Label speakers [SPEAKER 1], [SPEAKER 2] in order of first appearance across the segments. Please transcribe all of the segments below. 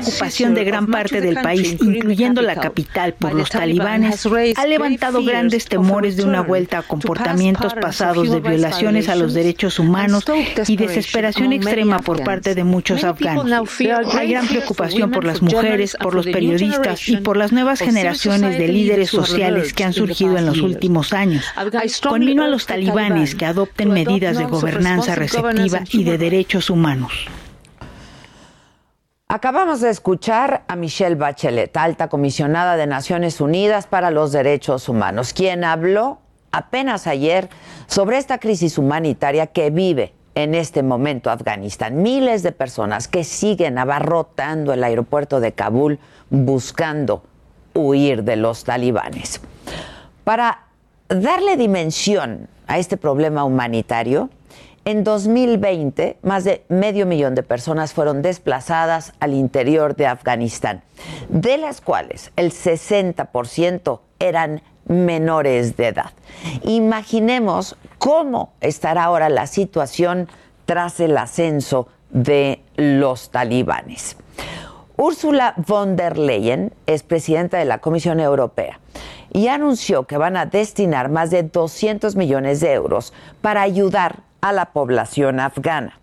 [SPEAKER 1] Ocupación de gran parte del país, incluyendo la capital, por los talibanes, ha levantado grandes temores de una vuelta a comportamientos pasados de violaciones a los derechos humanos y desesperación extrema por parte de muchos afganos. Hay gran preocupación por las mujeres, por los periodistas y por las nuevas generaciones de líderes sociales que han surgido en los últimos años. Convino a los talibanes que adopten medidas de gobernanza receptiva y de derechos humanos.
[SPEAKER 2] Acabamos de escuchar a Michelle Bachelet, alta comisionada de Naciones Unidas para los Derechos Humanos, quien habló apenas ayer sobre esta crisis humanitaria que vive en este momento Afganistán. Miles de personas que siguen abarrotando el aeropuerto de Kabul buscando huir de los talibanes. Para darle dimensión a este problema humanitario, en 2020, más de medio millón de personas fueron desplazadas al interior de Afganistán, de las cuales el 60% eran menores de edad. Imaginemos cómo estará ahora la situación tras el ascenso de los talibanes. Ursula von der Leyen es presidenta de la Comisión Europea y anunció que van a destinar más de 200 millones de euros para ayudar a la población afgana.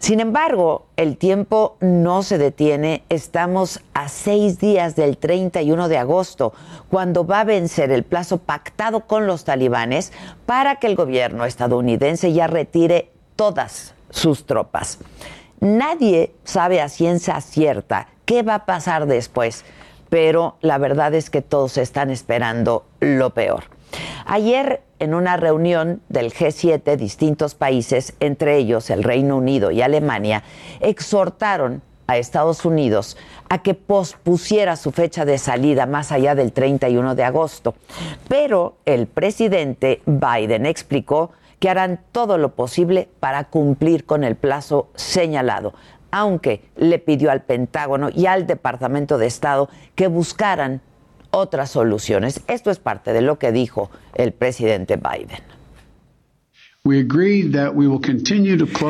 [SPEAKER 2] Sin embargo, el tiempo no se detiene. Estamos a seis días del 31 de agosto, cuando va a vencer el plazo pactado con los talibanes para que el gobierno estadounidense ya retire todas sus tropas. Nadie sabe a ciencia cierta qué va a pasar después, pero la verdad es que todos están esperando lo peor. Ayer, en una reunión del G7, distintos países, entre ellos el Reino Unido y Alemania, exhortaron a Estados Unidos a que pospusiera su fecha de salida más allá del 31 de agosto. Pero el presidente Biden explicó que harán todo lo posible para cumplir con el plazo señalado, aunque le pidió al Pentágono y al Departamento de Estado que buscaran otras soluciones. Esto es parte de lo que dijo el presidente Biden.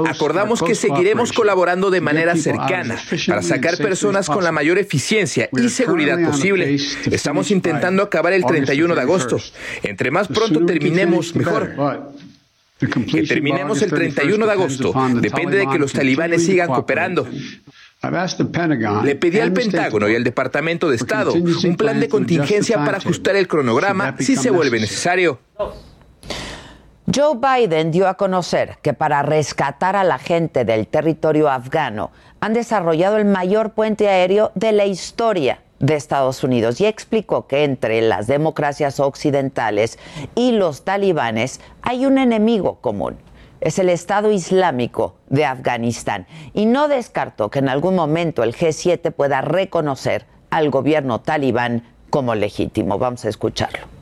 [SPEAKER 3] Acordamos que seguiremos colaborando de manera cercana para sacar personas con la mayor eficiencia y seguridad posible. Estamos intentando acabar el 31 de agosto. Entre más pronto terminemos, mejor. Que terminemos el 31 de agosto depende de que los talibanes sigan cooperando. Le pedí al Pentágono y al Departamento de Estado un plan de contingencia para ajustar el cronograma si se vuelve necesario.
[SPEAKER 2] Joe Biden dio a conocer que para rescatar a la gente del territorio afgano han desarrollado el mayor puente aéreo de la historia de Estados Unidos y explicó que entre las democracias occidentales y los talibanes hay un enemigo común, es el Estado Islámico de Afganistán y no descartó que en algún momento el G7 pueda reconocer al gobierno talibán como legítimo. Vamos a escucharlo.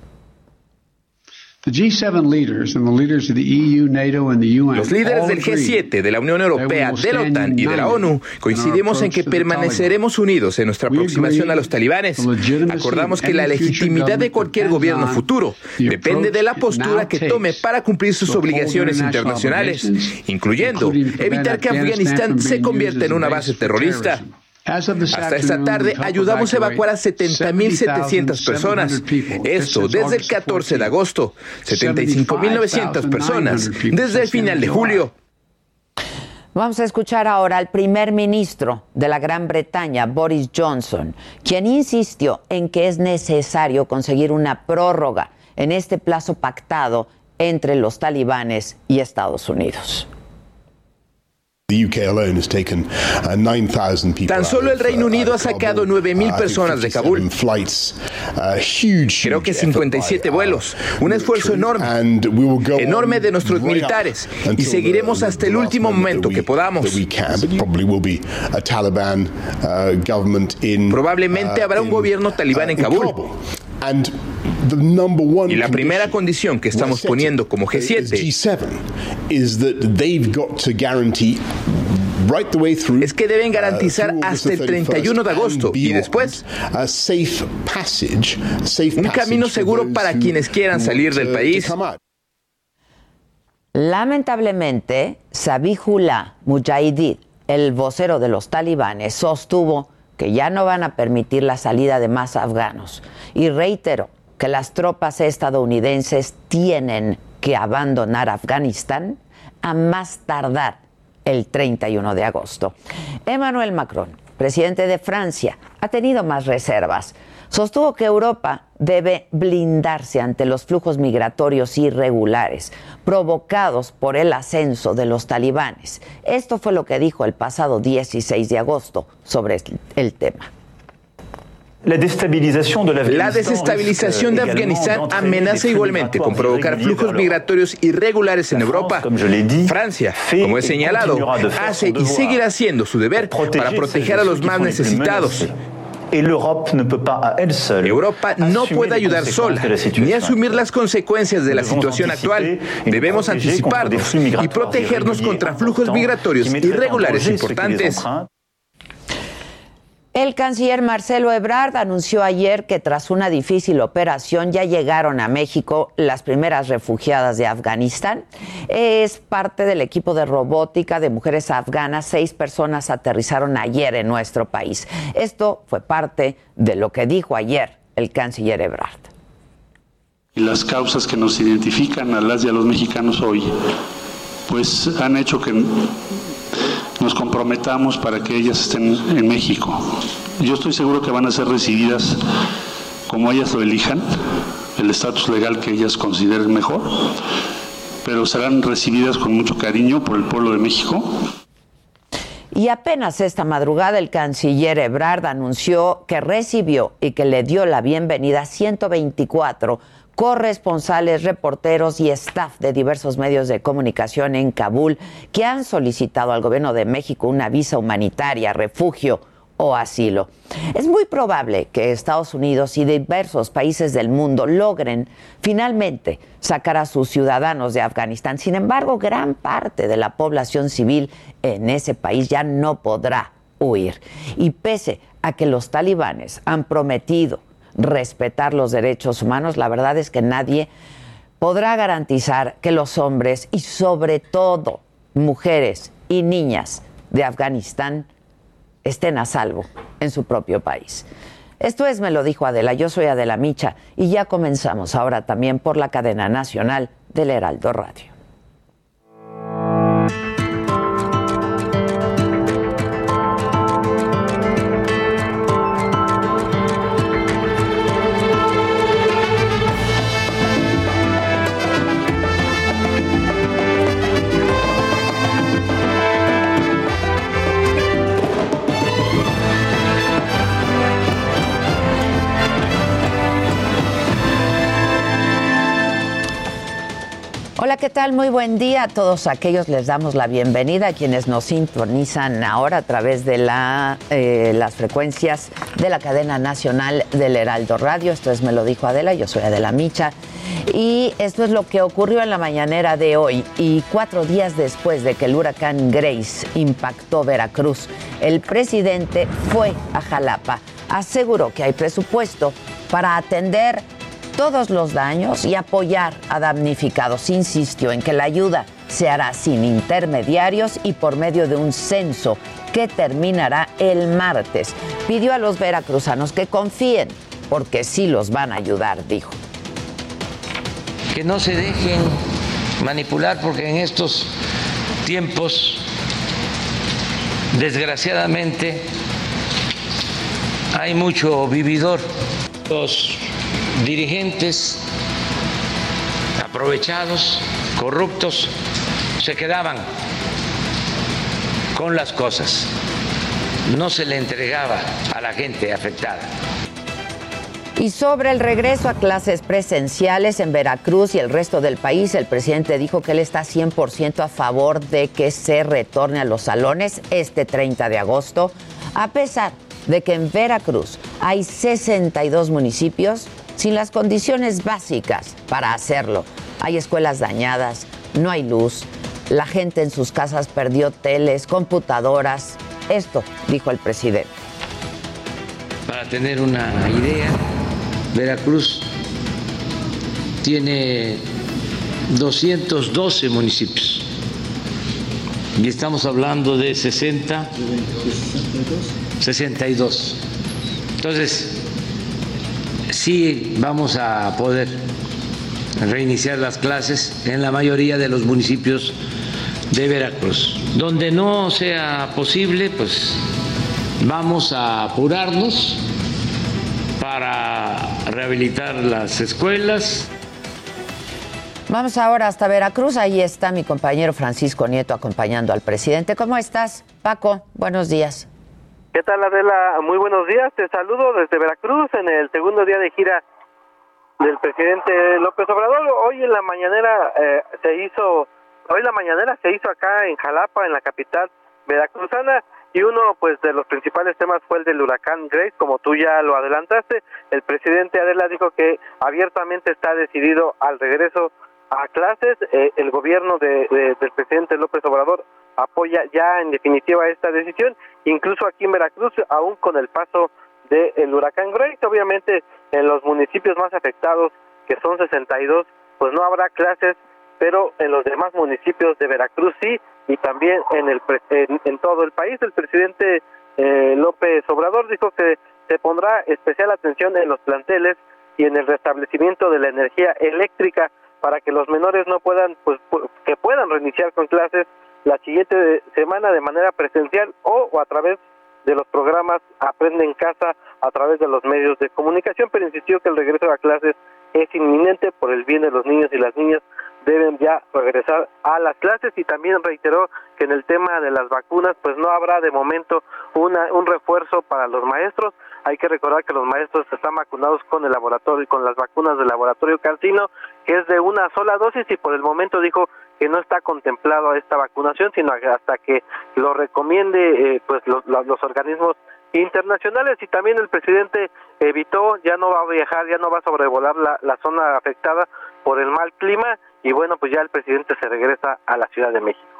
[SPEAKER 3] Los líderes del G7, de la Unión Europea, de la OTAN y de la ONU coincidimos en que permaneceremos unidos en nuestra aproximación a los talibanes. Acordamos que la legitimidad de cualquier gobierno futuro depende de la postura que tome para cumplir sus obligaciones internacionales, incluyendo evitar que Afganistán se convierta en una base terrorista. Hasta esta tarde ayudamos a evacuar a 70.700 personas. Esto desde el 14 de agosto. 75.900 personas desde el final de julio.
[SPEAKER 2] Vamos a escuchar ahora al primer ministro de la Gran Bretaña, Boris Johnson, quien insistió en que es necesario conseguir una prórroga en este plazo pactado entre los talibanes y Estados Unidos.
[SPEAKER 3] Tan solo el Reino Unido ha sacado 9.000 personas de Kabul. Creo que 57 vuelos. Un esfuerzo enorme. Enorme de nuestros militares. Y seguiremos hasta el último momento que podamos. Probablemente habrá un gobierno talibán en Kabul. Y la primera condición que estamos poniendo como G7 es que deben garantizar hasta el 31 de agosto y después un camino seguro para quienes quieran salir del país.
[SPEAKER 2] Lamentablemente, Sabihullah Mujahideen, el vocero de los talibanes, sostuvo que ya no van a permitir la salida de más afganos y reiteró que las tropas estadounidenses tienen que abandonar Afganistán a más tardar el 31 de agosto. Emmanuel Macron, presidente de Francia, ha tenido más reservas. Sostuvo que Europa debe blindarse ante los flujos migratorios irregulares provocados por el ascenso de los talibanes. Esto fue lo que dijo el pasado 16 de agosto sobre el tema.
[SPEAKER 3] La desestabilización de Afganistán amenaza igualmente con provocar flujos migratorios irregulares en Europa. Francia, como he señalado, hace y seguirá haciendo su deber para proteger a los más necesitados. Europa no puede ayudar sola ni asumir las consecuencias de la situación actual. Debemos anticiparnos y protegernos contra flujos migratorios irregulares importantes.
[SPEAKER 2] El canciller Marcelo Ebrard anunció ayer que tras una difícil operación ya llegaron a México las primeras refugiadas de Afganistán. Es parte del equipo de robótica de mujeres afganas. Seis personas aterrizaron ayer en nuestro país. Esto fue parte de lo que dijo ayer el canciller Ebrard.
[SPEAKER 4] Y las causas que nos identifican a las y a los mexicanos hoy, pues han hecho que nos comprometamos para que ellas estén en México. Yo estoy seguro que van a ser recibidas como ellas lo elijan, el estatus legal que ellas consideren mejor, pero serán recibidas con mucho cariño por el pueblo de México.
[SPEAKER 2] Y apenas esta madrugada el canciller Ebrard anunció que recibió y que le dio la bienvenida a 124 corresponsales, reporteros y staff de diversos medios de comunicación en Kabul que han solicitado al gobierno de México una visa humanitaria, refugio o asilo. Es muy probable que Estados Unidos y diversos países del mundo logren finalmente sacar a sus ciudadanos de Afganistán. Sin embargo, gran parte de la población civil en ese país ya no podrá huir. Y pese a que los talibanes han prometido respetar los derechos humanos, la verdad es que nadie podrá garantizar que los hombres y sobre todo mujeres y niñas de Afganistán estén a salvo en su propio país. Esto es, me lo dijo Adela, yo soy Adela Micha y ya comenzamos ahora también por la cadena nacional del Heraldo Radio. Hola, ¿qué tal? Muy buen día a todos aquellos. Les damos la bienvenida a quienes nos sintonizan ahora a través de eh, las frecuencias de la cadena nacional del Heraldo Radio. Esto es Me lo dijo Adela, yo soy Adela Micha. Y esto es lo que ocurrió en la mañanera de hoy. Y cuatro días después de que el huracán Grace impactó Veracruz, el presidente fue a Jalapa. Aseguró que hay presupuesto para atender todos los daños y apoyar a damnificados. Insistió en que la ayuda se hará sin intermediarios y por medio de un censo que terminará el martes. Pidió a los veracruzanos que confíen, porque sí los van a ayudar, dijo.
[SPEAKER 5] Que no se dejen manipular, porque en estos tiempos, desgraciadamente, hay mucho vividor. Los dirigentes aprovechados, corruptos, se quedaban con las cosas. No se le entregaba a la gente afectada.
[SPEAKER 2] Y sobre el regreso a clases presenciales en Veracruz y el resto del país, el presidente dijo que él está 100% a favor de que se retorne a los salones este 30 de agosto, a pesar de que en Veracruz hay 62 municipios sin las condiciones básicas para hacerlo. Hay escuelas dañadas, no hay luz, la gente en sus casas perdió teles, computadoras. Esto dijo el presidente.
[SPEAKER 5] Para tener una idea, Veracruz tiene 212 municipios y estamos hablando de 60, 62. Entonces, sí vamos a poder reiniciar las clases en la mayoría de los municipios de Veracruz. Donde no sea posible, pues vamos a apurarnos para rehabilitar las escuelas.
[SPEAKER 2] Vamos ahora hasta Veracruz. Ahí está mi compañero Francisco Nieto acompañando al presidente. ¿Cómo estás, Paco? Buenos días.
[SPEAKER 6] ¿Qué tal, Adela? Muy buenos días. Te saludo desde Veracruz en el segundo día de gira del presidente López Obrador. Hoy en la mañanera eh, se hizo, hoy la mañanera se hizo acá en Jalapa, en la capital veracruzana y uno pues de los principales temas fue el del huracán Grace, como tú ya lo adelantaste, el presidente Adela dijo que abiertamente está decidido al regreso a clases, eh, el gobierno de, del presidente López Obrador apoya ya en definitiva esta decisión, incluso aquí en Veracruz, aún con el paso del huracán Grace, obviamente en los municipios más afectados, que son 62, pues no habrá clases, pero en los demás municipios de Veracruz sí, y también en, el, en, todo el país. El presidente eh, López Obrador dijo que se pondrá especial atención en los planteles y en el restablecimiento de la energía eléctrica para que los menores no puedan, pues, que puedan reiniciar con clases la siguiente semana de manera presencial o, a través de los programas Aprende en Casa a través de los medios de comunicación, pero insistió que el regreso a clases es inminente por el bien de los niños y las niñas deben ya regresar a las clases y también reiteró que en el tema de las vacunas pues no habrá de momento una, un refuerzo para los maestros. Hay que recordar que los maestros están vacunados con el laboratorio con las vacunas del laboratorio Cancino, que es de una sola dosis y por el momento dijo que no está contemplado esta vacunación, sino hasta que lo recomiende eh, pues los, organismos internacionales y también el presidente evitó, ya no va a viajar, ya no va a sobrevolar la, la zona afectada por el mal clima y bueno, pues ya el presidente se regresa a la Ciudad de México.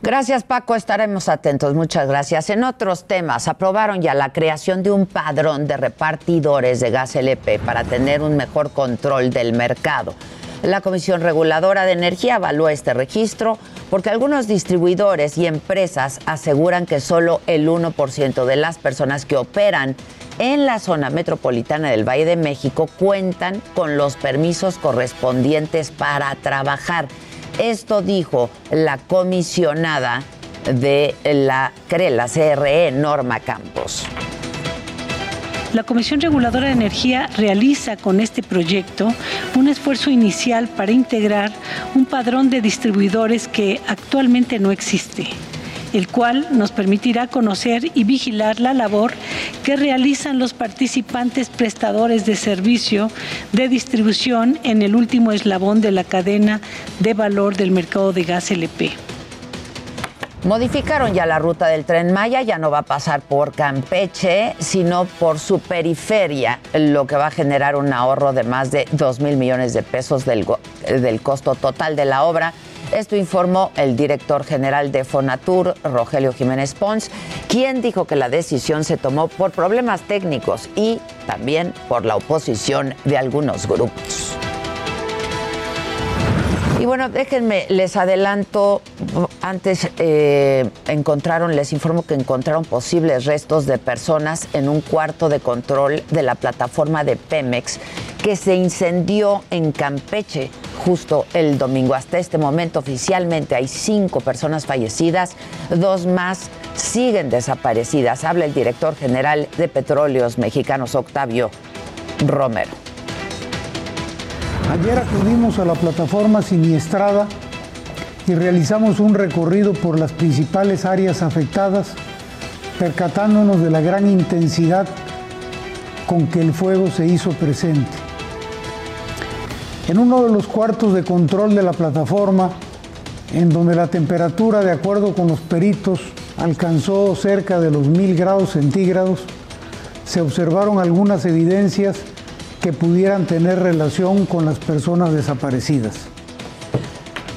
[SPEAKER 2] Gracias Paco, estaremos atentos, muchas gracias. En otros temas, aprobaron ya la creación de un padrón de repartidores de gas LP para tener un mejor control del mercado. La Comisión Reguladora de Energía evaluó este registro porque algunos distribuidores y empresas aseguran que solo el 1% de las personas que operan en la zona metropolitana del Valle de México cuentan con los permisos correspondientes para trabajar. Esto dijo la comisionada de la CRE, CRE, Norma Campos.
[SPEAKER 7] La Comisión Reguladora de Energía realiza con este proyecto un esfuerzo inicial para integrar un padrón de distribuidores que actualmente no existe el cual nos permitirá conocer y vigilar la labor que realizan los participantes prestadores de servicio de distribución en el último eslabón de la cadena de valor del mercado de gas LP.
[SPEAKER 2] Modificaron ya la ruta del tren Maya, ya no va a pasar por Campeche, sino por su periferia, lo que va a generar un ahorro de más de 2 mil millones de pesos del, del costo total de la obra. Esto informó el director general de Fonatur, Rogelio Jiménez Pons, quien dijo que la decisión se tomó por problemas técnicos y también por la oposición de algunos grupos. Y bueno, déjenme, les adelanto, antes eh, encontraron, les informo que encontraron posibles restos de personas en un cuarto de control de la plataforma de Pemex que se incendió en Campeche justo el domingo. Hasta este momento oficialmente hay cinco personas fallecidas, dos más siguen desaparecidas. Habla el director general de Petróleos Mexicanos, Octavio Romero.
[SPEAKER 8] Ayer acudimos a la plataforma siniestrada y realizamos un recorrido por las principales áreas afectadas, percatándonos de la gran intensidad con que el fuego se hizo presente. En uno de los cuartos de control de la plataforma, en donde la temperatura, de acuerdo con los peritos, alcanzó cerca de los mil grados centígrados, se observaron algunas evidencias que pudieran tener relación con las personas desaparecidas.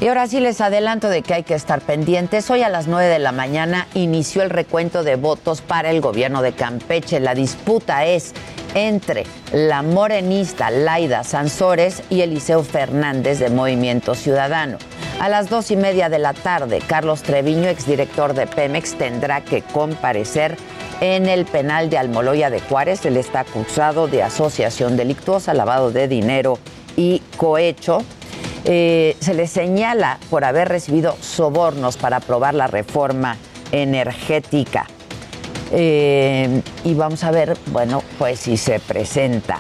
[SPEAKER 2] Y ahora sí les adelanto de que hay que estar pendientes. Hoy a las 9 de la mañana inició el recuento de votos para el gobierno de Campeche. La disputa es entre la morenista Laida Sansores y Eliseo Fernández de Movimiento Ciudadano. A las dos y media de la tarde, Carlos Treviño, exdirector de Pemex, tendrá que comparecer en el penal de Almoloya de Juárez. Él está acusado de asociación delictuosa, lavado de dinero y cohecho eh, se le señala por haber recibido sobornos para aprobar la reforma energética. Eh, y vamos a ver, bueno, pues si se presenta.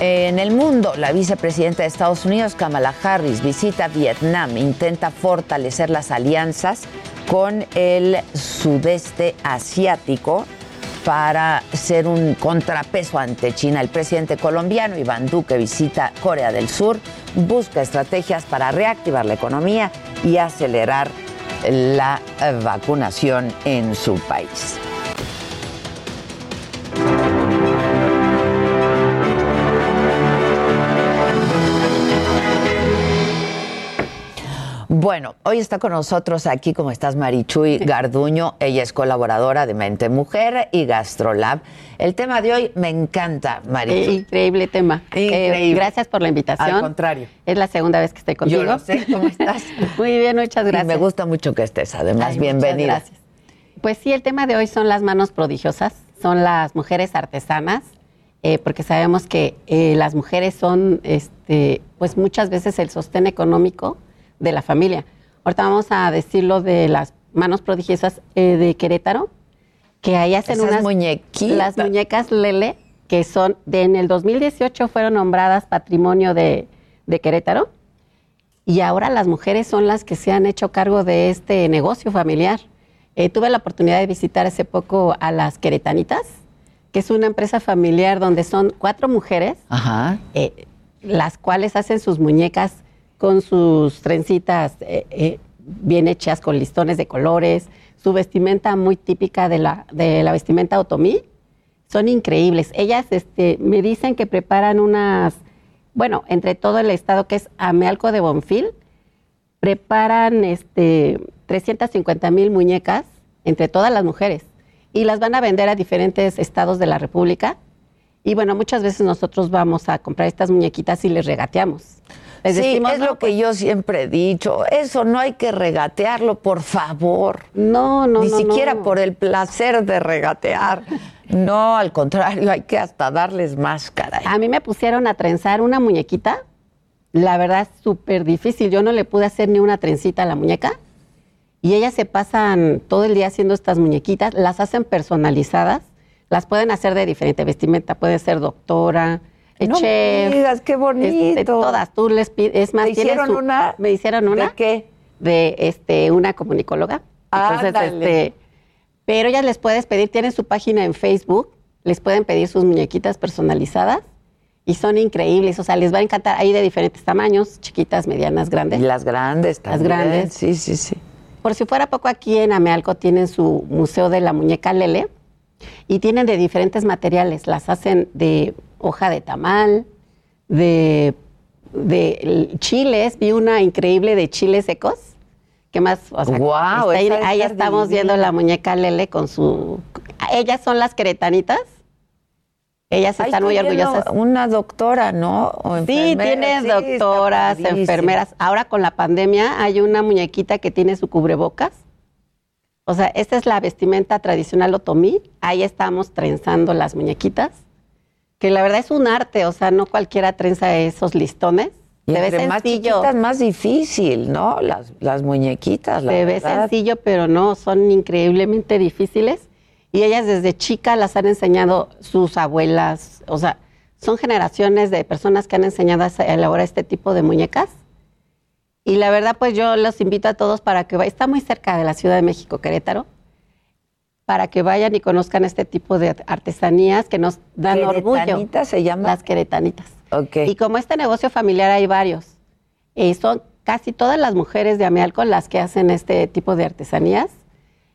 [SPEAKER 2] En el mundo, la vicepresidenta de Estados Unidos, Kamala Harris, visita Vietnam, intenta fortalecer las alianzas con el sudeste asiático para ser un contrapeso ante China. El presidente colombiano Iván Duque visita Corea del Sur, busca estrategias para reactivar la economía y acelerar la vacunación en su país. Bueno, hoy está con nosotros aquí, como estás, Marichuy Garduño. Ella es colaboradora de Mente Mujer y Gastrolab. El tema de hoy me encanta, Marichuy.
[SPEAKER 9] Increíble tema.
[SPEAKER 2] Eh, Increíble.
[SPEAKER 9] gracias por la invitación.
[SPEAKER 2] Al contrario.
[SPEAKER 9] Es la segunda vez que estoy contigo.
[SPEAKER 2] Yo lo sé. ¿Cómo estás?
[SPEAKER 9] Muy bien, muchas gracias.
[SPEAKER 2] Y me gusta mucho que estés, además.
[SPEAKER 9] Ay,
[SPEAKER 2] Bienvenida.
[SPEAKER 9] muchas gracias. Pues sí, el tema de hoy son las manos prodigiosas, son las mujeres artesanas, eh, porque sabemos que eh, las mujeres son, este, pues muchas veces el sostén económico de la familia. Ahorita vamos a decirlo de las manos prodigiosas eh, de Querétaro, que ahí hacen
[SPEAKER 2] Esas
[SPEAKER 9] unas
[SPEAKER 2] muñequitas.
[SPEAKER 9] las muñecas Lele, que son de en el 2018 fueron nombradas patrimonio de, de Querétaro. Y ahora las mujeres son las que se han hecho cargo de este negocio familiar. Eh, tuve la oportunidad de visitar hace poco a las Queretanitas, que es una empresa familiar donde son cuatro mujeres,
[SPEAKER 2] Ajá.
[SPEAKER 9] eh, las cuales hacen sus muñecas con sus trencitas eh, eh, bien hechas, con listones de colores, su vestimenta muy típica de la, de la vestimenta otomí. Son increíbles. Ellas este, me dicen que preparan unas, bueno, entre todo el estado que es Amealco de Bonfil, preparan este, 350 mil muñecas entre todas las mujeres y las van a vender a diferentes estados de la República. Y bueno, muchas veces nosotros vamos a comprar estas muñequitas y les regateamos. Les
[SPEAKER 2] sí,
[SPEAKER 9] decimos,
[SPEAKER 2] es
[SPEAKER 9] "No,
[SPEAKER 2] lo que yo siempre he dicho. Eso no hay que regatearlo, por favor.
[SPEAKER 9] No, no,
[SPEAKER 2] Ni
[SPEAKER 9] no,
[SPEAKER 2] siquiera
[SPEAKER 9] no.
[SPEAKER 2] por el placer de regatear. No, al contrario, hay que hasta darles más caray.
[SPEAKER 9] A mí me pusieron a trenzar una muñequita. La verdad es súper difícil. Yo no le pude hacer ni una trencita a la muñeca. Y ellas se pasan todo el día haciendo estas muñequitas. Las hacen personalizadas. Las pueden hacer de diferente vestimenta. Puede ser doctora, eh,
[SPEAKER 2] No me digas, qué bonito.
[SPEAKER 9] este, todas. Tú les pides. Es más,
[SPEAKER 2] ¿Te hicieron
[SPEAKER 9] su-
[SPEAKER 2] una?
[SPEAKER 9] Me hicieron una.
[SPEAKER 2] ¿De qué?
[SPEAKER 9] De este, una comunicóloga. Entonces,
[SPEAKER 2] Ándale.
[SPEAKER 9] este, pero ellas les puedes pedir, tienen su página en Facebook, les pueden pedir sus muñequitas personalizadas y son increíbles, o sea, les va a encantar. Hay de diferentes tamaños, chiquitas, medianas,
[SPEAKER 2] Y
[SPEAKER 9] grandes.
[SPEAKER 2] las grandes
[SPEAKER 9] Las
[SPEAKER 2] también.
[SPEAKER 9] grandes.
[SPEAKER 2] Sí, sí, sí.
[SPEAKER 9] Por si fuera poco, aquí en Amealco tienen su museo de la muñeca Lele y tienen de diferentes materiales. Las hacen de hoja de tamal, de, de chiles. Vi una increíble de chiles secos. ¿Qué más? O sea,
[SPEAKER 2] Guau,
[SPEAKER 9] está ahí, estamos viendo la muñeca Lele con su... Ellas son las queretanitas. Ellas están muy orgullosas.
[SPEAKER 2] Una doctora, ¿no? O
[SPEAKER 9] Sí,
[SPEAKER 2] enfermera.
[SPEAKER 9] tiene
[SPEAKER 2] Sí, está
[SPEAKER 9] doctoras, enfermeras. Ahora con la pandemia hay una muñequita que tiene su cubrebocas. O sea, esta es la vestimenta tradicional otomí. Ahí estamos trenzando las muñequitas, que la verdad es un arte. O sea, no cualquiera trenza esos listones.
[SPEAKER 2] Y
[SPEAKER 9] Se ve
[SPEAKER 2] más chiquitas, más difícil, ¿no? Las, las muñequitas, la
[SPEAKER 9] Se ve
[SPEAKER 2] verdad.
[SPEAKER 9] sencillo, pero no, son increíblemente difíciles. Y ellas desde chicas las han enseñado sus abuelas, o sea, son generaciones de personas que han enseñado a elaborar este tipo de muñecas. Y la verdad, pues yo los invito a todos para que vayan. Está muy cerca de la Ciudad de México, Querétaro, para que vayan y conozcan este tipo de artesanías que nos dan orgullo.
[SPEAKER 2] ¿Queretanitas se llaman?
[SPEAKER 9] Las queretanitas.
[SPEAKER 2] Ok.
[SPEAKER 9] Y como este negocio familiar hay varios, y son casi todas las mujeres de Amealco las que hacen este tipo de artesanías.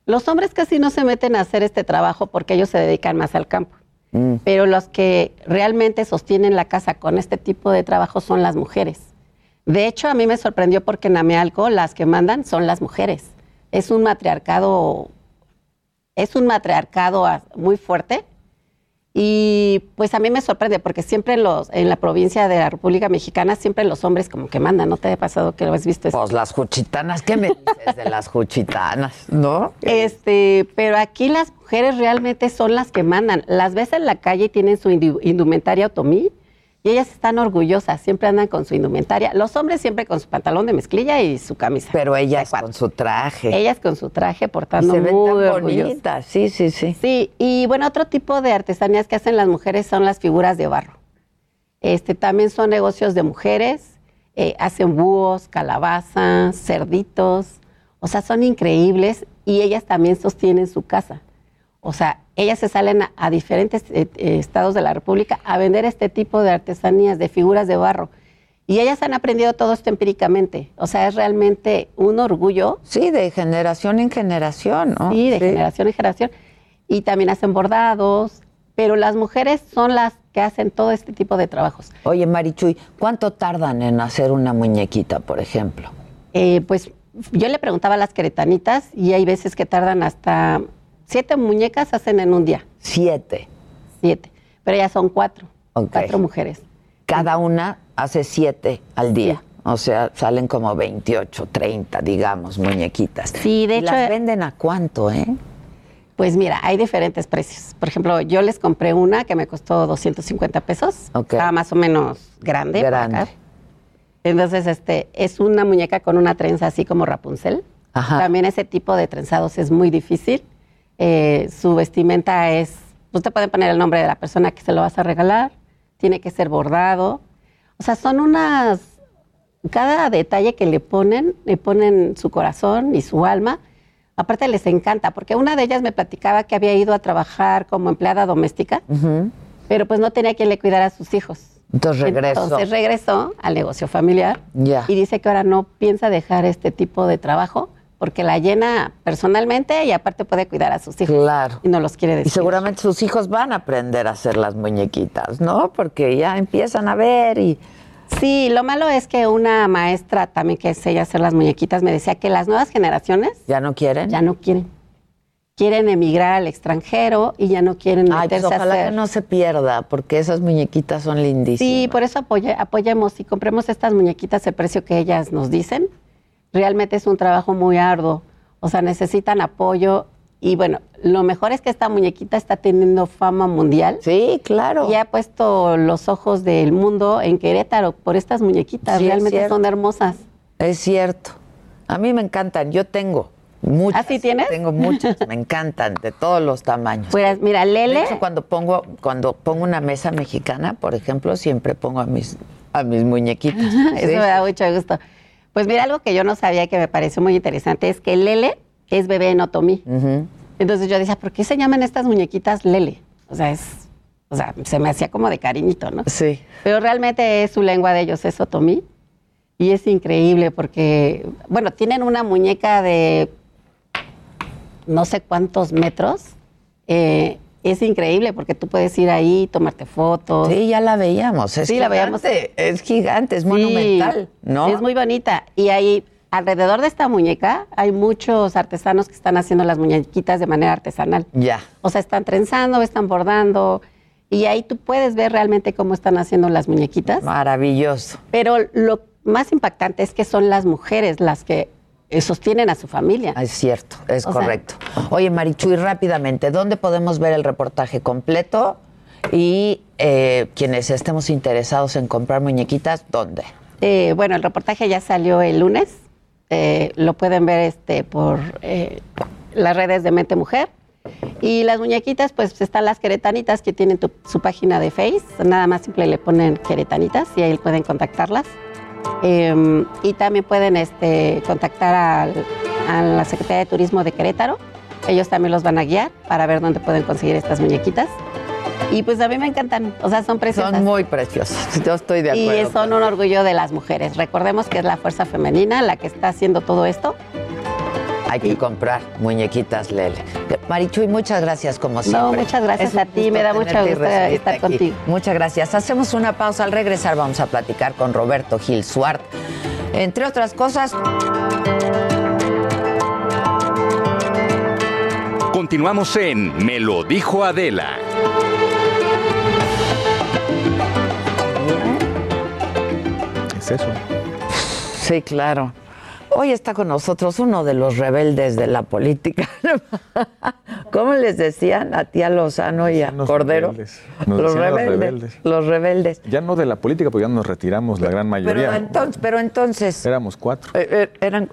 [SPEAKER 9] Los hombres casi no se meten a hacer este trabajo porque ellos se dedican más al campo.
[SPEAKER 2] Mm.
[SPEAKER 9] Pero los que realmente sostienen la casa con este tipo de trabajo son las mujeres. De hecho, a mí me sorprendió porque en Amealco las que mandan son las mujeres. Es un matriarcado, es un matriarcado muy fuerte. Y pues a mí me sorprende porque siempre en, los, en la provincia de la República Mexicana siempre los hombres como que mandan. ¿No te ha pasado que lo has visto?
[SPEAKER 2] Pues las juchitanas, ¿qué me dices de las juchitanas? ¿No?
[SPEAKER 9] Este, pero aquí las mujeres realmente son las que mandan. Las ves en la calle y tienen su indu- indumentaria otomí y ellas están orgullosas, siempre andan con su indumentaria. Los hombres siempre con su pantalón de mezclilla y su camisa.
[SPEAKER 2] Pero ellas con su traje.
[SPEAKER 9] Ellas con su traje
[SPEAKER 2] Y
[SPEAKER 9] portando
[SPEAKER 2] se ven
[SPEAKER 9] muy
[SPEAKER 2] tan bonitas, sí, sí, sí.
[SPEAKER 9] Sí, y bueno, otro tipo de artesanías que hacen las mujeres son las figuras de barro. Este, también son negocios de mujeres, eh, hacen búhos, calabazas, cerditos, o sea, son increíbles y ellas también sostienen su casa. O sea, ellas se salen a, a diferentes eh, eh, estados de la República a vender este tipo de artesanías, de figuras de barro. Y ellas han aprendido todo esto empíricamente. O sea, es realmente un orgullo.
[SPEAKER 2] Sí, de generación en generación, ¿no?
[SPEAKER 9] Sí, de generación en generación. Y también hacen bordados, pero las mujeres son las que hacen todo este tipo de trabajos.
[SPEAKER 2] Oye, Marichuy, ¿cuánto tardan en hacer una muñequita, por ejemplo?
[SPEAKER 9] Eh, pues yo le preguntaba a las queretanitas y hay veces que tardan hasta siete muñecas hacen en un día.
[SPEAKER 2] Siete.
[SPEAKER 9] Siete. Pero ellas son cuatro. Cuatro mujeres.
[SPEAKER 2] Cada una hace siete al día. O sea, salen como 28, 30, digamos, muñequitas.
[SPEAKER 9] Sí, de
[SPEAKER 2] ¿Y
[SPEAKER 9] hecho.
[SPEAKER 2] ¿Las venden a cuánto, eh?
[SPEAKER 9] Pues mira, hay diferentes precios. Por ejemplo, yo les compré una que me costó 250 pesos. Estaba más o menos grande.
[SPEAKER 2] Grande.
[SPEAKER 9] acá. Entonces, este, es una muñeca con una trenza así como Rapunzel.
[SPEAKER 2] Ajá.
[SPEAKER 9] También ese tipo de trenzados es muy difícil. Eh, su vestimenta es, pues te pueden poner el nombre de la persona que se lo vas a regalar. Tiene que ser bordado. O sea, son unas, cada detalle que le ponen, le ponen su corazón y su alma. Aparte les encanta, porque una de ellas me platicaba que había ido a trabajar como empleada doméstica, pero pues no tenía quien le cuidara a sus hijos.
[SPEAKER 2] Entonces regresó.
[SPEAKER 9] Entonces regresó al negocio familiar
[SPEAKER 2] Ya.
[SPEAKER 9] y dice que ahora no piensa dejar este tipo de trabajo porque la llena personalmente y aparte puede cuidar a sus hijos.
[SPEAKER 2] Claro.
[SPEAKER 9] Y no los quiere
[SPEAKER 2] Y
[SPEAKER 9] decir.
[SPEAKER 2] seguramente sus hijos van a aprender a hacer las muñequitas, ¿no? Porque ya empiezan a ver y...
[SPEAKER 9] Sí, lo malo es que una maestra también que es ella hacer las muñequitas me decía que las nuevas generaciones
[SPEAKER 2] ¿Ya no quieren?
[SPEAKER 9] ya no quieren. Quieren emigrar al extranjero y ya no quieren
[SPEAKER 2] Ay, pues
[SPEAKER 9] meterse a
[SPEAKER 2] ojalá
[SPEAKER 9] hacer.
[SPEAKER 2] que no se pierda, porque esas muñequitas son lindísimas.
[SPEAKER 9] Sí, por eso apoya- apoyemos y compremos estas muñequitas el precio que ellas nos dicen. Realmente es un trabajo muy arduo. O sea, necesitan apoyo. Y bueno, lo mejor es que esta muñequita está teniendo fama mundial.
[SPEAKER 2] Sí, claro.
[SPEAKER 9] Y ha puesto los ojos del mundo en Querétaro por estas muñequitas.
[SPEAKER 2] Sí,
[SPEAKER 9] Realmente son hermosas.
[SPEAKER 2] Es cierto. A mí me encantan. Yo tengo muchas.
[SPEAKER 9] ¿Ah, sí tienes?
[SPEAKER 2] Tengo muchas. me encantan, de todos los tamaños.
[SPEAKER 9] Pues mira, Lele.
[SPEAKER 2] De hecho, cuando pongo, cuando pongo una mesa mexicana, por ejemplo, siempre pongo a mis, a mis muñequitas.
[SPEAKER 9] Eso
[SPEAKER 2] Sí.
[SPEAKER 9] me da mucho gusto. Pues mira, algo que yo no sabía que me pareció muy interesante es que Lele es bebé en otomí. Entonces yo decía, ¿por qué se llaman estas muñequitas Lele? O sea, es, o sea, se me hacía como de cariñito, ¿no?
[SPEAKER 2] Sí.
[SPEAKER 9] Pero realmente es su lengua de ellos, es otomí. Y es increíble porque, bueno, tienen una muñeca de no sé cuántos metros. Eh, es increíble porque tú puedes ir ahí, tomarte fotos.
[SPEAKER 2] Sí, ya la veíamos. Es
[SPEAKER 9] Sí, la veíamos.
[SPEAKER 2] Es gigante, es
[SPEAKER 9] Sí,
[SPEAKER 2] monumental, ¿no?
[SPEAKER 9] Es muy bonita. Y ahí, alrededor de esta muñeca, hay muchos artesanos que están haciendo las muñequitas de manera artesanal.
[SPEAKER 2] Ya.
[SPEAKER 9] O sea, están trenzando, están bordando. Y ahí tú puedes ver realmente cómo están haciendo las muñequitas.
[SPEAKER 2] Maravilloso.
[SPEAKER 9] Pero lo más impactante es que son las mujeres las que sostienen a su familia.
[SPEAKER 2] Es cierto, es
[SPEAKER 9] O sea-
[SPEAKER 2] correcto. Oye, Marichuy, rápidamente, ¿dónde podemos ver el reportaje completo? Y eh, quienes estemos interesados en comprar muñequitas, ¿dónde?
[SPEAKER 9] Eh, bueno, el reportaje ya salió el lunes. Eh, lo pueden ver este por eh, las redes de Mente Mujer. Y las muñequitas, pues están las queretanitas que tienen tu- su página de Face. Nada más simple le ponen queretanitas y ahí pueden contactarlas. Em, y también pueden este, contactar a la Secretaría de Turismo de Querétaro. Ellos también los van a guiar para ver dónde pueden conseguir estas muñequitas. Y pues a mí me encantan, o sea, son preciosas.
[SPEAKER 2] Son muy preciosas, yo estoy de acuerdo.
[SPEAKER 9] Y son un orgullo de las mujeres. Recordemos que es la fuerza femenina la que está haciendo todo esto.
[SPEAKER 2] Hay que comprar muñequitas Lele. Marichuy, muchas gracias como siempre.
[SPEAKER 9] No, muchas gracias a ti, me da mucha gusto estar contigo.
[SPEAKER 2] Muchas gracias. Hacemos una pausa. Al regresar vamos a platicar con Roberto Gil Suart. Entre otras cosas...
[SPEAKER 10] Continuamos en Me lo dijo Adela.
[SPEAKER 11] Es eso.
[SPEAKER 2] Sí, claro. Hoy está con nosotros uno de los rebeldes de la política. ¿Cómo les decían a tía Lozano y a Cordero?
[SPEAKER 11] Los, rebeldes,
[SPEAKER 2] los, rebeldes,
[SPEAKER 11] Ya no de la política, porque ya nos retiramos la gran mayoría.
[SPEAKER 2] Pero entonces, pero entonces
[SPEAKER 11] éramos cuatro.
[SPEAKER 2] Eh, eh, eran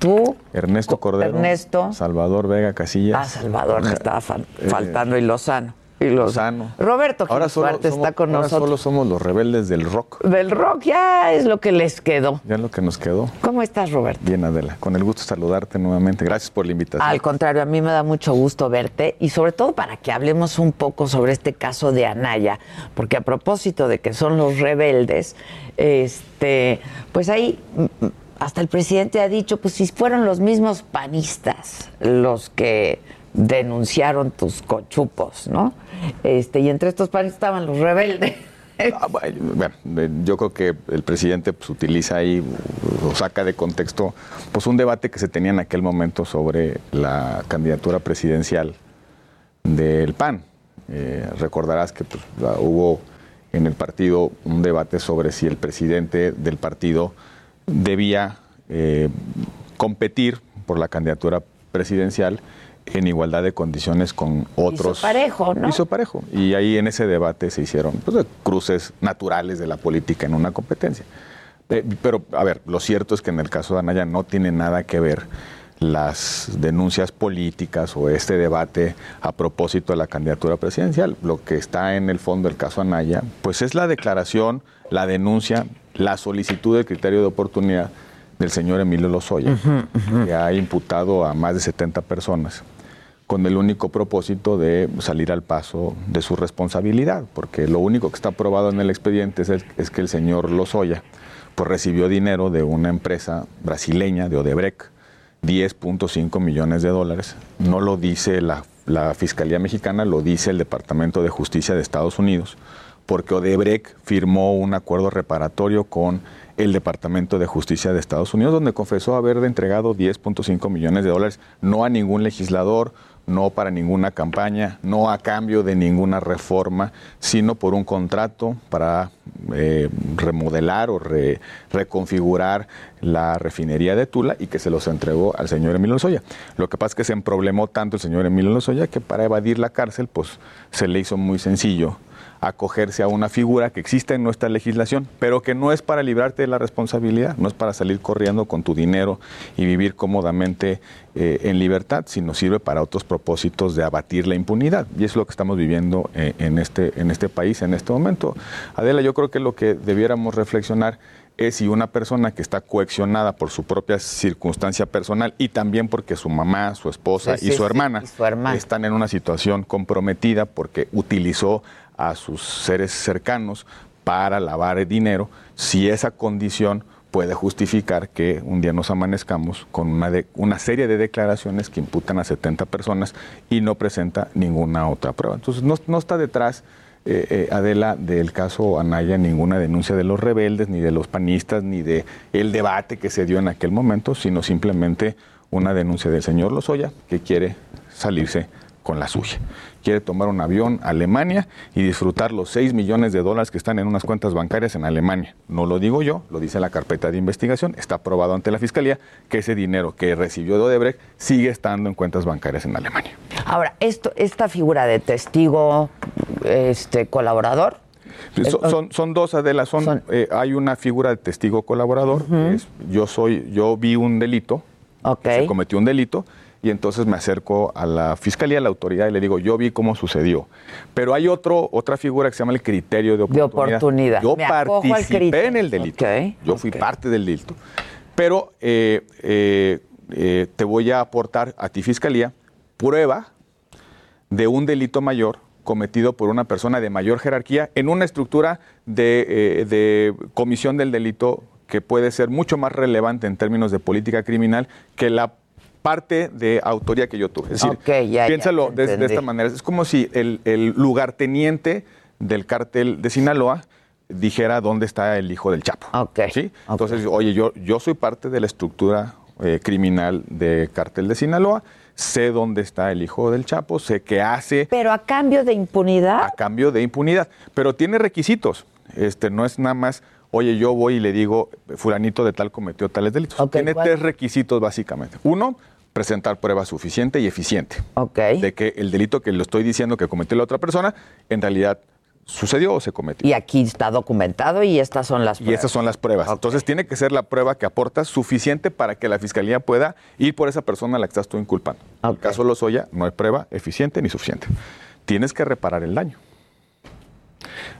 [SPEAKER 2] tú,
[SPEAKER 11] Ernesto Cordero,
[SPEAKER 2] Ernesto,
[SPEAKER 11] Salvador Vega Casillas.
[SPEAKER 2] Ah, Salvador me estaba eh, faltando y Lozano. Y
[SPEAKER 11] Lozano.
[SPEAKER 2] Roberto
[SPEAKER 11] ahora solo
[SPEAKER 2] está con
[SPEAKER 11] ahora
[SPEAKER 2] nosotros.
[SPEAKER 11] solo somos los rebeldes del rock.
[SPEAKER 2] Del rock ya es lo que les quedó.
[SPEAKER 11] Ya es lo que nos quedó.
[SPEAKER 2] ¿Cómo estás, Roberto?
[SPEAKER 11] Bien, Adela. Con el gusto de saludarte nuevamente. Gracias por la invitación.
[SPEAKER 2] Al contrario, a mí me da mucho gusto verte y sobre todo para que hablemos un poco sobre este caso de Anaya, porque a propósito de que son los rebeldes, este, pues ahí mm, mm, hasta el presidente ha dicho, pues si fueron los mismos panistas los que denunciaron tus cochupos, ¿no? Este, y entre estos panes estaban los rebeldes.
[SPEAKER 11] Ah, bueno, yo creo que el presidente pues, utiliza ahí o saca de contexto pues un debate que se tenía en aquel momento sobre la candidatura presidencial del PAN. Eh, recordarás que pues, hubo en el partido un debate sobre si el presidente del partido debía eh, competir por la candidatura presidencial en igualdad de condiciones con otros.
[SPEAKER 2] Hizo parejo, ¿no?
[SPEAKER 11] Hizo parejo. Y ahí en ese debate se hicieron pues, cruces naturales de la política en una competencia. Eh, pero, a ver, lo cierto es que en el caso de Anaya no tiene nada que ver las denuncias políticas o este debate a propósito de la candidatura presidencial. Lo que está en el fondo del caso Anaya, pues es la declaración, la denuncia, la solicitud del criterio de oportunidad del señor Emilio Lozoya, que ha imputado a más de 70 personas con el único propósito de salir al paso de su responsabilidad, porque lo único que está probado en el expediente es, que el señor Lozoya pues, recibió dinero de una empresa brasileña, de Odebrecht, 10.5 millones de dólares. No lo dice la, la Fiscalía Mexicana, lo dice el Departamento de Justicia de Estados Unidos, porque Odebrecht firmó un acuerdo reparatorio con el Departamento de Justicia de Estados Unidos, donde confesó haber entregado 10.5 millones de dólares, no a ningún legislador, no para ninguna campaña, no a cambio de ninguna reforma, sino por un contrato para eh, remodelar o reconfigurar la refinería de Tula y que se los entregó al señor Emilio Lozoya. Lo que pasa es que se emproblemó tanto el señor Emilio Lozoya que para evadir la cárcel pues se le hizo muy sencillo acogerse a una figura que existe en nuestra legislación, pero que no es para librarte de la responsabilidad, no es para salir corriendo con tu dinero y vivir cómodamente eh, en libertad, sino sirve para otros propósitos de abatir la impunidad. Y es lo que estamos viviendo eh, en, este, en este país en este momento. Adela, yo creo que lo que debiéramos reflexionar es si una persona que está coaccionada por su propia circunstancia personal y también porque su mamá, su esposa y, su hermana están en una situación comprometida porque utilizó a sus seres cercanos para lavar dinero, si esa condición puede justificar que un día nos amanezcamos con una, una serie de declaraciones que imputan a 70 personas y no presenta ninguna otra prueba. Entonces no, está detrás, eh, eh, Adela, del caso Anaya ninguna denuncia de los rebeldes, ni de los panistas, ni de el debate que se dio en aquel momento, sino simplemente una denuncia del señor Lozoya que quiere salirse con la suya quiere tomar un avión a Alemania y disfrutar los 6 millones de dólares que están en unas cuentas bancarias en Alemania. No lo digo yo, lo dice la carpeta de investigación, está aprobado ante la Fiscalía que ese dinero que recibió de Odebrecht sigue estando en cuentas bancarias en Alemania.
[SPEAKER 2] Ahora, esto, esta figura de testigo este, colaborador,
[SPEAKER 11] son, son, dos, Adela. Son, eh, hay una figura de testigo colaborador. yo soy, yo vi un delito. Se cometió un delito y entonces me acerco a la fiscalía, a la autoridad y le digo, yo vi cómo sucedió. Pero hay otro, otra figura que se llama el criterio de oportunidad. Yo participé en el delito. yo fui parte del delito. Pero eh, eh, eh, te voy a aportar a ti, fiscalía, prueba de un delito mayor cometido por una persona de mayor jerarquía en una estructura de, de comisión del delito que puede ser mucho más relevante en términos de política criminal que la parte de autoría que yo tuve. Es decir, piénsalo de, esta manera. Es como si el, el lugarteniente del cártel de Sinaloa dijera dónde está el hijo del Chapo. ¿sí? Entonces, oye, yo, yo soy parte de la estructura eh, criminal de cártel de Sinaloa, sé dónde está el hijo del Chapo, sé qué hace.
[SPEAKER 2] Pero a cambio de impunidad.
[SPEAKER 11] A cambio de impunidad. Pero tiene requisitos. Este, no es nada más oye, yo voy y le digo, fulanito de tal cometió tales delitos. Tiene tres requisitos básicamente. Uno, presentar prueba suficiente y eficiente de que el delito que le estoy diciendo que cometió la otra persona en realidad sucedió o se cometió.
[SPEAKER 2] Y aquí está documentado y estas son las
[SPEAKER 11] pruebas. Y estas son las pruebas. Entonces tiene que ser la prueba que aporta suficiente para que la fiscalía pueda ir por esa persona a la que estás tú inculpando. En el caso de Lozoya no hay prueba eficiente ni suficiente. Tienes que reparar el daño.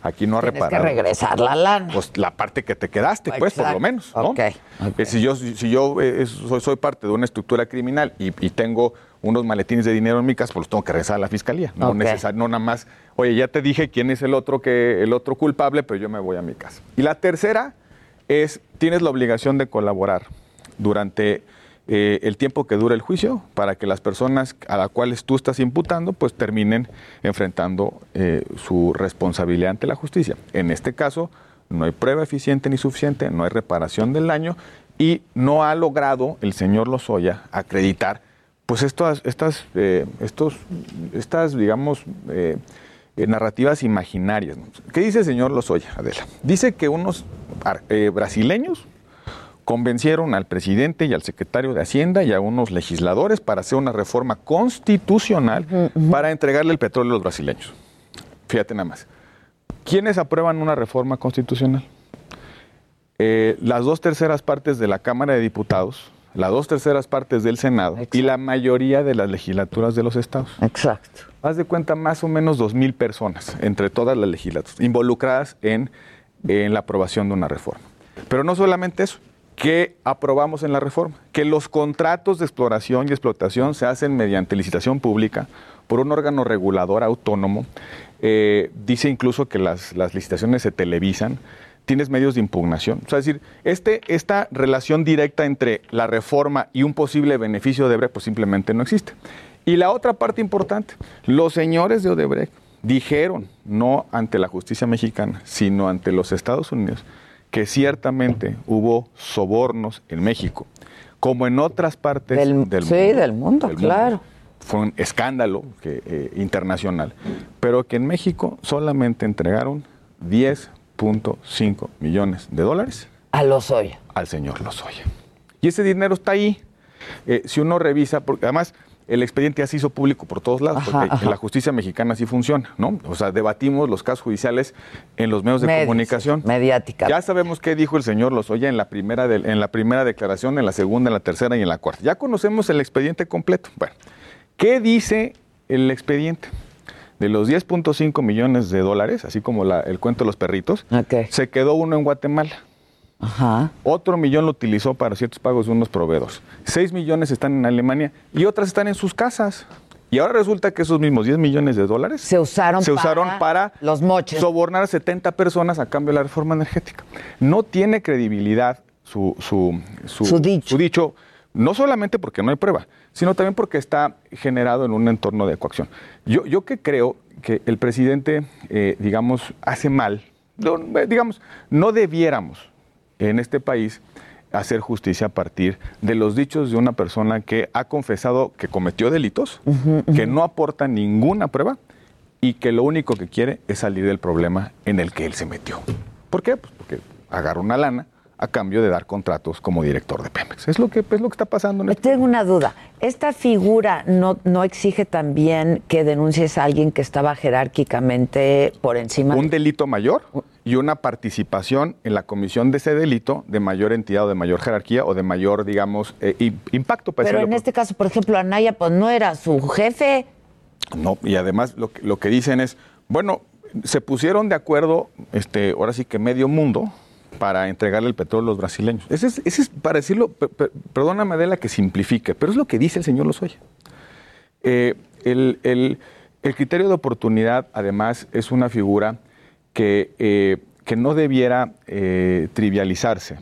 [SPEAKER 11] Aquí no ha reparado.
[SPEAKER 2] que regresar la lana.
[SPEAKER 11] Pues la parte que te quedaste, pues, por lo menos. ¿no? Eh, si yo, si yo eh, soy, parte de una estructura criminal y, tengo unos maletines de dinero en mi casa, pues los tengo que regresar a la fiscalía. No, necesario, no nada más, oye, ya te dije quién es el otro, que, el otro culpable, pero yo me voy a mi casa. Y la tercera es, tienes la obligación de colaborar durante eh, el tiempo que dura el juicio para que las personas a las cuales tú estás imputando pues terminen enfrentando eh, su responsabilidad ante la justicia. En este caso no hay prueba eficiente ni suficiente, no hay reparación del daño y no ha logrado el señor Lozoya acreditar pues estas, estas, eh, estos, estas digamos, narrativas imaginarias. ¿Qué dice el señor Lozoya, Adela? Dice que unos brasileños convencieron al presidente y al secretario de Hacienda y a unos legisladores para hacer una reforma constitucional para entregarle el petróleo a los brasileños. Fíjate nada más. ¿Quiénes aprueban una reforma constitucional? Eh, las dos terceras partes de la Cámara de Diputados, las dos terceras partes del Senado y la mayoría de las legislaturas de los estados.
[SPEAKER 2] Exacto.
[SPEAKER 11] Haz de cuenta más o menos dos mil personas entre todas las legislaturas involucradas en, en la aprobación de una reforma. Pero no solamente eso, que aprobamos en la reforma, que los contratos de exploración y explotación se hacen mediante licitación pública por un órgano regulador autónomo. Eh, dice incluso que las, licitaciones se televisan, tienes medios de impugnación. Es decir, este, esta relación directa entre la reforma y un posible beneficio de Odebrecht, pues simplemente no existe. Y la otra parte importante, los señores de Odebrecht dijeron, no ante la justicia mexicana, sino ante los Estados Unidos, que ciertamente hubo sobornos en México, como en otras partes del, mundo.
[SPEAKER 2] Sí, del mundo, claro.
[SPEAKER 11] Fue un escándalo eh, internacional, pero que en México solamente entregaron 10.5 millones de dólares.
[SPEAKER 2] A Lozoya.
[SPEAKER 11] Al señor Lozoya. Y ese dinero está ahí. Eh, si uno revisa, porque además el expediente ya se hizo público por todos lados, porque en la justicia mexicana así funciona, ¿no? O sea, debatimos los casos judiciales en los medios de comunicación.
[SPEAKER 2] Mediática.
[SPEAKER 11] Ya sabemos qué dijo el señor Lozoya en la, primera en la primera declaración, en la segunda, en la tercera y en la cuarta. Ya conocemos el expediente completo. Bueno, ¿qué dice el expediente? De los 10.5 millones de dólares, así como el cuento de los perritos, se quedó uno en Guatemala. Ajá. Otro millón lo utilizó para ciertos pagos de unos proveedores. Seis millones están en Alemania y otras están en sus casas. Y ahora resulta que esos mismos 10 millones de dólares
[SPEAKER 2] se usaron,
[SPEAKER 11] se usaron para,
[SPEAKER 2] los moches.
[SPEAKER 11] sobornar a 70 personas a cambio de la reforma energética. No tiene credibilidad su, su,
[SPEAKER 2] su,
[SPEAKER 11] dicho. no solamente porque no hay prueba, sino también porque está generado en un entorno de coacción. Yo, yo que creo que el presidente, eh, digamos, hace mal, digamos, no debiéramos en este país hacer justicia a partir de los dichos de una persona que ha confesado que cometió delitos, que no aporta ninguna prueba y que lo único que quiere es salir del problema en el que él se metió. ¿Por qué? Pues porque agarra una lana a cambio de dar contratos como director de Pemex. Es lo que, es lo que está pasando. En
[SPEAKER 2] este Tengo una duda. ¿Esta figura no, no exige también que denuncies a alguien que estaba jerárquicamente por encima?
[SPEAKER 11] Un delito mayor y una participación en la comisión de ese delito de mayor entidad o de mayor jerarquía o de mayor, digamos, eh, impacto.
[SPEAKER 2] Pero en este caso, por ejemplo, Anaya, pues no era su jefe.
[SPEAKER 11] No, y además lo que, lo que dicen es, bueno, se pusieron de acuerdo, este, ahora sí que medio mundo, para entregarle el petróleo a los brasileños. Ese es, ese es para decirlo, perdóname de la que simplifique, pero es lo que dice el señor Lozoya. Eh, el, el, el, criterio de oportunidad, además, es una figura que, eh, que no debiera eh, trivializarse,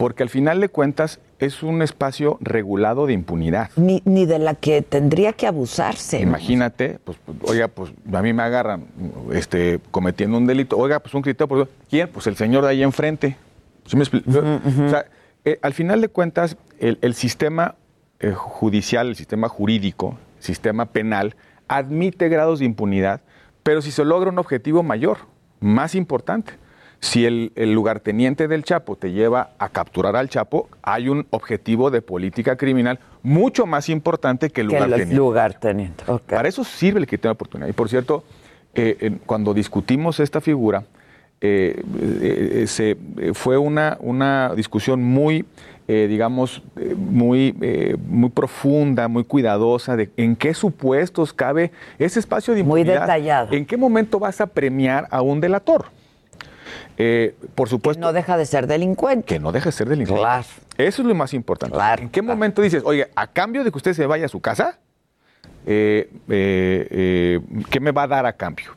[SPEAKER 11] porque al final de cuentas es un espacio regulado de impunidad.
[SPEAKER 2] Ni, ni, de la que tendría que abusarse.
[SPEAKER 11] Imagínate, pues, oiga, pues a mí me agarran este, cometiendo un delito. Oiga, pues un criterio, ¿quién? Pues el señor de ahí enfrente. me O sea, eh, al final de cuentas, el, sistema eh, judicial, el sistema jurídico, el sistema penal, admite grados de impunidad, pero si se logra un objetivo mayor, más importante si el, lugarteniente del Chapo te lleva a capturar al Chapo, hay un objetivo de política criminal mucho más importante que el lugarteniente.
[SPEAKER 2] lugarteniente.
[SPEAKER 11] Para eso sirve el criterio de oportunidad. Y por cierto, eh, cuando discutimos esta figura, eh, eh, se, fue una, una discusión muy, digamos, muy, muy profunda, muy cuidadosa de en qué supuestos cabe ese espacio de impunidad.
[SPEAKER 2] Muy detallado.
[SPEAKER 11] ¿En qué momento vas a premiar a un delator? Eh, por supuesto.
[SPEAKER 2] Que no deja de ser delincuente.
[SPEAKER 11] Que no deja de ser delincuente. Claro. Eso es lo más importante.
[SPEAKER 2] Claro,
[SPEAKER 11] ¿En qué momento dices, oye, a cambio de que usted se vaya a su casa, eh, eh, ¿qué me va a dar a cambio?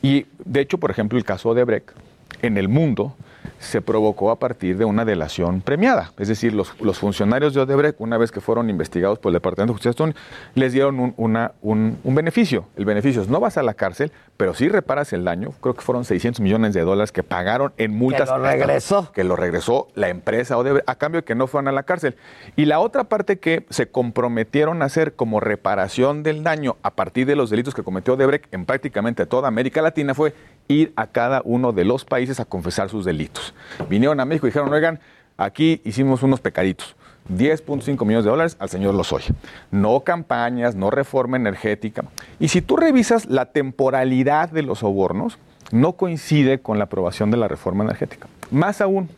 [SPEAKER 11] Y de hecho, por ejemplo, el caso de Breck, en el mundo, se provocó a partir de una delación premiada. Es decir, los, funcionarios de Odebrecht, una vez que fueron investigados por el Departamento de Justicia, les dieron un, una, un, beneficio. El beneficio es no vas a la cárcel, pero sí reparas el daño. Creo que fueron 600 millones de dólares que pagaron en multas.
[SPEAKER 2] Que lo regresó.
[SPEAKER 11] Que lo regresó la empresa Odebrecht a cambio de que no fueran a la cárcel. Y la otra parte que se comprometieron a hacer como reparación del daño a partir de los delitos que cometió Odebrecht en prácticamente toda América Latina fue ir a cada uno de los países a confesar sus delitos. Vinieron a México y dijeron, oigan, aquí hicimos unos pecaditos. 10.5 millones de dólares al señor Lozoya. No campañas, no reforma energética. Y si tú revisas la temporalidad de los sobornos, no coincide con la aprobación de la reforma energética. Más aún.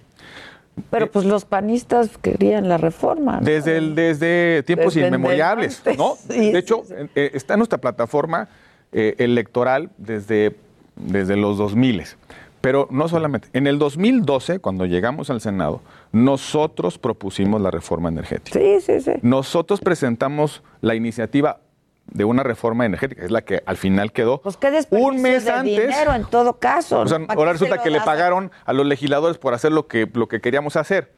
[SPEAKER 2] Pero pues los panistas querían la reforma.
[SPEAKER 11] Desde, el, desde tiempos inmemoriales, ¿no? de hecho, eh, está en nuestra plataforma eh, electoral desde desde los 2000. Pero no solamente, en el 2012, cuando llegamos al Senado, nosotros propusimos la reforma energética.
[SPEAKER 2] Sí, sí, sí.
[SPEAKER 11] Nosotros presentamos la iniciativa de una reforma energética, es la que al final quedó
[SPEAKER 2] pues qué un mes de antes. Dinero en todo caso.
[SPEAKER 11] ahora resulta que le pagaron a los legisladores por hacer lo que, lo que queríamos hacer.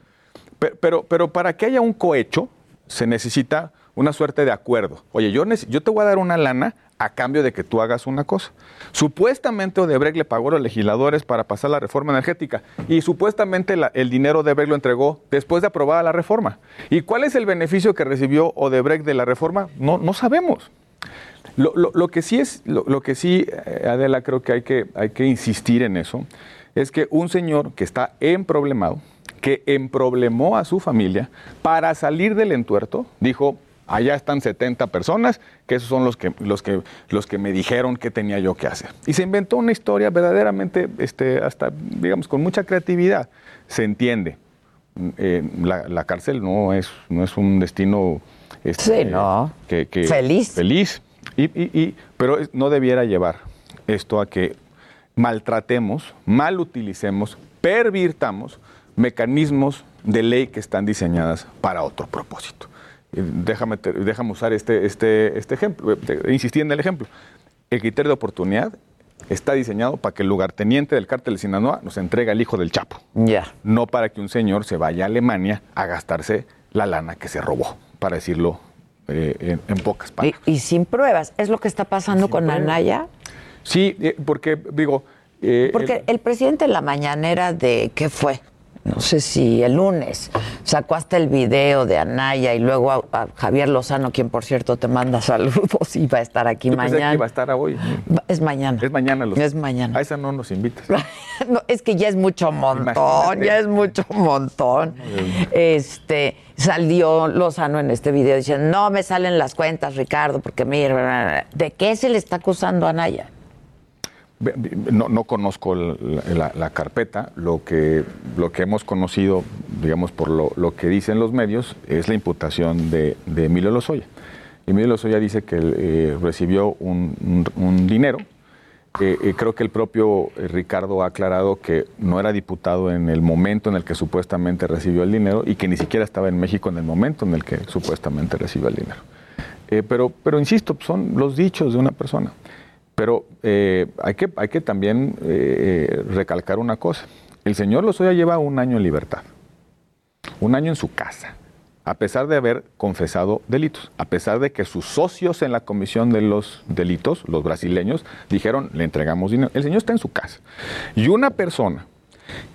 [SPEAKER 11] Pero, pero, pero para que haya un cohecho, se necesita una suerte de acuerdo. Oye, yo, yo te voy a dar una lana a cambio de que tú hagas una cosa. Supuestamente Odebrecht le pagó a los legisladores para pasar la reforma energética y supuestamente el dinero Odebrecht lo entregó después de aprobada la reforma. ¿Y cuál es el beneficio que recibió Odebrecht de la reforma? No, no sabemos. Lo, que sí es, lo, que sí, eh, Adela, creo que hay, que hay que insistir en eso, es que un señor que está emproblemado, que emproblemó a su familia, para salir del entuerto, dijo, Allá están 70 personas, que esos son los que, los que, los que me dijeron qué tenía yo que hacer. Y se inventó una historia verdaderamente, este, hasta, digamos, con mucha creatividad. Se entiende. Eh, la, cárcel no es, no es un destino
[SPEAKER 2] este, no.
[SPEAKER 11] que,
[SPEAKER 2] feliz.
[SPEAKER 11] Feliz. Y, pero no debiera llevar esto a que maltratemos, mal utilicemos, pervirtamos mecanismos de ley que están diseñadas para otro propósito déjame, déjame usar este, este, este ejemplo, eh, insistir en el ejemplo. El criterio de oportunidad está diseñado para que el lugarteniente del cártel de Sinaloa nos entregue al hijo del Chapo.
[SPEAKER 2] Ya.
[SPEAKER 11] No para que un señor se vaya a Alemania a gastarse la lana que se robó, para decirlo eh, en, pocas palabras.
[SPEAKER 2] Y, sin pruebas. ¿Es lo que está pasando con Anaya?
[SPEAKER 11] Sí, eh, porque digo...
[SPEAKER 2] porque el, el presidente en la mañanera de... ¿Qué fue? No sé si el lunes, sacó hasta el video de Anaya y luego a, Javier Lozano, quien por cierto te manda saludos y va a estar aquí mañana.
[SPEAKER 11] va a estar hoy.
[SPEAKER 2] Es mañana.
[SPEAKER 11] Es mañana.
[SPEAKER 2] Los... Es mañana.
[SPEAKER 11] A esa no nos invitas.
[SPEAKER 2] no, es que ya es mucho montón, ya es mucho montón. Este, salió Lozano en este video diciendo, no me salen las cuentas, Ricardo, porque mira, ¿de qué se le está acusando a Anaya?
[SPEAKER 11] No, conozco la, carpeta, lo que, hemos conocido, digamos, por lo, que dicen los medios, es la imputación de, Emilio Lozoya. Emilio Lozoya dice que eh, recibió un, dinero. Eh, creo que el propio eh, Ricardo ha aclarado que no era diputado en el momento en el que supuestamente recibió el dinero y que ni siquiera estaba en México en el momento en el que supuestamente recibió el dinero. pero, pero insisto, son los dichos de una persona. Pero eh, hay, que, hay que también eh, eh, recalcar una cosa. El señor Lozoya lleva un año en libertad, un año en su casa, a pesar de haber confesado delitos, a pesar de que sus socios en la comisión de los delitos, los brasileños, dijeron, le entregamos dinero. El señor está en su casa. Y una persona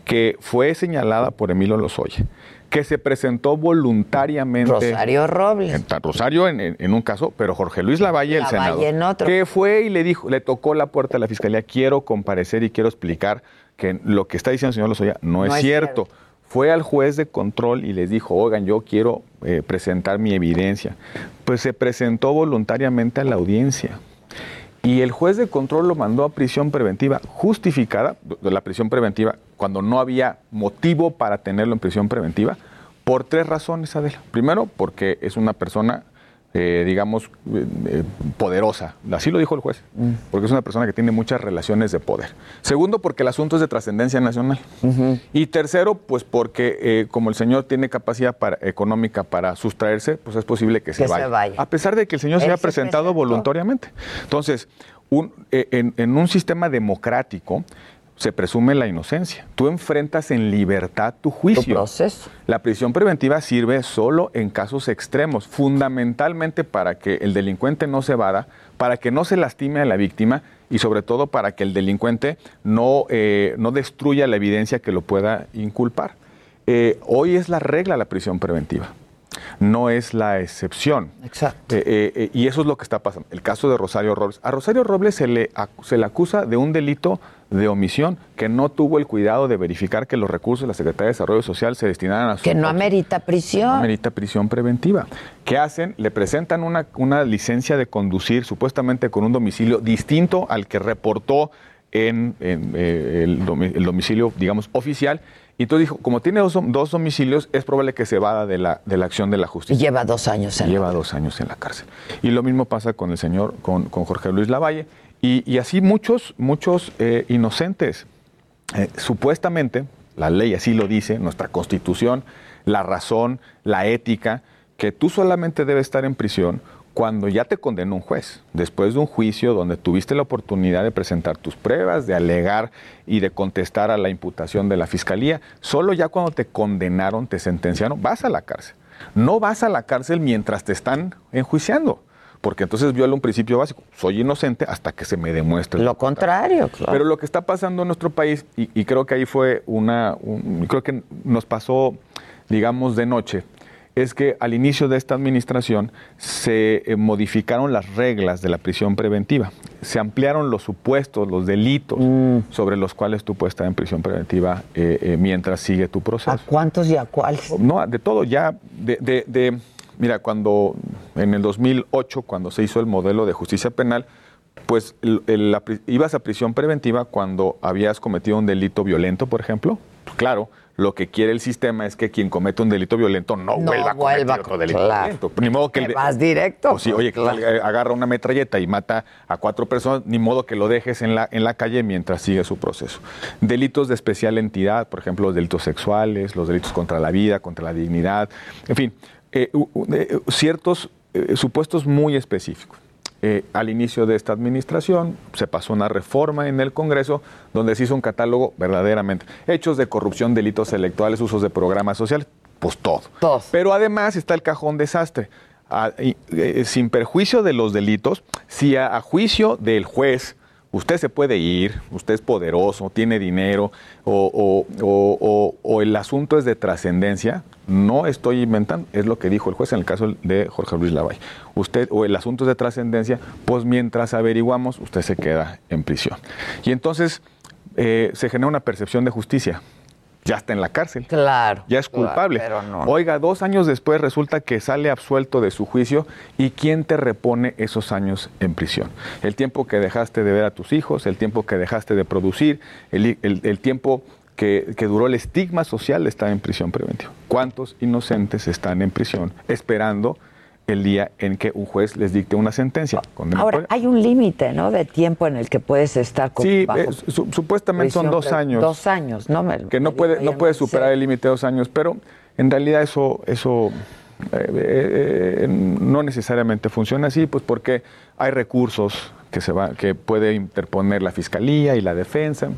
[SPEAKER 11] que fue señalada por Emilio Lozoya, que se presentó voluntariamente.
[SPEAKER 2] Rosario Robles.
[SPEAKER 11] Rosario en, un caso, pero Jorge Luis Lavalle, el senador, en otro. que fue y le dijo, le tocó la puerta a la fiscalía, quiero comparecer y quiero explicar que lo que está diciendo el señor Lozoya no, es, cierto. Fue al juez de control y les dijo, oigan, yo quiero eh, presentar mi evidencia. Pues se presentó voluntariamente a la audiencia. Y el juez de control lo mandó a prisión preventiva justificada, la prisión preventiva, cuando no había motivo para tenerlo en prisión preventiva, por tres razones, Adela. Primero, porque es una persona eh, digamos, eh, eh, poderosa. Así lo dijo el juez, mm. porque es una persona que tiene muchas relaciones de poder. Segundo, porque el asunto es de trascendencia nacional. Y tercero, pues porque como el señor tiene capacidad económica para sustraerse, pues es posible que, se, vaya. A pesar de que el señor se haya presentado voluntariamente. Entonces, en un sistema democrático, se presume la inocencia. Tú enfrentas en libertad tu juicio.
[SPEAKER 2] proceso.
[SPEAKER 11] La prisión preventiva sirve solo en casos extremos, fundamentalmente para que el delincuente no se vada, para que no se lastime a la víctima y sobre todo para que el delincuente no, eh, no destruya la evidencia que lo pueda inculpar. Eh, hoy es la regla la prisión preventiva no es la excepción.
[SPEAKER 2] Exacto.
[SPEAKER 11] Eh, y eso es lo que está pasando. El caso de Rosario Robles. A Rosario Robles se le, se le acusa de un delito de omisión, que no tuvo el cuidado de verificar que los recursos de la Secretaría de Desarrollo Social se destinaran a su...
[SPEAKER 2] Que no amerita prisión.
[SPEAKER 11] No amerita prisión preventiva. ¿Qué hacen? Le presentan una, una licencia de conducir supuestamente con un domicilio distinto al que reportó en, eh, el, domicilio, digamos, oficial. Y entonces dijo, como tiene dos, domicilios, es probable que se vada de la, de la acción de la justicia.
[SPEAKER 2] Y lleva dos años en
[SPEAKER 11] Lleva dos años en la cárcel. Y lo mismo pasa con el señor, con, con Jorge Luis Lavalle. Y, así muchos, muchos eh, inocentes. Eh, supuestamente, la ley así lo dice, nuestra constitución, la razón, la ética, que tú solamente debes estar en prisión cuando ya te condenó un juez, después de un juicio donde tuviste la oportunidad de presentar tus pruebas, de alegar y de contestar a la imputación de la fiscalía, solo ya cuando te condenaron, te sentenciaron, vas a la cárcel. No vas a la cárcel mientras te están enjuiciando porque entonces viola un principio básico. Soy inocente hasta que se me demuestre.
[SPEAKER 2] Lo contrario, claro.
[SPEAKER 11] Pero lo que está pasando en nuestro país, y, creo que ahí fue una, creo que nos pasó, digamos, de noche, es que al inicio de esta administración se eh, modificaron las reglas de la prisión preventiva. Se ampliaron los supuestos, los delitos mm. sobre los cuales tú puedes estar en prisión preventiva eh, eh, mientras sigue tu proceso. ¿A
[SPEAKER 2] cuántos y a cuáles?
[SPEAKER 11] No, de todo, ya de Mira, cuando en el 2008, cuando se hizo el modelo de justicia penal, pues ibas a prisión preventiva cuando habías cometido un delito violento, por ejemplo. Claro, lo que quiere el sistema es que quien comete un delito violento no, vuelva a cometer otro delito violento.
[SPEAKER 2] Ni modo que, vas directo.
[SPEAKER 11] Pues sí, oye, que agarra una metralleta y mata a cuatro personas, ni modo que lo dejes en la, en la calle mientras sigue su proceso. Delitos de especial entidad, por ejemplo, los delitos sexuales, los delitos contra la vida, contra la dignidad, en fin, eh, eh, ciertos eh, supuestos muy específicos. al inicio de esta administración se pasó una reforma en el Congreso donde se hizo un catálogo verdaderamente. Hechos de corrupción, delitos electorales, usos de programas sociales, pues todo. Pero además está el cajón desastre. sin perjuicio de los delitos, si a, juicio del juez usted se puede ir, usted es poderoso, tiene dinero, o, el asunto es de trascendencia, no estoy inventando, es lo que dijo el juez en el caso de Jorge Luis Lavay. Usted, o el asunto es de trascendencia, pues mientras averiguamos, usted se queda en prisión. Y entonces eh, se genera una percepción de justicia ya está en la cárcel.
[SPEAKER 2] Claro.
[SPEAKER 11] Ya es culpable. pero no. Oiga, dos años después resulta que sale absuelto de su juicio y ¿quién te repone esos años en prisión? El tiempo que dejaste de ver a tus hijos, el tiempo que dejaste de producir, el, tiempo que, que, duró el estigma social de estar en prisión preventiva. ¿Cuántos inocentes están en prisión esperando el día en que un juez les dicte una sentencia.
[SPEAKER 2] Ahora, hay un límite, ¿no? De tiempo en el que puedes estar
[SPEAKER 11] con Sí, eh, supuestamente son dos años.
[SPEAKER 2] Dos años, ¿no? Me,
[SPEAKER 11] que no puede, no puede superar el límite de dos años, pero en realidad eso, eso eh, eh, no necesariamente funciona así, pues porque hay recursos que, se va, que puede interponer la fiscalía y la defensa.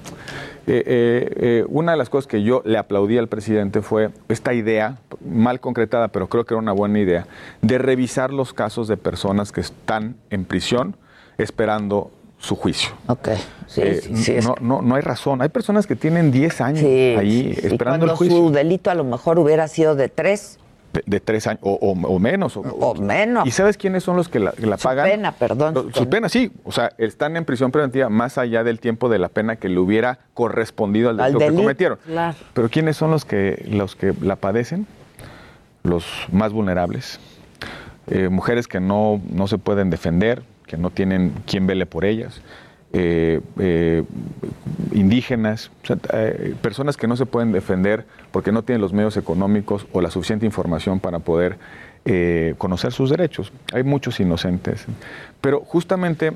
[SPEAKER 11] Eh, eh, eh, una de las cosas que yo le aplaudí al presidente fue esta idea, mal concretada, pero creo que era una buena idea, de revisar los casos de personas que están en prisión esperando su juicio.
[SPEAKER 2] Ok, sí,
[SPEAKER 11] sí, no, no, hay razón. Hay personas que tienen 10 años ahí esperando el juicio.
[SPEAKER 2] su delito a lo mejor hubiera sido de 3
[SPEAKER 11] de, tres años o, menos.
[SPEAKER 2] O, menos.
[SPEAKER 11] ¿Y sabes quiénes son los que la, pagan?
[SPEAKER 2] Su pena, perdón.
[SPEAKER 11] Su pena, sí. O sea, están en prisión preventiva más allá del tiempo de la pena que le hubiera correspondido al delito, que cometieron. Pero ¿quiénes son los que, los que la padecen? Los más vulnerables. Eh, mujeres que no, no se pueden defender, que no tienen quien vele por ellas. Eh, eh, indígenas, eh, personas que no se pueden defender porque no tienen los medios económicos o la suficiente información para poder conocer sus derechos. Hay muchos inocentes. Pero justamente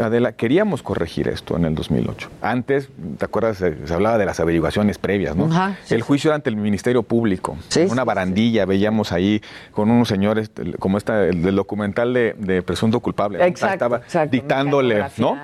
[SPEAKER 11] Adela, queríamos corregir esto en el 2008. Antes, ¿te acuerdas? Se, hablaba de las averiguaciones previas, ¿no? el juicio era ante el Ministerio Público. una barandilla, veíamos ahí con unos señores, como esta, el documental de, Presunto Culpable.
[SPEAKER 2] Exacto,
[SPEAKER 11] Estaba dictándole, ¿no?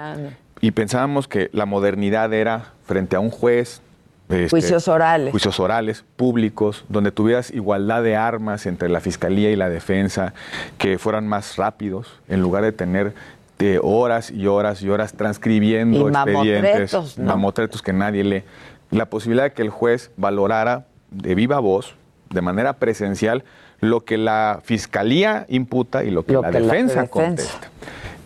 [SPEAKER 11] y pensábamos que la modernidad era frente a un juez.
[SPEAKER 2] Este, juicios orales.
[SPEAKER 11] Juicios orales, públicos, donde tuvieras igualdad de armas entre la fiscalía y la defensa, que fueran más rápidos, en lugar de tener de horas y horas y horas transcribiendo expedientes, mamotretos que nadie lee. La posibilidad de que el juez valorara de viva voz, de manera presencial, lo que la fiscalía imputa y lo que, la, defensa contesta.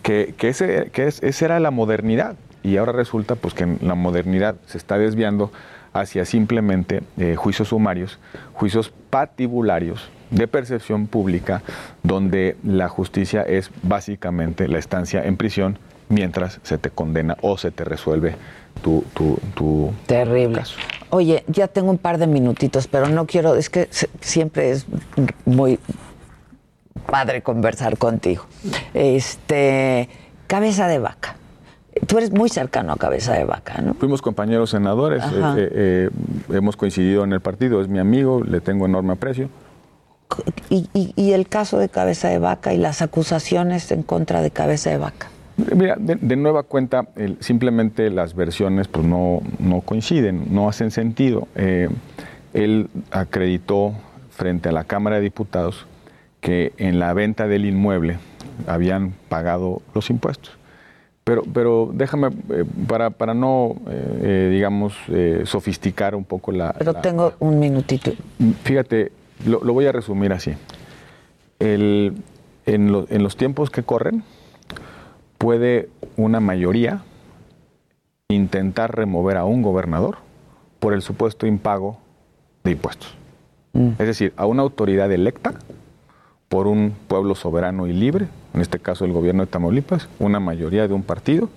[SPEAKER 11] Que, ese, que esa era la modernidad. Y ahora resulta pues que la modernidad se está desviando hacia simplemente eh, juicios sumarios, juicios patibularios de percepción pública, donde la justicia es básicamente la estancia en prisión mientras se te condena o se te resuelve tu, tu, tu
[SPEAKER 2] Terrible.
[SPEAKER 11] caso.
[SPEAKER 2] Oye, ya tengo un par de minutitos, pero no quiero, es que siempre es muy padre conversar contigo. Este, cabeza de vaca. Tú eres muy cercano a Cabeza de Vaca, ¿no?
[SPEAKER 11] Fuimos compañeros senadores, eh, eh, eh, hemos coincidido en el partido, es mi amigo, le tengo enorme aprecio.
[SPEAKER 2] ¿Y, el caso de Cabeza de Vaca y las acusaciones en contra de Cabeza de Vaca?
[SPEAKER 11] Mira, de, nueva cuenta, simplemente las versiones pues no, no coinciden, no hacen sentido. él acreditó frente a la Cámara de Diputados que en la venta del inmueble habían pagado los impuestos. Pero, pero déjame, eh, para, para no, eh, eh, digamos, sofisticar un poco la...
[SPEAKER 2] Pero tengo un minutito.
[SPEAKER 11] Fíjate, lo, voy a resumir así. El, en, en los tiempos que corren, puede una mayoría intentar remover a un gobernador por el supuesto impago de impuestos. Mm. Es decir, a una autoridad electa por un pueblo soberano y libre, en este caso el gobierno de Tamaulipas, una mayoría de un partido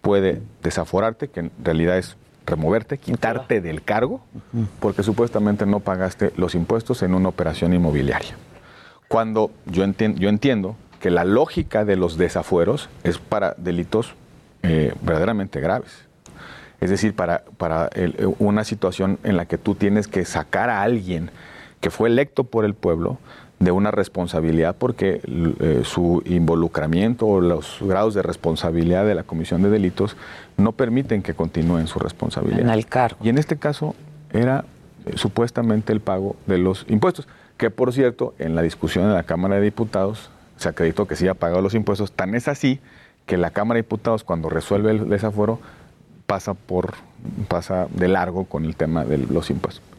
[SPEAKER 11] puede desaforarte, que en realidad es removerte, quitarte del cargo, porque supuestamente no pagaste los impuestos en una operación inmobiliaria. Cuando yo, yo entiendo que la lógica de los desafueros es para delitos eh, verdaderamente graves. Es decir, para, para una situación en la que tú tienes que sacar a alguien que fue electo por el pueblo de una responsabilidad porque eh, su involucramiento o los grados de responsabilidad de la comisión de delitos no permiten que continúen su responsabilidad.
[SPEAKER 2] En el cargo.
[SPEAKER 11] Y en este caso era eh, supuestamente el pago de los impuestos, que por cierto, en la discusión en la Cámara de Diputados se acreditó que sí ha pagado los impuestos, tan es así que la Cámara de Diputados cuando resuelve el desafuero pasa por pasa de largo con el tema de los impuestos.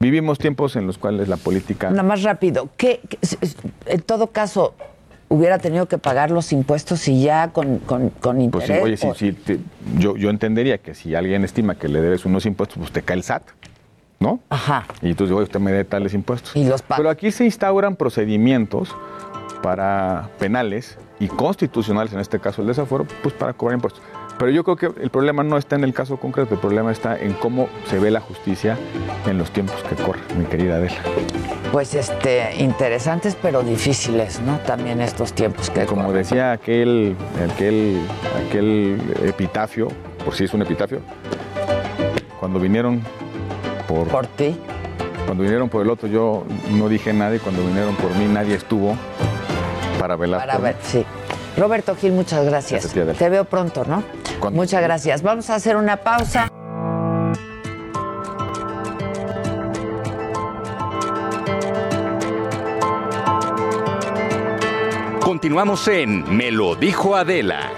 [SPEAKER 11] Vivimos tiempos en los cuales la política
[SPEAKER 2] Nada más rápido, ¿qué, en todo caso hubiera tenido que pagar los impuestos y ya con, con, con interés?
[SPEAKER 11] Pues sí, oye, sí, sí, yo, yo entendería que si alguien estima que le debes unos impuestos, pues te cae el SAT. ¿no?
[SPEAKER 2] Ajá.
[SPEAKER 11] Y entonces, oye, usted me dé tales impuestos.
[SPEAKER 2] Y los
[SPEAKER 11] Pero aquí se instauran procedimientos para penales y constitucionales, en este caso el desafuero, pues para cobrar impuestos. Pero yo creo que el problema no está en el caso concreto, el problema está en cómo se ve la justicia en los tiempos que corren, mi querida Adela.
[SPEAKER 2] Pues este, interesantes pero difíciles, ¿no? También estos tiempos que
[SPEAKER 11] Como decía aquel, aquel, aquel epitafio, por si es un epitafio, cuando vinieron por,
[SPEAKER 2] por ti.
[SPEAKER 11] Cuando vinieron por el otro yo no dije nada y cuando vinieron por mí nadie estuvo para velar.
[SPEAKER 2] Para ver, sí. Roberto Gil, muchas gracias. gracias Te veo pronto, ¿no? Muchas gracias. Vamos a hacer una pausa.
[SPEAKER 10] Continuamos en Me lo dijo Adela.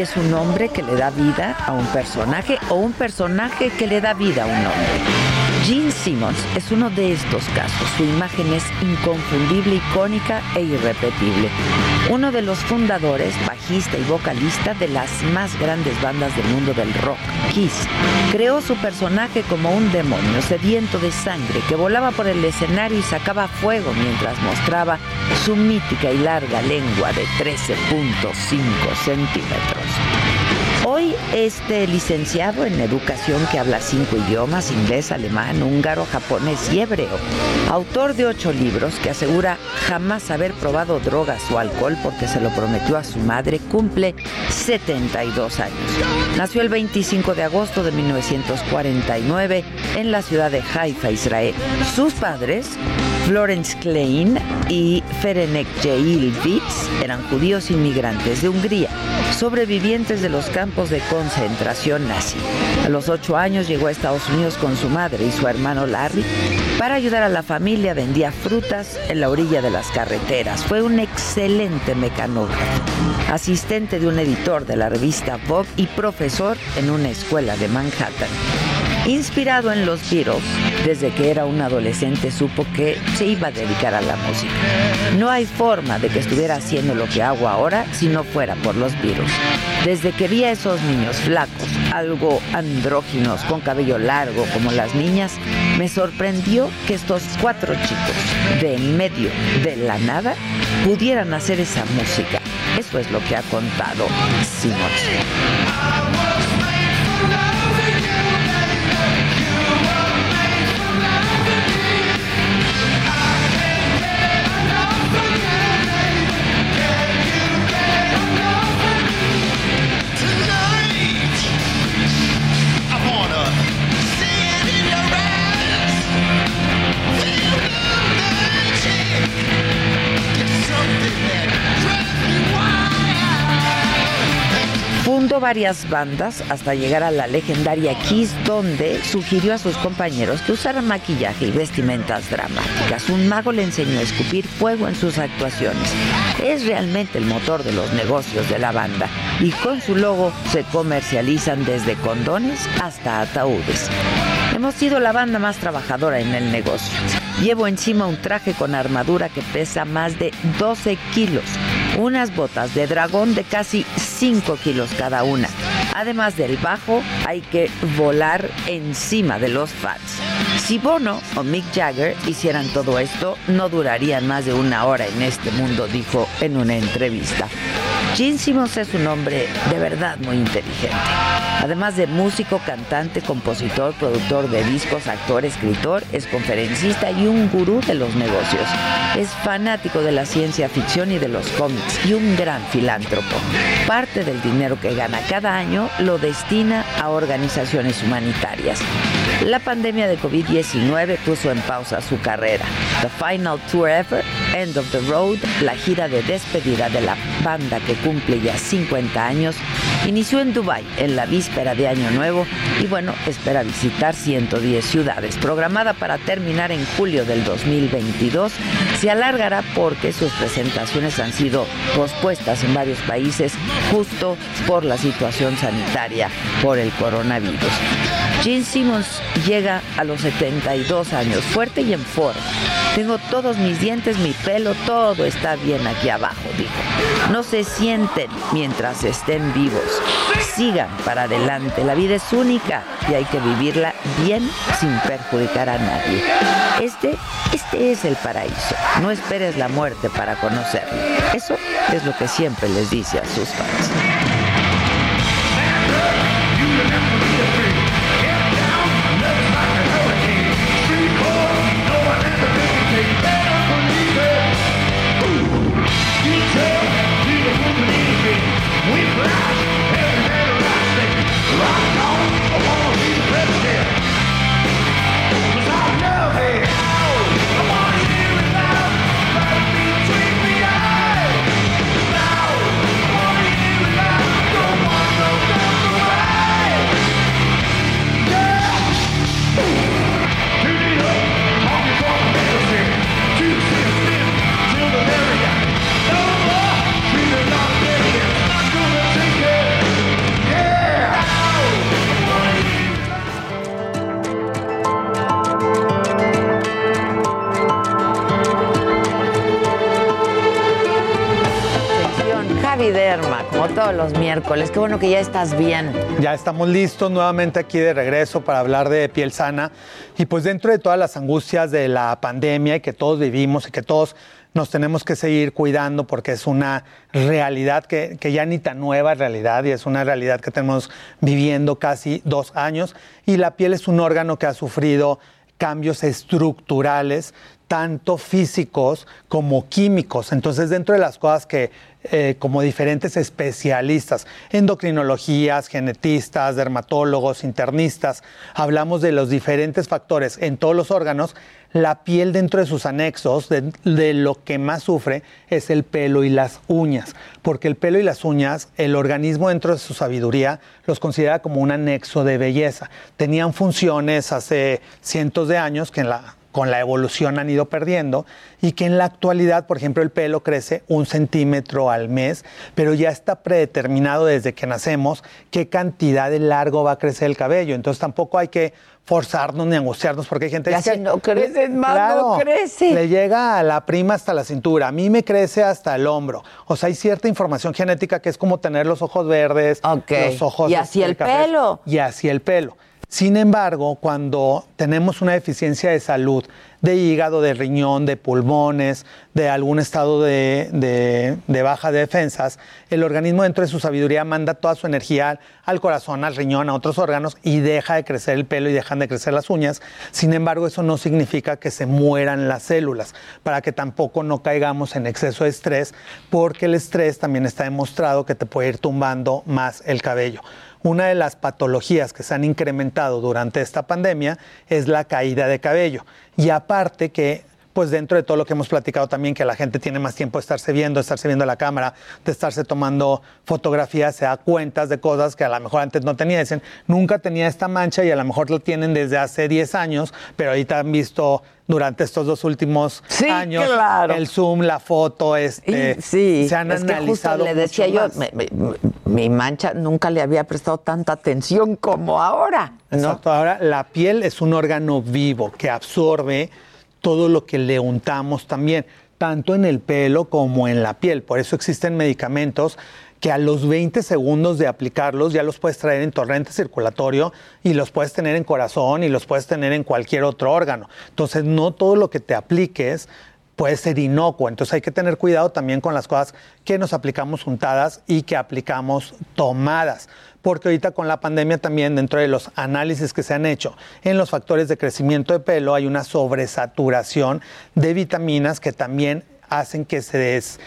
[SPEAKER 2] Es un hombre que le da vida a un personaje o un personaje que le da vida a un hombre. Gene Simmons es uno de estos casos. Su imagen es inconfundible, icónica e irrepetible. Uno de los fundadores, bajista y vocalista de las más grandes bandas del mundo del rock, Kiss, creó su personaje como un demonio sediento de sangre que volaba por el escenario y sacaba fuego mientras mostraba su mítica y larga lengua de 13.5 centímetros. Este licenciado en educación que habla cinco idiomas, inglés, alemán, húngaro, japonés y hebreo, autor de ocho libros que asegura jamás haber probado drogas o alcohol porque se lo prometió a su madre, cumple 72 años. Nació el 25 de agosto de 1949 en la ciudad de Haifa, Israel. Sus padres Florence Klein y Ferenek Jailvitz eran judíos inmigrantes de Hungría, sobrevivientes de los campos de concentración nazi. A los ocho años llegó a Estados Unidos con su madre y su hermano Larry. Para ayudar a la familia vendía frutas en la orilla de las carreteras. Fue un excelente mecanógrafo, asistente de un editor de la revista Vogue y profesor en una escuela de Manhattan. Inspirado en los Beatles, desde que era un adolescente supo que se iba a dedicar a la música. No hay forma de que estuviera haciendo lo que hago ahora si no fuera por los Beatles. Desde que vi a esos niños flacos, algo andróginos, con cabello largo como las niñas, me sorprendió que estos cuatro chicos, de en medio de la nada, pudieran hacer esa música. Eso es lo que ha contado Simon. Varias bandas hasta llegar a la legendaria Kiss, donde sugirió a sus compañeros que usaran maquillaje y vestimentas dramáticas. Un mago le enseñó a escupir fuego en sus actuaciones. Es realmente el motor de los negocios de la banda y con su logo se comercializan desde condones hasta ataúdes. Hemos sido la banda más trabajadora en el negocio. Llevo encima un traje con armadura que pesa más de 12 kilos, unas botas de dragón de casi 5 kilos cada una. Además del bajo, hay que volar encima de los fans. Si Bono o Mick Jagger hicieran todo esto, no durarían más de una hora en este mundo, dijo en una entrevista. Gene Simmons es un hombre de verdad muy inteligente. Además de músico, cantante, compositor, productor de discos, actor, escritor, es conferencista y un gurú de los negocios. Es fanático de la ciencia ficción y de los cómics y un gran filántropo. Parte del dinero que gana cada año lo destina a organizaciones humanitarias. La pandemia de COVID-19 puso en pausa su carrera. The Final Tour Ever, End of the Road, la gira de despedida de la banda que cumple ya 50 años, inició en Dubai en la víspera de Año Nuevo y bueno, espera visitar 110 ciudades. Programada para terminar en julio del 2022, se alargará porque sus presentaciones han sido pospuestas en varios países justo por la situación sanitaria por el coronavirus. Gene Simmons llega a los 72 años, fuerte y en forma. Tengo todos mis dientes, mi pelo, todo está bien aquí abajo, dijo. No se sienten mientras estén vivos. Sigan para adelante. La vida es única y hay que vivirla bien sin perjudicar a nadie. Este, este es el paraíso. No esperes la muerte para conocerlo. Eso es lo que siempre les dice a sus fans. Todos los miércoles. Qué bueno que ya estás bien.
[SPEAKER 12] Ya estamos listos nuevamente aquí de regreso para hablar de piel sana. Y pues dentro de todas las angustias de la pandemia y que todos vivimos y que todos nos tenemos que seguir cuidando porque es una realidad que, que, ya ni tan nueva realidad y es una realidad que tenemos viviendo casi dos años. Y la piel es un órgano que ha sufrido cambios estructurales, tanto físicos como químicos. Entonces, dentro de las cosas que eh, como diferentes especialistas, endocrinologías, genetistas, dermatólogos, internistas, hablamos de los diferentes factores en todos los órganos, la piel dentro de sus anexos, de, de, lo que más sufre es el pelo y las uñas, porque el pelo y las uñas, el organismo dentro de su sabiduría los considera como un anexo de belleza. Tenían funciones hace cientos de años que en la con la evolución han ido perdiendo y que en la actualidad, por ejemplo, el pelo crece un centímetro al mes, pero ya está predeterminado desde que nacemos qué cantidad de largo va a crecer el cabello. Entonces tampoco hay que forzarnos ni angustiarnos porque hay gente
[SPEAKER 2] ya
[SPEAKER 12] que
[SPEAKER 2] si no crece más
[SPEAKER 12] claro,
[SPEAKER 2] no crece
[SPEAKER 12] le llega a la prima hasta la cintura a mí me crece hasta el hombro. O sea hay cierta información genética que es como tener los ojos verdes
[SPEAKER 2] okay.
[SPEAKER 12] los ojos
[SPEAKER 2] y así el
[SPEAKER 12] cafés,
[SPEAKER 2] pelo.
[SPEAKER 12] Y así el pelo sin embargo, cuando tenemos una deficiencia de salud, de hígado, de riñón, de pulmones, de algún estado de, baja de defensas, el organismo dentro de su sabiduría manda toda su energía al corazón, al riñón, a otros órganos y deja de crecer el pelo y dejan de crecer las uñas. Sin embargo, eso no significa que se mueran las células, para que tampoco no caigamos en exceso de estrés, porque el estrés también está demostrado que te puede ir tumbando más el cabello. Una de las patologías que se han incrementado durante esta pandemia es la caída de cabello. Y aparte que pues dentro de todo lo que hemos platicado también, que la gente tiene más tiempo de estarse viendo, de estarse viendo la cámara, de estarse tomando fotografías, se da cuentas de cosas que a lo mejor antes no tenía. Dicen, nunca tenía esta mancha y a lo mejor lo tienen desde hace 10 años, pero ahorita han visto durante estos dos últimos
[SPEAKER 2] sí,
[SPEAKER 12] años
[SPEAKER 2] claro.
[SPEAKER 12] el zoom, la foto, este,
[SPEAKER 2] y, sí,
[SPEAKER 12] se han
[SPEAKER 2] es
[SPEAKER 12] analizado.
[SPEAKER 2] Que justo le decía yo, me, me, mi mancha nunca le había prestado tanta atención como ahora. ¿no?
[SPEAKER 12] Exacto, ahora la piel es un órgano vivo que absorbe todo lo que le untamos también, tanto en el pelo como en la piel. Por eso existen medicamentos que a los 20 segundos de aplicarlos ya los puedes traer en torrente circulatorio y los puedes tener en corazón y los puedes tener en cualquier otro órgano. Entonces, no todo lo que te apliques puede ser inocuo. Entonces hay que tener cuidado también con las cosas que nos aplicamos untadas y que aplicamos tomadas. Porque ahorita con la pandemia también dentro de los análisis que se han hecho en los factores de crecimiento de pelo hay una sobresaturación de vitaminas que también hacen que se, des,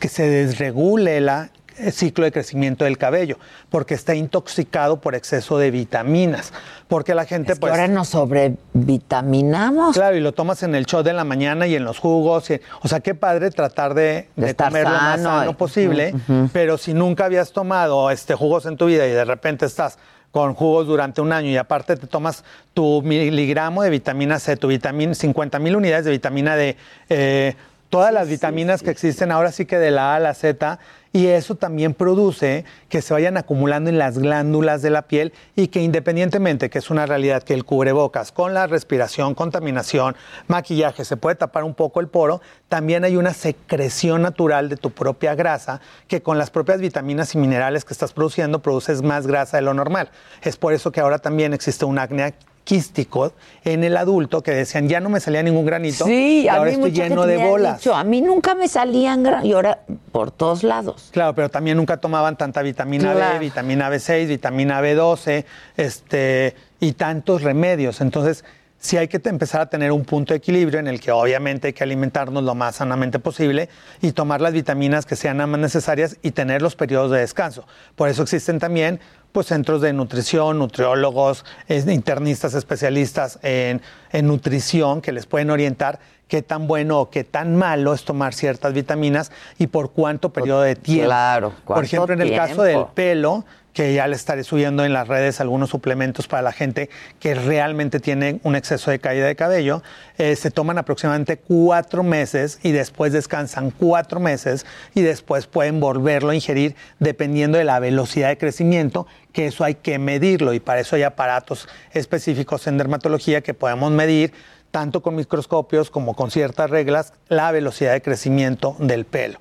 [SPEAKER 12] que se desregule la ciclo de crecimiento del cabello, porque está intoxicado por exceso de vitaminas. Porque la gente,
[SPEAKER 2] pues. ahora nos sobrevitaminamos.
[SPEAKER 12] Claro, y lo tomas en el show de la mañana y en los jugos. o sea, qué padre tratar de, de, comer lo más sano posible, pero si nunca habías tomado este, jugos en tu vida y de repente estás con jugos durante un año y aparte te tomas tu miligramo de vitamina C, tu vitamina, 50 mil unidades de vitamina D, eh, todas las vitaminas que existen ahora sí que de la A a la Z, y eso también produce que se vayan acumulando en las glándulas de la piel y que independientemente que es una realidad que el cubrebocas con la respiración, contaminación, maquillaje se puede tapar un poco el poro, también hay una secreción natural de tu propia grasa que con las propias vitaminas y minerales que estás produciendo produces más grasa de lo normal. Es por eso que ahora también existe un acné en el adulto que decían, ya no me salía ningún granito,
[SPEAKER 2] sí,
[SPEAKER 12] y ahora estoy lleno de bolas.
[SPEAKER 2] a mí nunca me salían y ahora por todos lados.
[SPEAKER 12] Claro, pero también nunca tomaban tanta vitamina B, vitamina B6, vitamina B12, este, y tantos remedios. Entonces, sí hay que empezar a tener un punto de equilibrio en el que obviamente hay que alimentarnos lo más sanamente posible y tomar las vitaminas que sean más necesarias y tener los periodos de descanso. Por eso existen también pues, centros de nutrición, nutriólogos, internistas especialistas en, nutrición que les pueden orientar qué tan bueno o qué tan malo es tomar ciertas vitaminas y por cuánto periodo de tiempo.
[SPEAKER 2] Claro,
[SPEAKER 12] Por ejemplo, en el caso del pelo, que ya le estaré subiendo en las redes algunos suplementos para la gente que realmente tiene un exceso de caída de cabello. Eh, se toman aproximadamente cuatro meses y después descansan cuatro meses y después pueden volverlo a ingerir dependiendo de la velocidad de crecimiento, que eso hay que medirlo y para eso hay aparatos específicos en dermatología que podemos medir tanto con microscopios como con ciertas reglas la velocidad de crecimiento del pelo.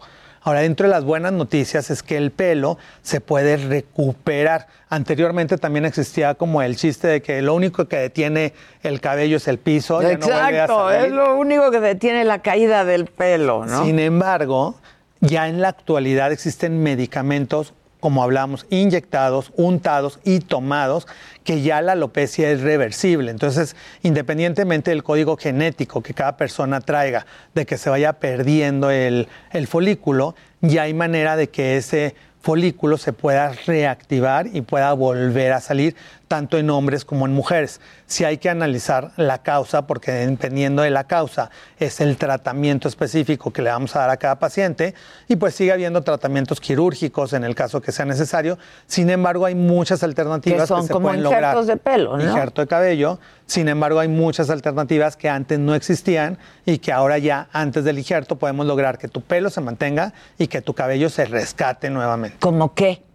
[SPEAKER 12] Ahora, dentro de las buenas noticias es que el pelo se puede recuperar. Anteriormente también existía como el chiste de que lo único que detiene el cabello es el piso.
[SPEAKER 2] Exacto, es lo único que detiene la caída del pelo, ¿no?
[SPEAKER 12] Sin embargo, ya en la actualidad existen medicamentos como hablamos, inyectados, untados y tomados, que ya la alopecia es reversible. Entonces, independientemente del código genético que cada persona traiga, de que se vaya perdiendo el, el folículo, ya hay manera de que ese folículo se pueda reactivar y pueda volver a salir tanto en hombres como en mujeres. Si hay que analizar la causa, porque dependiendo de la causa es el tratamiento específico que le vamos a dar a cada paciente, y pues sigue habiendo tratamientos quirúrgicos en el caso que sea necesario. Sin embargo, hay muchas alternativas
[SPEAKER 2] que, son
[SPEAKER 12] se
[SPEAKER 2] como
[SPEAKER 12] pueden lograr.
[SPEAKER 2] de pelo, ¿no?
[SPEAKER 12] Injerto de cabello. Sin embargo, hay muchas alternativas que antes no existían y que ahora ya antes del injerto podemos lograr que tu pelo se mantenga y que tu cabello se rescate nuevamente.
[SPEAKER 2] ¿Cómo qué?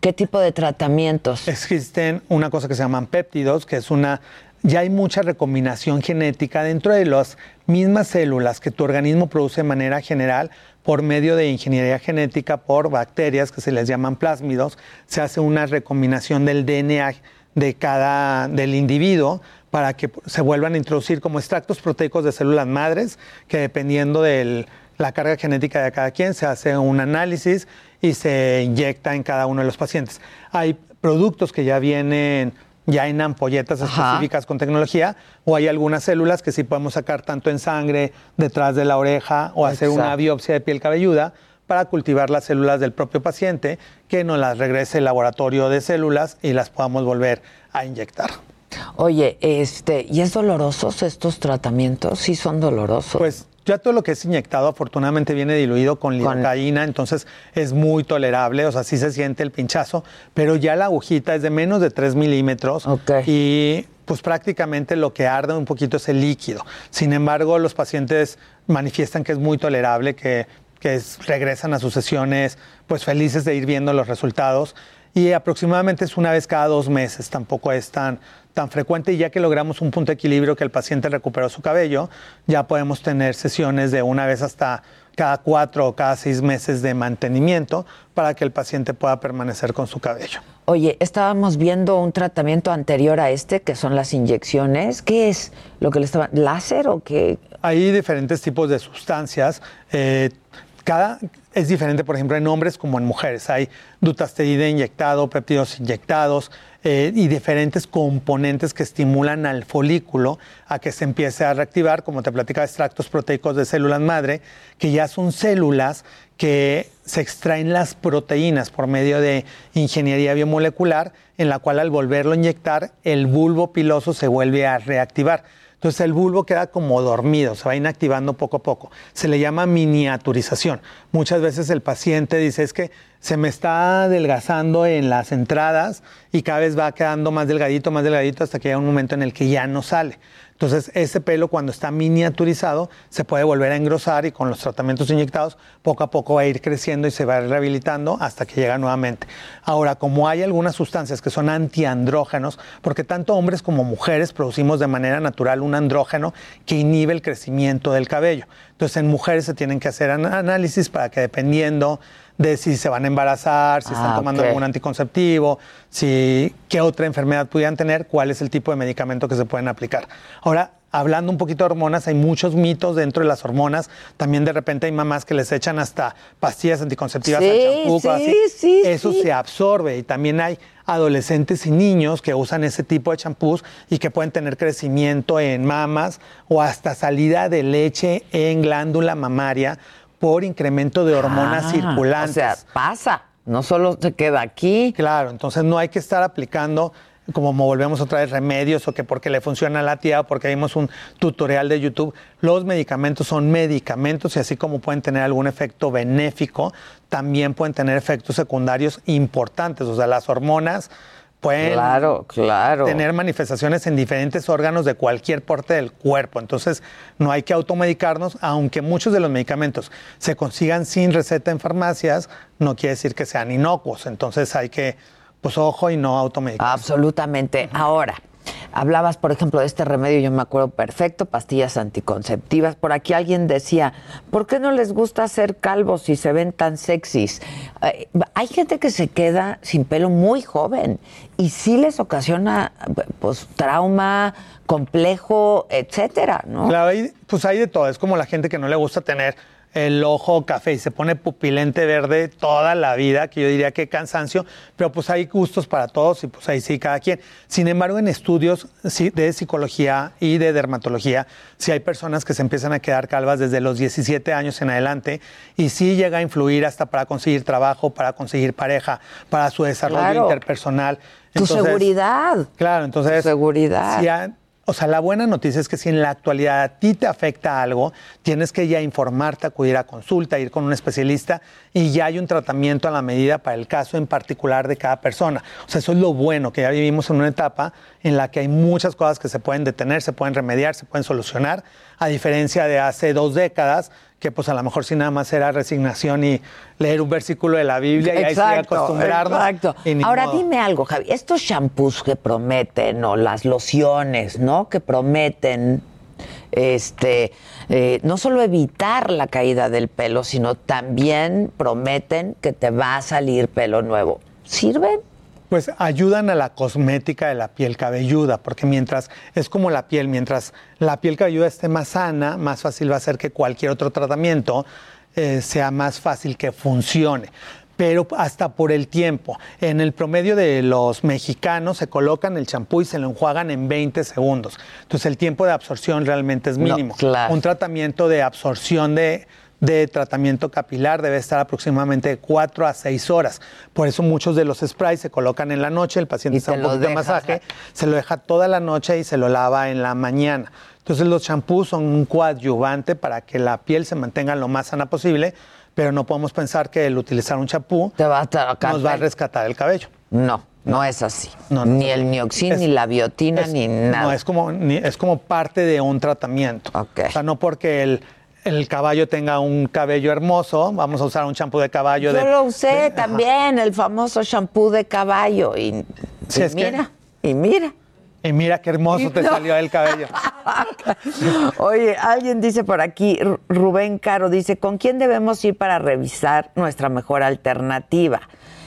[SPEAKER 2] ¿Qué tipo de tratamientos?
[SPEAKER 12] Existen una cosa que se llaman péptidos, que es una ya hay mucha recombinación genética dentro de las mismas células que tu organismo produce de manera general por medio de ingeniería genética por bacterias que se les llaman plásmidos, se hace una recombinación del DNA de cada del individuo para que se vuelvan a introducir como extractos proteicos de células madres que dependiendo de la carga genética de cada quien se hace un análisis y se inyecta en cada uno de los pacientes. Hay productos que ya vienen ya en ampolletas específicas con tecnología, o hay algunas células que sí podemos sacar tanto en sangre, detrás de la oreja, o hacer una biopsia de piel cabelluda para cultivar las células del propio paciente, que nos las regrese el laboratorio de células y las podamos volver a inyectar.
[SPEAKER 2] Oye, este, ¿y es dolorosos estos tratamientos? Sí son dolorosos.
[SPEAKER 12] Pues ya todo lo que es inyectado afortunadamente viene diluido con lidocaína, entonces es muy tolerable, o sea, sí se siente el pinchazo, pero ya la agujita es de menos de 3 milímetros y pues prácticamente lo que arde un poquito es el líquido. Sin embargo, los pacientes manifiestan que es muy tolerable, que, regresan a sus sesiones pues felices de ir viendo los resultados. Y aproximadamente es una vez cada dos meses, tampoco es tan, tan frecuente y ya que logramos un punto de equilibrio que el paciente recuperó su cabello, ya podemos tener sesiones de una vez hasta cada cuatro o cada seis meses de mantenimiento para que el paciente pueda permanecer con su cabello.
[SPEAKER 2] Oye, estábamos viendo un tratamiento anterior a este, que son las inyecciones. ¿Qué es lo que le estaban? ¿Láser o qué?
[SPEAKER 12] Hay diferentes tipos de sustancias. Eh, cada es diferente, por ejemplo, en hombres como en mujeres. Hay dutasteride inyectado, péptidos inyectados, eh, y diferentes componentes que estimulan al folículo a que se empiece a reactivar, como te platicaba, extractos proteicos de células madre, que ya son células que se extraen las proteínas por medio de ingeniería biomolecular, en la cual al volverlo a inyectar, el bulbo piloso se vuelve a reactivar. Entonces el bulbo queda como dormido, se va inactivando poco a poco. Se le llama miniaturización. Muchas veces el paciente dice es que se me está adelgazando en las entradas y cada vez va quedando más delgadito, más delgadito hasta que llega un momento en el que ya no sale. Entonces, ese pelo cuando está miniaturizado se puede volver a engrosar y con los tratamientos inyectados poco a poco va a ir creciendo y se va rehabilitando hasta que llega nuevamente. Ahora, como hay algunas sustancias que son antiandrógenos, porque tanto hombres como mujeres producimos de manera natural un andrógeno que inhibe el crecimiento del cabello. Entonces, en mujeres se tienen que hacer análisis para que dependiendo de si se van a embarazar, si están ah, tomando algún anticonceptivo, si qué otra enfermedad pudieran tener, cuál es el tipo de medicamento que se pueden aplicar. Ahora, hablando un poquito de hormonas, hay muchos mitos dentro de las hormonas. También de repente hay mamás que les echan hasta pastillas anticonceptivas al champú,
[SPEAKER 2] sí, Sí,
[SPEAKER 12] Eso se absorbe y también hay adolescentes y niños que usan ese tipo de champús y que pueden tener crecimiento en mamas o hasta salida de leche en glándula mamaria por incremento de hormonas ah, circulantes. O
[SPEAKER 2] sea, pasa, no solo se queda aquí.
[SPEAKER 12] Claro, entonces no hay que estar aplicando como volvemos otra vez remedios o que porque le funciona a la tía o porque vimos un tutorial de YouTube. Los medicamentos son medicamentos y así como pueden tener algún efecto benéfico, también pueden tener efectos secundarios importantes. O sea, las hormonas pueden
[SPEAKER 2] claro, claro.
[SPEAKER 12] tener manifestaciones en diferentes órganos de cualquier parte del cuerpo. Entonces, no hay que automedicarnos, aunque muchos de los medicamentos se consigan sin receta en farmacias, no quiere decir que sean inocuos. Entonces, hay que, pues, ojo y no automedicarnos.
[SPEAKER 2] Absolutamente. Ahora, Hablabas, por ejemplo, de este remedio, yo me acuerdo perfecto, pastillas anticonceptivas. Por aquí alguien decía, ¿por qué no les gusta ser calvos si se ven tan sexys? Eh, hay gente que se queda sin pelo muy joven y sí les ocasiona pues trauma, complejo, etcétera, ¿no?
[SPEAKER 12] Claro, pues hay de todo. Es como la gente que no le gusta tener el ojo café y se pone pupilente verde toda la vida, que yo diría que cansancio, pero pues hay gustos para todos y pues ahí sí cada quien. Sin embargo, en estudios de psicología y de dermatología, sí hay personas que se empiezan a quedar calvas desde los 17 años en adelante y sí llega a influir hasta para conseguir trabajo, para conseguir pareja, para su desarrollo interpersonal.
[SPEAKER 2] tu seguridad.
[SPEAKER 12] Claro, entonces.
[SPEAKER 2] Tu seguridad.
[SPEAKER 12] O sea, la buena noticia es que si en la actualidad a ti te afecta algo, tienes que ya informarte, acudir a consulta, ir con un especialista y ya hay un tratamiento a la medida para el caso en particular de cada persona. O sea, eso es lo bueno, que ya vivimos en una etapa en la que hay muchas cosas que se pueden detener, se pueden remediar, se pueden solucionar, a diferencia de hace dos décadas que pues a lo mejor si nada más era resignación y leer un versículo de la Biblia y ahí sí acostumbrarnos.
[SPEAKER 2] Exacto. Ahora dime algo, Javi, estos shampoos que prometen o las lociones, ¿no? Que prometen este eh, no solo evitar la caída del pelo, sino también prometen que te va a salir pelo nuevo. ¿Sirven?
[SPEAKER 12] Pues ayudan a la cosmética de la piel cabelluda, porque mientras es como la piel, mientras la piel cabelluda esté más sana, más fácil va a ser que cualquier otro tratamiento eh, sea más fácil que funcione. Pero hasta por el tiempo. En el promedio de los mexicanos se colocan el champú y se lo enjuagan en 20 segundos. Entonces el tiempo de absorción realmente es mínimo. Un tratamiento de absorción de de tratamiento capilar debe estar aproximadamente de 4 a 6 horas. Por eso muchos de los sprays se colocan en la noche, el paciente está un poquito de masaje, se lo deja toda la noche y se lo lava en la mañana. Entonces los champús son un coadyuvante para que la piel se mantenga lo más sana posible, pero no podemos pensar que el utilizar un champú nos va a rescatar el cabello.
[SPEAKER 2] No, no es así. ni el mioxin, ni la biotina, ni nada.
[SPEAKER 12] No, es como, es como parte de un tratamiento. O sea, no porque el el caballo tenga un cabello hermoso, vamos a usar un champú de caballo.
[SPEAKER 2] Yo lo usé también, el famoso champú de caballo. Y, mira, y mira.
[SPEAKER 12] Y mira qué hermoso te salió el cabello.
[SPEAKER 2] Oye, alguien dice por aquí, Rubén Caro dice, ¿con quién debemos ir para revisar nuestra mejor alternativa?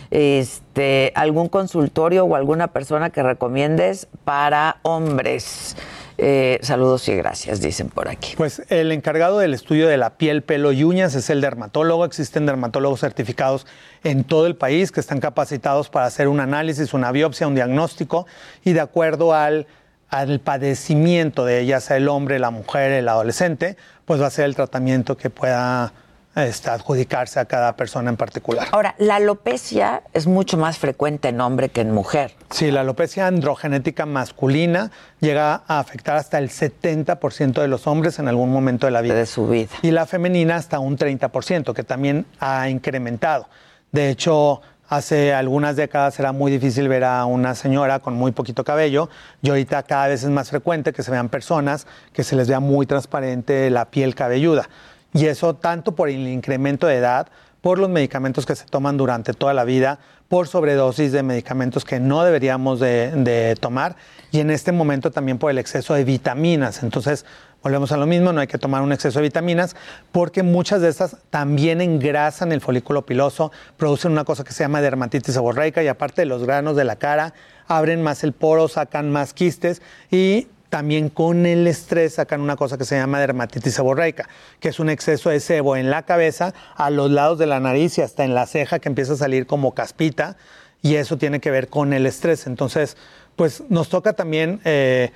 [SPEAKER 2] Este, algún consultorio o alguna persona que recomiendes para hombres. Eh, saludos y gracias, dicen por aquí.
[SPEAKER 12] Pues el encargado del estudio de la piel, pelo y uñas es el dermatólogo. Existen dermatólogos certificados en todo el país que están capacitados para hacer un análisis, una biopsia, un diagnóstico y de acuerdo al, al padecimiento de ella, sea el hombre, la mujer, el adolescente, pues va a ser el tratamiento que pueda este, adjudicarse a cada persona en particular.
[SPEAKER 2] Ahora, la alopecia es mucho más frecuente en hombre que en mujer.
[SPEAKER 12] Sí, la alopecia androgenética masculina llega a afectar hasta el 70% de los hombres en algún momento de la vida.
[SPEAKER 2] De su vida.
[SPEAKER 12] Y la femenina hasta un 30%, que también ha incrementado. De hecho, Hace algunas décadas era muy difícil ver a una señora con muy poquito cabello y ahorita cada vez es más frecuente que se vean personas que se les vea muy transparente la piel cabelluda. Y eso tanto por el incremento de edad, por los medicamentos que se toman durante toda la vida, por sobredosis de medicamentos que no deberíamos de, tomar y en este momento también por el exceso de vitaminas. Entonces, volvemos a lo mismo, no hay que tomar un exceso de vitaminas porque muchas de estas también engrasan el folículo piloso, producen una cosa que se llama dermatitis seborreica y aparte de los granos de la cara, abren más el poro, sacan más quistes y también con el estrés sacan una cosa que se llama dermatitis seborreica, que es un exceso de sebo en la cabeza, a los lados de la nariz y hasta en la ceja que empieza a salir como caspita, y eso tiene que ver con el estrés. Entonces, pues nos toca también eh,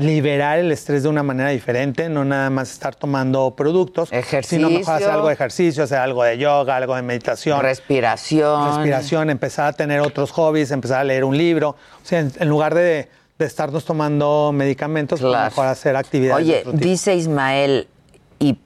[SPEAKER 12] liberar el estrés de una manera diferente, no nada más estar tomando productos,
[SPEAKER 2] ejercicio.
[SPEAKER 12] sino mejor hacer algo de ejercicio, hacer algo de yoga, algo de meditación.
[SPEAKER 2] Respiración.
[SPEAKER 12] Respiración, empezar a tener otros hobbies, empezar a leer un libro. O sea, en lugar de de estarnos tomando medicamentos para mejor hacer actividades.
[SPEAKER 2] Oye, dice Ismael, y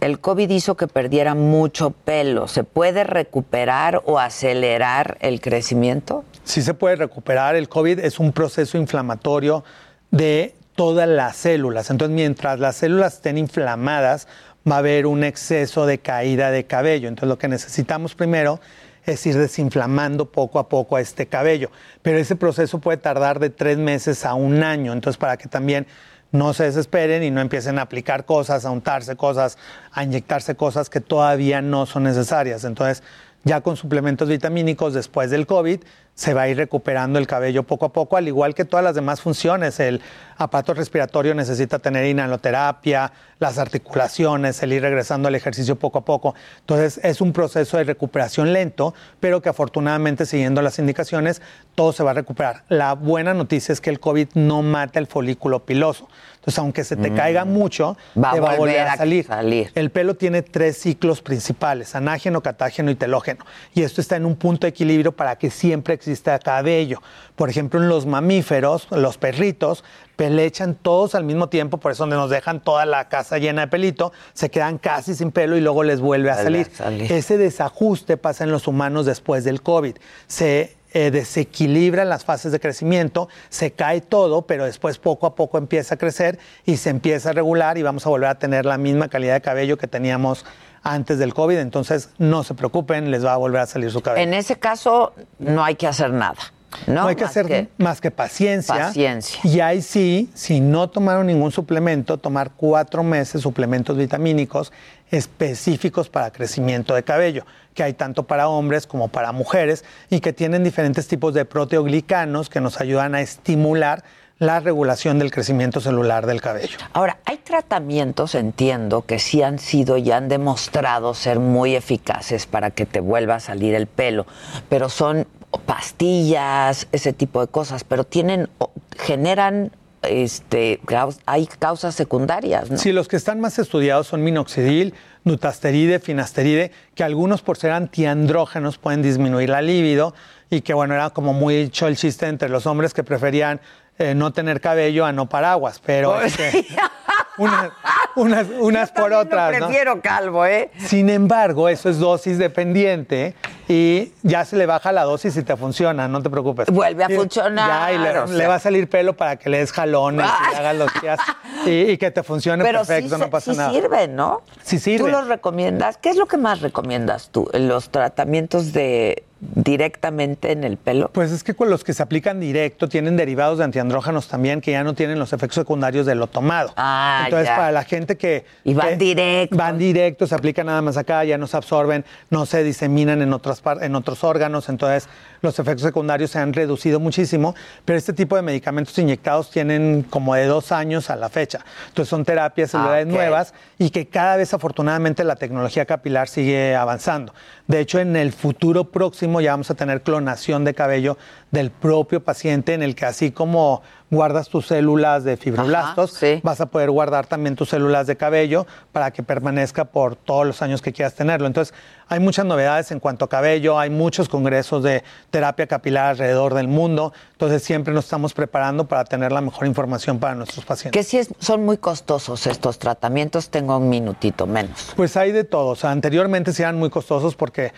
[SPEAKER 2] el COVID hizo que perdiera mucho pelo. ¿Se puede recuperar o acelerar el crecimiento?
[SPEAKER 12] Sí se puede recuperar. El COVID es un proceso inflamatorio de todas las células. Entonces, mientras las células estén inflamadas, va a haber un exceso de caída de cabello. Entonces, lo que necesitamos primero es ir desinflamando poco a poco a este cabello. Pero ese proceso puede tardar de tres meses a un año, entonces para que también no se desesperen y no empiecen a aplicar cosas, a untarse cosas, a inyectarse cosas que todavía no son necesarias. Entonces, ya con suplementos vitamínicos después del COVID, se va a ir recuperando el cabello poco a poco, al igual que todas las demás funciones. El aparato respiratorio necesita tener inhaloterapia, las articulaciones, el ir regresando al ejercicio poco a poco. Entonces es un proceso de recuperación lento, pero que afortunadamente siguiendo las indicaciones, todo se va a recuperar. La buena noticia es que el COVID no mata el folículo piloso. Entonces, aunque se te mm. caiga mucho,
[SPEAKER 2] va
[SPEAKER 12] te
[SPEAKER 2] va
[SPEAKER 12] a volver a
[SPEAKER 2] salir.
[SPEAKER 12] El pelo tiene tres ciclos principales, anágeno, catágeno y telógeno. Y esto está en un punto de equilibrio para que siempre exista cabello. Por ejemplo, en los mamíferos, los perritos, pelechan todos al mismo tiempo, por eso donde nos dejan toda la casa llena de pelito, se quedan casi sin pelo y luego les vuelve a salir. Ese desajuste pasa en los humanos después del COVID. Se eh, desequilibran las fases de crecimiento, se cae todo, pero después poco a poco empieza a crecer y se empieza a regular y vamos a volver a tener la misma calidad de cabello que teníamos antes del COVID. Entonces, no se preocupen, les va a volver a salir su cabello.
[SPEAKER 2] En ese caso, no hay que hacer nada. No,
[SPEAKER 12] hay que hacer más que paciencia.
[SPEAKER 2] Paciencia.
[SPEAKER 12] Y ahí sí, si no tomaron ningún suplemento, tomar cuatro meses suplementos vitamínicos específicos para crecimiento de cabello, que hay tanto para hombres como para mujeres y que tienen diferentes tipos de proteoglicanos que nos ayudan a estimular la regulación del crecimiento celular del cabello.
[SPEAKER 2] Ahora, hay tratamientos, entiendo, que sí han sido y han demostrado ser muy eficaces para que te vuelva a salir el pelo, pero son pastillas, ese tipo de cosas, pero tienen, generan este, hay causas secundarias. ¿no?
[SPEAKER 12] Sí, los que están más estudiados son minoxidil, nutasteride, finasteride, que algunos por ser antiandrógenos pueden disminuir la libido y que bueno, era como muy hecho el chiste entre los hombres que preferían eh, no tener cabello a no paraguas, pero
[SPEAKER 2] pues
[SPEAKER 12] este, unas, unas, por otras.
[SPEAKER 2] prefiero calvo, ¿eh?
[SPEAKER 12] Sin embargo, eso es dosis dependiente y ya se le baja la dosis y te funciona, no te preocupes.
[SPEAKER 2] Vuelve a funcionar.
[SPEAKER 12] Ya, y le, va a salir pelo para que le des jalones y le hagas los días y, que te funcione perfecto, no pasa
[SPEAKER 2] sí
[SPEAKER 12] nada.
[SPEAKER 2] sirve, ¿no?
[SPEAKER 12] Sí sirve.
[SPEAKER 2] ¿Tú los recomiendas? ¿Qué es lo que más recomiendas tú? ¿Los tratamientos de directamente en el pelo?
[SPEAKER 12] Pues es que con los que se aplican directo tienen derivados de antiandrógenos también que ya no tienen los efectos secundarios de lo tomado.
[SPEAKER 2] Ah,
[SPEAKER 12] Entonces,
[SPEAKER 2] ya.
[SPEAKER 12] para la gente que...
[SPEAKER 2] Y van directo.
[SPEAKER 12] Van directo, se aplican nada más acá, ya no se absorben, no se diseminan en, otras en otros órganos, entonces los efectos secundarios se han reducido muchísimo, pero este tipo de medicamentos inyectados tienen como de dos años a la fecha. Entonces son terapias celulares
[SPEAKER 2] ok.
[SPEAKER 12] nuevas y que cada vez afortunadamente la tecnología capilar sigue avanzando. De hecho, en el futuro próximo ya vamos a tener clonación de cabello del propio paciente en el que así como guardas tus células de fibroblastos, vas a poder guardar también tus células de cabello para que permanezca por todos los años que quieras tenerlo. Entonces, hay muchas novedades en cuanto a cabello, hay muchos congresos de terapia capilar alrededor del mundo, entonces siempre nos estamos preparando para tener la mejor información para nuestros pacientes.
[SPEAKER 2] Que si es- son muy costosos estos tratamientos, tengo un minutito menos.
[SPEAKER 12] Pues hay de todo. O sea, anteriormente sí eran muy costosos porque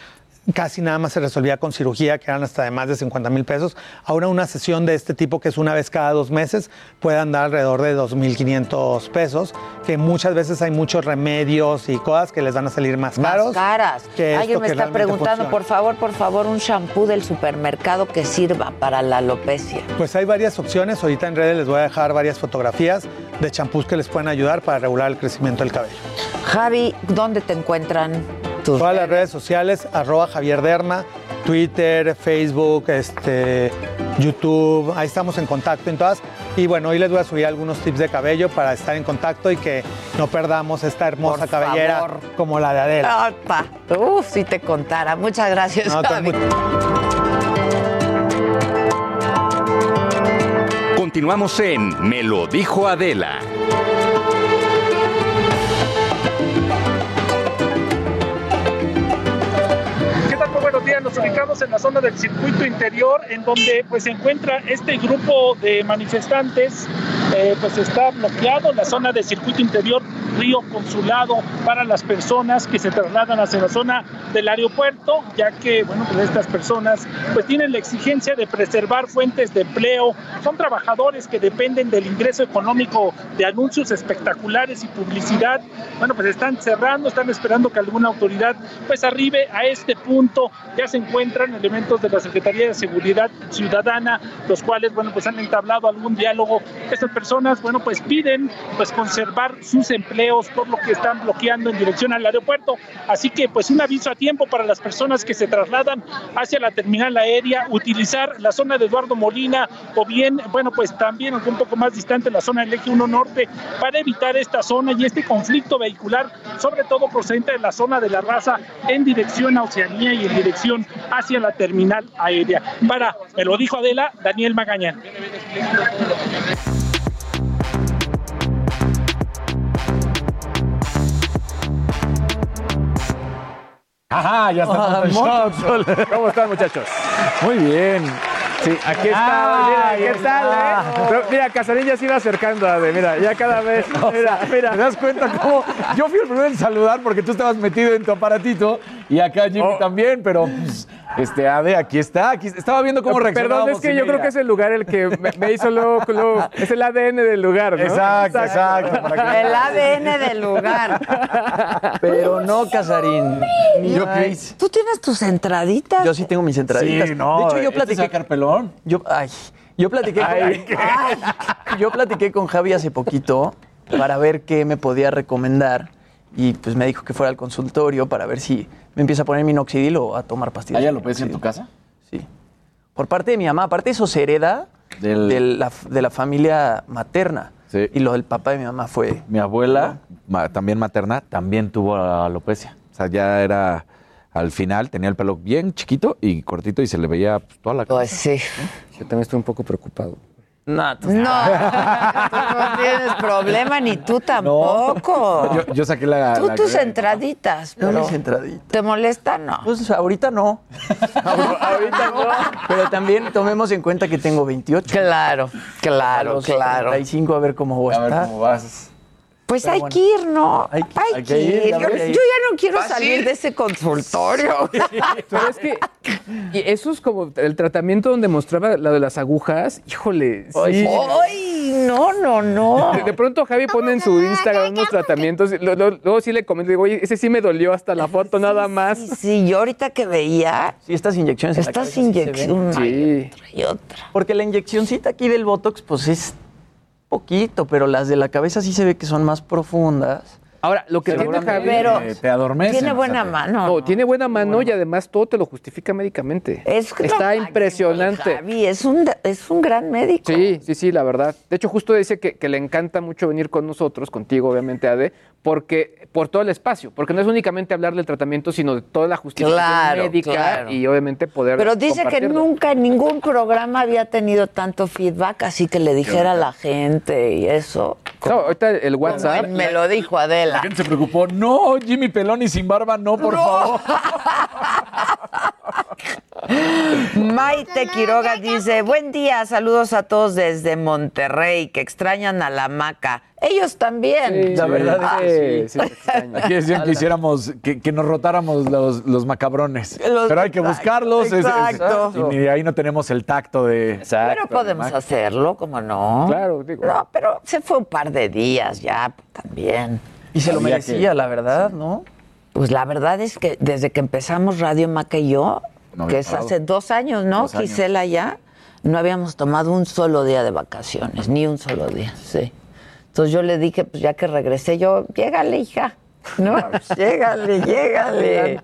[SPEAKER 12] casi nada más se resolvía con cirugía, que eran hasta de más de 50 mil pesos. Ahora una sesión de este tipo, que es una vez cada dos meses, puede andar alrededor de 2.500 pesos, que muchas veces hay muchos remedios y cosas que les van a salir más caros.
[SPEAKER 2] Más caras.
[SPEAKER 12] que
[SPEAKER 2] Alguien me
[SPEAKER 12] que
[SPEAKER 2] está preguntando,
[SPEAKER 12] funciona.
[SPEAKER 2] por favor, por favor, un shampoo del supermercado que sirva para la alopecia.
[SPEAKER 12] Pues hay varias opciones. Ahorita en redes les voy a dejar varias fotografías de champús que les pueden ayudar para regular el crecimiento del cabello.
[SPEAKER 2] Javi, ¿dónde te encuentran tus
[SPEAKER 12] Todas las redes sociales, arroba Javier Derma, Twitter, Facebook, este, YouTube, ahí estamos en contacto en todas. Y bueno, hoy les voy a subir algunos tips de cabello para estar en contacto y que no perdamos esta hermosa
[SPEAKER 2] Por
[SPEAKER 12] cabellera
[SPEAKER 2] favor.
[SPEAKER 12] como la de Adela.
[SPEAKER 2] Opa. Uf, si te contara. Muchas gracias,
[SPEAKER 12] No,
[SPEAKER 2] Javi.
[SPEAKER 10] Continuamos en Me lo dijo Adela.
[SPEAKER 13] Nos ubicamos en la zona del circuito interior, en donde pues se encuentra este grupo de manifestantes. Eh, pues está bloqueado la zona del circuito interior Río Consulado para las personas que se trasladan hacia la zona del aeropuerto, ya que bueno pues estas personas pues tienen la exigencia de preservar fuentes de empleo. Son trabajadores que dependen del ingreso económico de anuncios espectaculares y publicidad. Bueno pues están cerrando, están esperando que alguna autoridad pues arribe a este punto. Ya se encuentran elementos de la Secretaría de Seguridad Ciudadana, los cuales, bueno, pues han entablado algún diálogo. Estas personas, bueno, pues piden pues conservar sus empleos por lo que están bloqueando en dirección al aeropuerto. Así que, pues un aviso a tiempo para las personas que se trasladan hacia la terminal aérea, utilizar la zona de Eduardo Molina o bien, bueno, pues también un poco más distante la zona del eje 1 norte para evitar esta zona y este conflicto vehicular, sobre todo procedente de la zona de la raza en dirección a Oceanía y en dirección hacia la terminal aérea. Para, me lo dijo Adela, Daniel Magaña.
[SPEAKER 14] Ajá, ya está.
[SPEAKER 15] Ah.
[SPEAKER 14] ¿Cómo están, muchachos? Muy bien. Sí, aquí está.
[SPEAKER 15] Ah,
[SPEAKER 14] mira, ¿qué tal, eh? Pero, mira, Casarín ya se iba acercando, Ade, mira, ya cada vez. Mira, mira.
[SPEAKER 15] ¿Te das cuenta cómo? Yo fui el primero en saludar porque tú estabas metido en tu aparatito y acá Jimmy
[SPEAKER 14] Oh.
[SPEAKER 15] también, pero pues, este Ade, aquí está, aquí estaba viendo cómo reaccionábamos.
[SPEAKER 14] Perdón, es que yo creo que es el lugar el que me, me hizo luego, luego- Es el ADN del lugar, ¿no?
[SPEAKER 15] Exacto, exacto. para que-
[SPEAKER 2] El ADN del lugar.
[SPEAKER 16] Pero no, Casarín.
[SPEAKER 15] ¿Yo qué
[SPEAKER 16] Ay,
[SPEAKER 15] hice?
[SPEAKER 2] ¿Tú tienes tus entraditas?
[SPEAKER 16] Yo sí tengo mis entraditas.
[SPEAKER 15] Sí, no,
[SPEAKER 16] de hecho, yo
[SPEAKER 15] ¿este
[SPEAKER 16] platiqué.
[SPEAKER 15] sacar pelón?
[SPEAKER 16] Yo, ay, yo platiqué
[SPEAKER 15] Ay,
[SPEAKER 16] con, yo platiqué con Javi hace poquito para ver qué me podía recomendar y pues me dijo que fuera al consultorio para ver si me empieza a poner minoxidil o a tomar pastillas.
[SPEAKER 15] ¿Allá
[SPEAKER 16] de
[SPEAKER 15] lo en tu casa?
[SPEAKER 16] Sí. Por parte de mi mamá, aparte eso se hereda
[SPEAKER 15] Del-
[SPEAKER 16] de, la, de la familia materna.
[SPEAKER 11] Sí.
[SPEAKER 16] Y lo del papá de mi mamá fue...
[SPEAKER 11] Mi abuela, ma- también materna, también tuvo alopecia. O sea, ya era al final, tenía el pelo bien chiquito y cortito y se le veía pues, toda la
[SPEAKER 2] Pues
[SPEAKER 11] cabeza.
[SPEAKER 2] sí.
[SPEAKER 17] Yo también estoy un poco preocupado.
[SPEAKER 16] No, tú-
[SPEAKER 2] No, tú no tienes problema, ni tú tampoco.
[SPEAKER 11] Yo, yo saqué la.
[SPEAKER 2] tú
[SPEAKER 11] la-
[SPEAKER 2] tus entraditas,
[SPEAKER 16] Yo
[SPEAKER 2] pero
[SPEAKER 16] mis entraditas.
[SPEAKER 2] ¿te molesta? No.
[SPEAKER 16] Pues ahorita no. ahorita no. Pero también tomemos en cuenta que tengo 28.
[SPEAKER 2] Claro,
[SPEAKER 16] A
[SPEAKER 2] claro,
[SPEAKER 16] los
[SPEAKER 2] claro.
[SPEAKER 16] 35 a ver cómo voy a
[SPEAKER 15] A ver cómo vas.
[SPEAKER 2] Pues hay que ir, ¿no? Hay,
[SPEAKER 15] hay
[SPEAKER 2] que
[SPEAKER 15] que ir,
[SPEAKER 2] ir.
[SPEAKER 15] ya
[SPEAKER 2] Yo,
[SPEAKER 15] ves.
[SPEAKER 2] yo ya no quiero
[SPEAKER 18] ¿Vas a
[SPEAKER 2] salir
[SPEAKER 18] ir?
[SPEAKER 2] de ese consultorio.
[SPEAKER 18] Pero es que y eso es como el tratamiento donde mostraba la de las agujas. Híjole, sí.
[SPEAKER 2] ¡Ay! No, no, no.
[SPEAKER 18] De, de pronto Javi pone en su Instagram unos tratamientos. y lo- lo- luego sí le comento, digo, oye, ese sí me dolió hasta la foto, nada más.
[SPEAKER 2] Sí, sí, yo ahorita que veía.
[SPEAKER 16] Sí, estas inyecciones.
[SPEAKER 2] Estas
[SPEAKER 16] sí
[SPEAKER 2] inyecciones.
[SPEAKER 18] Sí.
[SPEAKER 2] Y otra.
[SPEAKER 16] Porque la inyeccioncita aquí del Botox, pues es poquito, pero las de la cabeza sí se ve que son más profundas.
[SPEAKER 18] Ahora, lo que tiene Javi.
[SPEAKER 2] Pero
[SPEAKER 15] Eh, te adormecen.
[SPEAKER 2] tiene buena mano.
[SPEAKER 18] No, tiene buena mano y además todo te lo justifica médicamente.
[SPEAKER 2] Es lo
[SPEAKER 18] Está impresionante.
[SPEAKER 2] Javi, es un, es un gran médico.
[SPEAKER 18] Sí, sí, sí, la verdad. De hecho, justo dice que, que le encanta mucho venir con nosotros, contigo, obviamente, Ade, porque por todo el espacio, porque no es únicamente hablar del tratamiento, sino de toda la justificación
[SPEAKER 2] Claro,
[SPEAKER 18] médica
[SPEAKER 2] claro.
[SPEAKER 18] y obviamente poder.
[SPEAKER 2] Pero dice que nunca en ningún programa había tenido tanto feedback, así que le dijera a la gente y eso.
[SPEAKER 18] No, ahorita el WhatsApp.
[SPEAKER 2] Me lo dijo
[SPEAKER 15] La gente se preocupó. No, Jimmy Peloni sin barba, no, por favor.
[SPEAKER 2] Maite Quiroga dice, buen día, saludos a todos desde Monterrey, que extrañan a la maca. Ellos también.
[SPEAKER 16] La verdad es
[SPEAKER 18] Sí, sí.
[SPEAKER 15] Aquí decían que hiciéramos, que, que nos rotáramos los, los macabrones.
[SPEAKER 2] Los-
[SPEAKER 15] Pero hay que buscarlos. es- es-
[SPEAKER 2] Exacto.
[SPEAKER 15] y ahí no tenemos el tacto de.
[SPEAKER 2] Pero podemos hacerlo, como no?
[SPEAKER 18] Claro, digo.
[SPEAKER 2] No, pero se fue un par de días ya también.
[SPEAKER 16] Y se lo merecía, la verdad, ¿no?
[SPEAKER 2] Pues la verdad es que desde que empezamos Radio Maca y yo,
[SPEAKER 15] No
[SPEAKER 2] que es
[SPEAKER 15] parado.
[SPEAKER 2] hace dos años, ¿no,
[SPEAKER 15] Dos años.
[SPEAKER 2] Gisela, ya? No habíamos tomado un solo día de vacaciones, ni un solo día, sí. Entonces yo le dije, pues ya que regresé, yo, llégale, hija. No, llégale, llégale.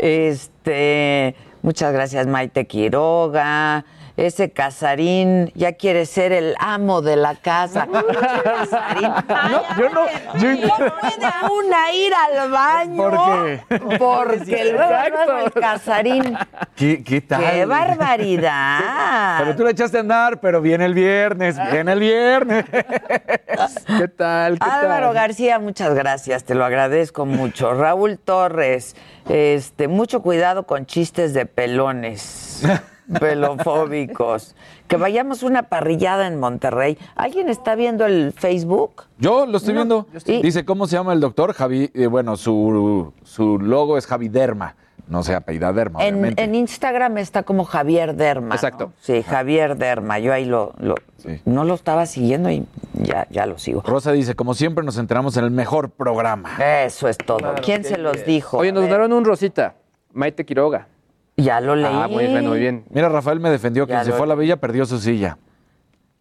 [SPEAKER 2] Este, muchas gracias, Maite Quiroga. Ese Casarín ya quiere ser el amo de la casa. Casarín. No,
[SPEAKER 15] yo no. yo-
[SPEAKER 2] no puede una ir al baño.
[SPEAKER 15] ¿Por qué?
[SPEAKER 2] Porque luego, el Casarín.
[SPEAKER 15] ¿Qué, qué tal?
[SPEAKER 2] ¡Qué barbaridad!
[SPEAKER 15] Pero tú la echaste a andar, pero viene el viernes, viene el viernes.
[SPEAKER 18] ¿Qué tal? ¿Qué
[SPEAKER 2] Álvaro
[SPEAKER 18] tal?
[SPEAKER 2] García, muchas gracias, te lo agradezco mucho. Raúl Torres, este, mucho cuidado con chistes de pelones, pelofóbicos. Que vayamos una parrillada en Monterrey. ¿Alguien está viendo el Facebook?
[SPEAKER 15] Yo lo estoy
[SPEAKER 2] No,
[SPEAKER 15] viendo.
[SPEAKER 2] yo estoy-
[SPEAKER 15] Dice, ¿cómo se llama el doctor? Javi, eh, bueno, su, su logo es Javi Derma. No sé, apellida Derma,
[SPEAKER 2] En,
[SPEAKER 15] obviamente.
[SPEAKER 2] en Instagram está como Javier Derma. ¿no?
[SPEAKER 18] Exacto.
[SPEAKER 2] Sí, Javier Derma. Yo ahí lo, lo-
[SPEAKER 15] Sí.
[SPEAKER 2] no lo estaba siguiendo y ya, ya lo sigo.
[SPEAKER 15] Rosa dice, como siempre nos enteramos en el mejor programa.
[SPEAKER 2] Eso es todo. ¿Quién se los dijo?
[SPEAKER 18] Oye, nos donaron un rosita. Maite Quiroga.
[SPEAKER 2] Ya lo leí.
[SPEAKER 18] Ah, muy bien, muy bien.
[SPEAKER 15] Mira, Rafael me defendió que
[SPEAKER 2] Ya
[SPEAKER 15] se
[SPEAKER 2] lo-
[SPEAKER 15] fue a la villa, perdió su silla.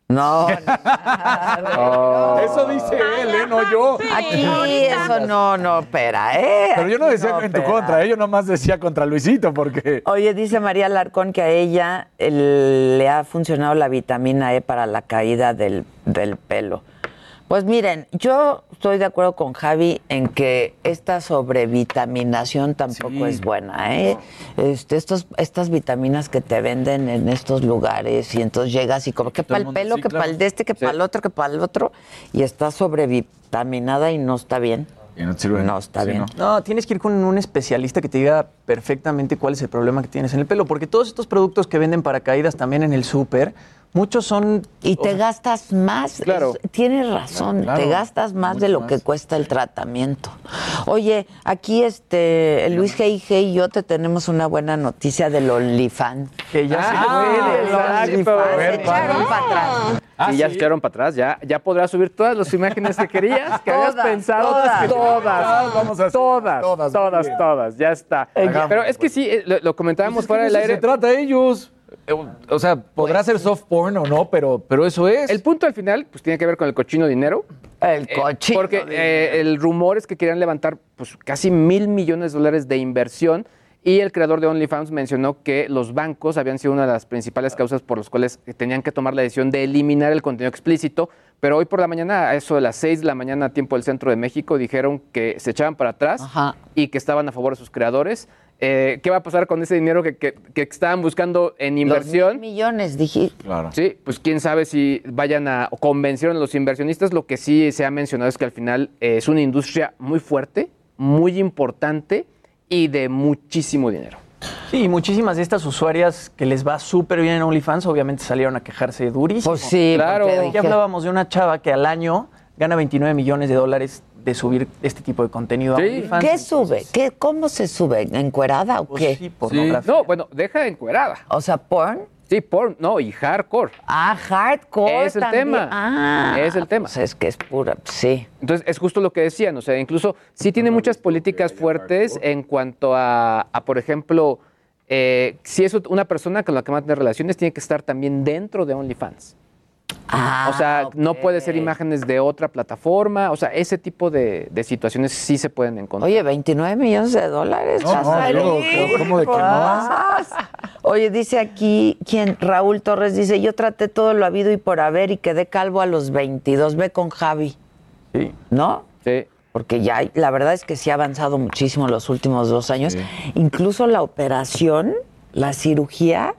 [SPEAKER 2] No,
[SPEAKER 18] Oh.
[SPEAKER 15] Eso dice él, ¿eh? No yo.
[SPEAKER 2] aquí eso no, no opera, ¿eh?
[SPEAKER 15] Pero yo no
[SPEAKER 2] Aquí
[SPEAKER 15] decía en tu
[SPEAKER 2] opera.
[SPEAKER 15] contra, ¿eh? yo nomás decía contra Luisito, porque...
[SPEAKER 2] Oye, dice María Larcón que a ella el- le ha funcionado la vitamina E para la caída del, del pelo. Pues miren, yo estoy de acuerdo con Javi en que esta sobrevitaminación tampoco
[SPEAKER 15] Sí.
[SPEAKER 2] es buena, ¿eh? Este, estos, estas vitaminas que te venden en estos lugares y entonces llegas y como que para
[SPEAKER 15] el
[SPEAKER 2] pelo,
[SPEAKER 15] sí,
[SPEAKER 2] que
[SPEAKER 15] claro.
[SPEAKER 2] para el de este, que
[SPEAKER 18] Sí.
[SPEAKER 2] para el otro, que para el otro, y está sobrevitaminada y no está bien.
[SPEAKER 15] Y no te sirve.
[SPEAKER 2] No, está
[SPEAKER 15] Sí,
[SPEAKER 2] bien.
[SPEAKER 15] ¿no?
[SPEAKER 16] No, tienes que ir con un especialista que te diga perfectamente cuál es el problema que tienes en el pelo, porque todos estos productos que venden para caídas también en el súper, muchos son...
[SPEAKER 2] Y te gastas más.
[SPEAKER 18] Claro.
[SPEAKER 2] Es- tienes razón,
[SPEAKER 15] Claro,
[SPEAKER 2] te gastas más de lo que cuesta el tratamiento. Oye, aquí este Luis G.I.G. y yo te tenemos una buena noticia del OnlyFans.
[SPEAKER 16] Que ya se
[SPEAKER 18] Ah,
[SPEAKER 16] puede.
[SPEAKER 2] Se echaron para atrás.
[SPEAKER 15] Ah,
[SPEAKER 18] y ya se echaron para atrás, ya, ya podrás subir todas las imágenes que querías, que habías
[SPEAKER 2] Todas,
[SPEAKER 18] pensado.
[SPEAKER 2] todas.
[SPEAKER 18] todas,
[SPEAKER 15] Vamos a hacer
[SPEAKER 18] todas,
[SPEAKER 15] todas,
[SPEAKER 18] todas, todas, ya está.
[SPEAKER 15] Hagamos,
[SPEAKER 18] Pero es que sí, eh, lo, lo comentábamos
[SPEAKER 15] Pues
[SPEAKER 18] fuera
[SPEAKER 15] de
[SPEAKER 18] del aire.
[SPEAKER 15] se trata ellos. Eh, O sea, podrá ser soft porn o no, pero, pero eso es.
[SPEAKER 18] El punto al final, pues tiene que ver con el cochino dinero.
[SPEAKER 2] El
[SPEAKER 18] Eh,
[SPEAKER 2] cochino.
[SPEAKER 18] porque eh, el rumor es que querían levantar pues, casi mil millones de dólares de inversión y el creador de OnlyFans mencionó que los bancos habían sido una de las principales causas por las cuales tenían que tomar la decisión de eliminar el contenido explícito. Pero hoy por la mañana, a eso de las 6 de la mañana, tiempo del centro de México, dijeron que se echaban para atrás
[SPEAKER 2] Ajá.
[SPEAKER 18] y que estaban a favor de sus creadores. Eh, ¿Qué va a pasar con ese dinero que, que- que estaban buscando en
[SPEAKER 2] Los
[SPEAKER 18] inversión?
[SPEAKER 2] mil millones, dije.
[SPEAKER 15] Claro.
[SPEAKER 18] Sí, pues quién sabe si vayan a o convencieron a los inversionistas. Lo que sí se ha mencionado es que al final eh, es una industria muy fuerte, muy importante y de muchísimo dinero.
[SPEAKER 16] Sí, muchísimas de estas usuarias que les va súper bien en OnlyFans, obviamente salieron a quejarse durísimo.
[SPEAKER 2] Pues sí,
[SPEAKER 18] Claro.
[SPEAKER 2] dije-
[SPEAKER 16] hablábamos de una chava que al año gana 29 millones de dólares de subir este tipo de contenido a OnlyFans.
[SPEAKER 2] ¿Qué sube? ¿Qué, ¿Cómo se sube? ¿Encuerada o qué?
[SPEAKER 16] Sí, pornografía.
[SPEAKER 18] No, bueno, deja encuerada.
[SPEAKER 2] O sea, porn.
[SPEAKER 18] Sí, porn, no, y hardcore.
[SPEAKER 2] Ah, hardcore.
[SPEAKER 18] Es el
[SPEAKER 2] también.
[SPEAKER 18] tema.
[SPEAKER 2] Ah,
[SPEAKER 18] Es el tema.
[SPEAKER 2] pues es que es pura, sí.
[SPEAKER 18] Entonces, es justo lo que decían, o sea, incluso sí tiene muchas políticas fuertes en cuanto a, a, por ejemplo, eh, si es una persona con la que va a tener relaciones, tiene que estar también dentro de OnlyFans.
[SPEAKER 2] Ah,
[SPEAKER 18] o sea, no puede ser imágenes de otra plataforma, o sea, ese tipo de, de situaciones sí se pueden encontrar.
[SPEAKER 2] Oye, 29 millones de dólares.
[SPEAKER 18] No, ¿cómo- de que no?
[SPEAKER 2] Vas. Oye, dice aquí, ¿quién? Raúl Torres dice, yo traté todo lo habido y por haber y quedé calvo a los 22. Ve con Javi.
[SPEAKER 16] Sí.
[SPEAKER 2] ¿No?
[SPEAKER 18] Sí.
[SPEAKER 2] Porque ya, hay- la verdad es que sí ha avanzado muchísimo los últimos dos años. Incluso la operación, la cirugía,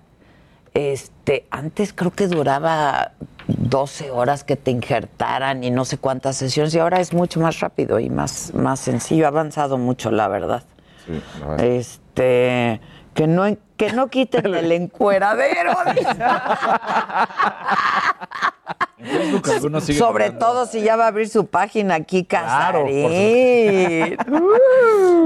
[SPEAKER 2] este, antes creo que duraba 12 horas que te injertaran y no sé cuántas sesiones y ahora es mucho más rápido y más, más sencillo. Ha avanzado mucho, la verdad. Este, que no, que no quiten el encueradero. Sobre todo si ya va a abrir su página aquí,
[SPEAKER 15] Claro,
[SPEAKER 2] Casarín.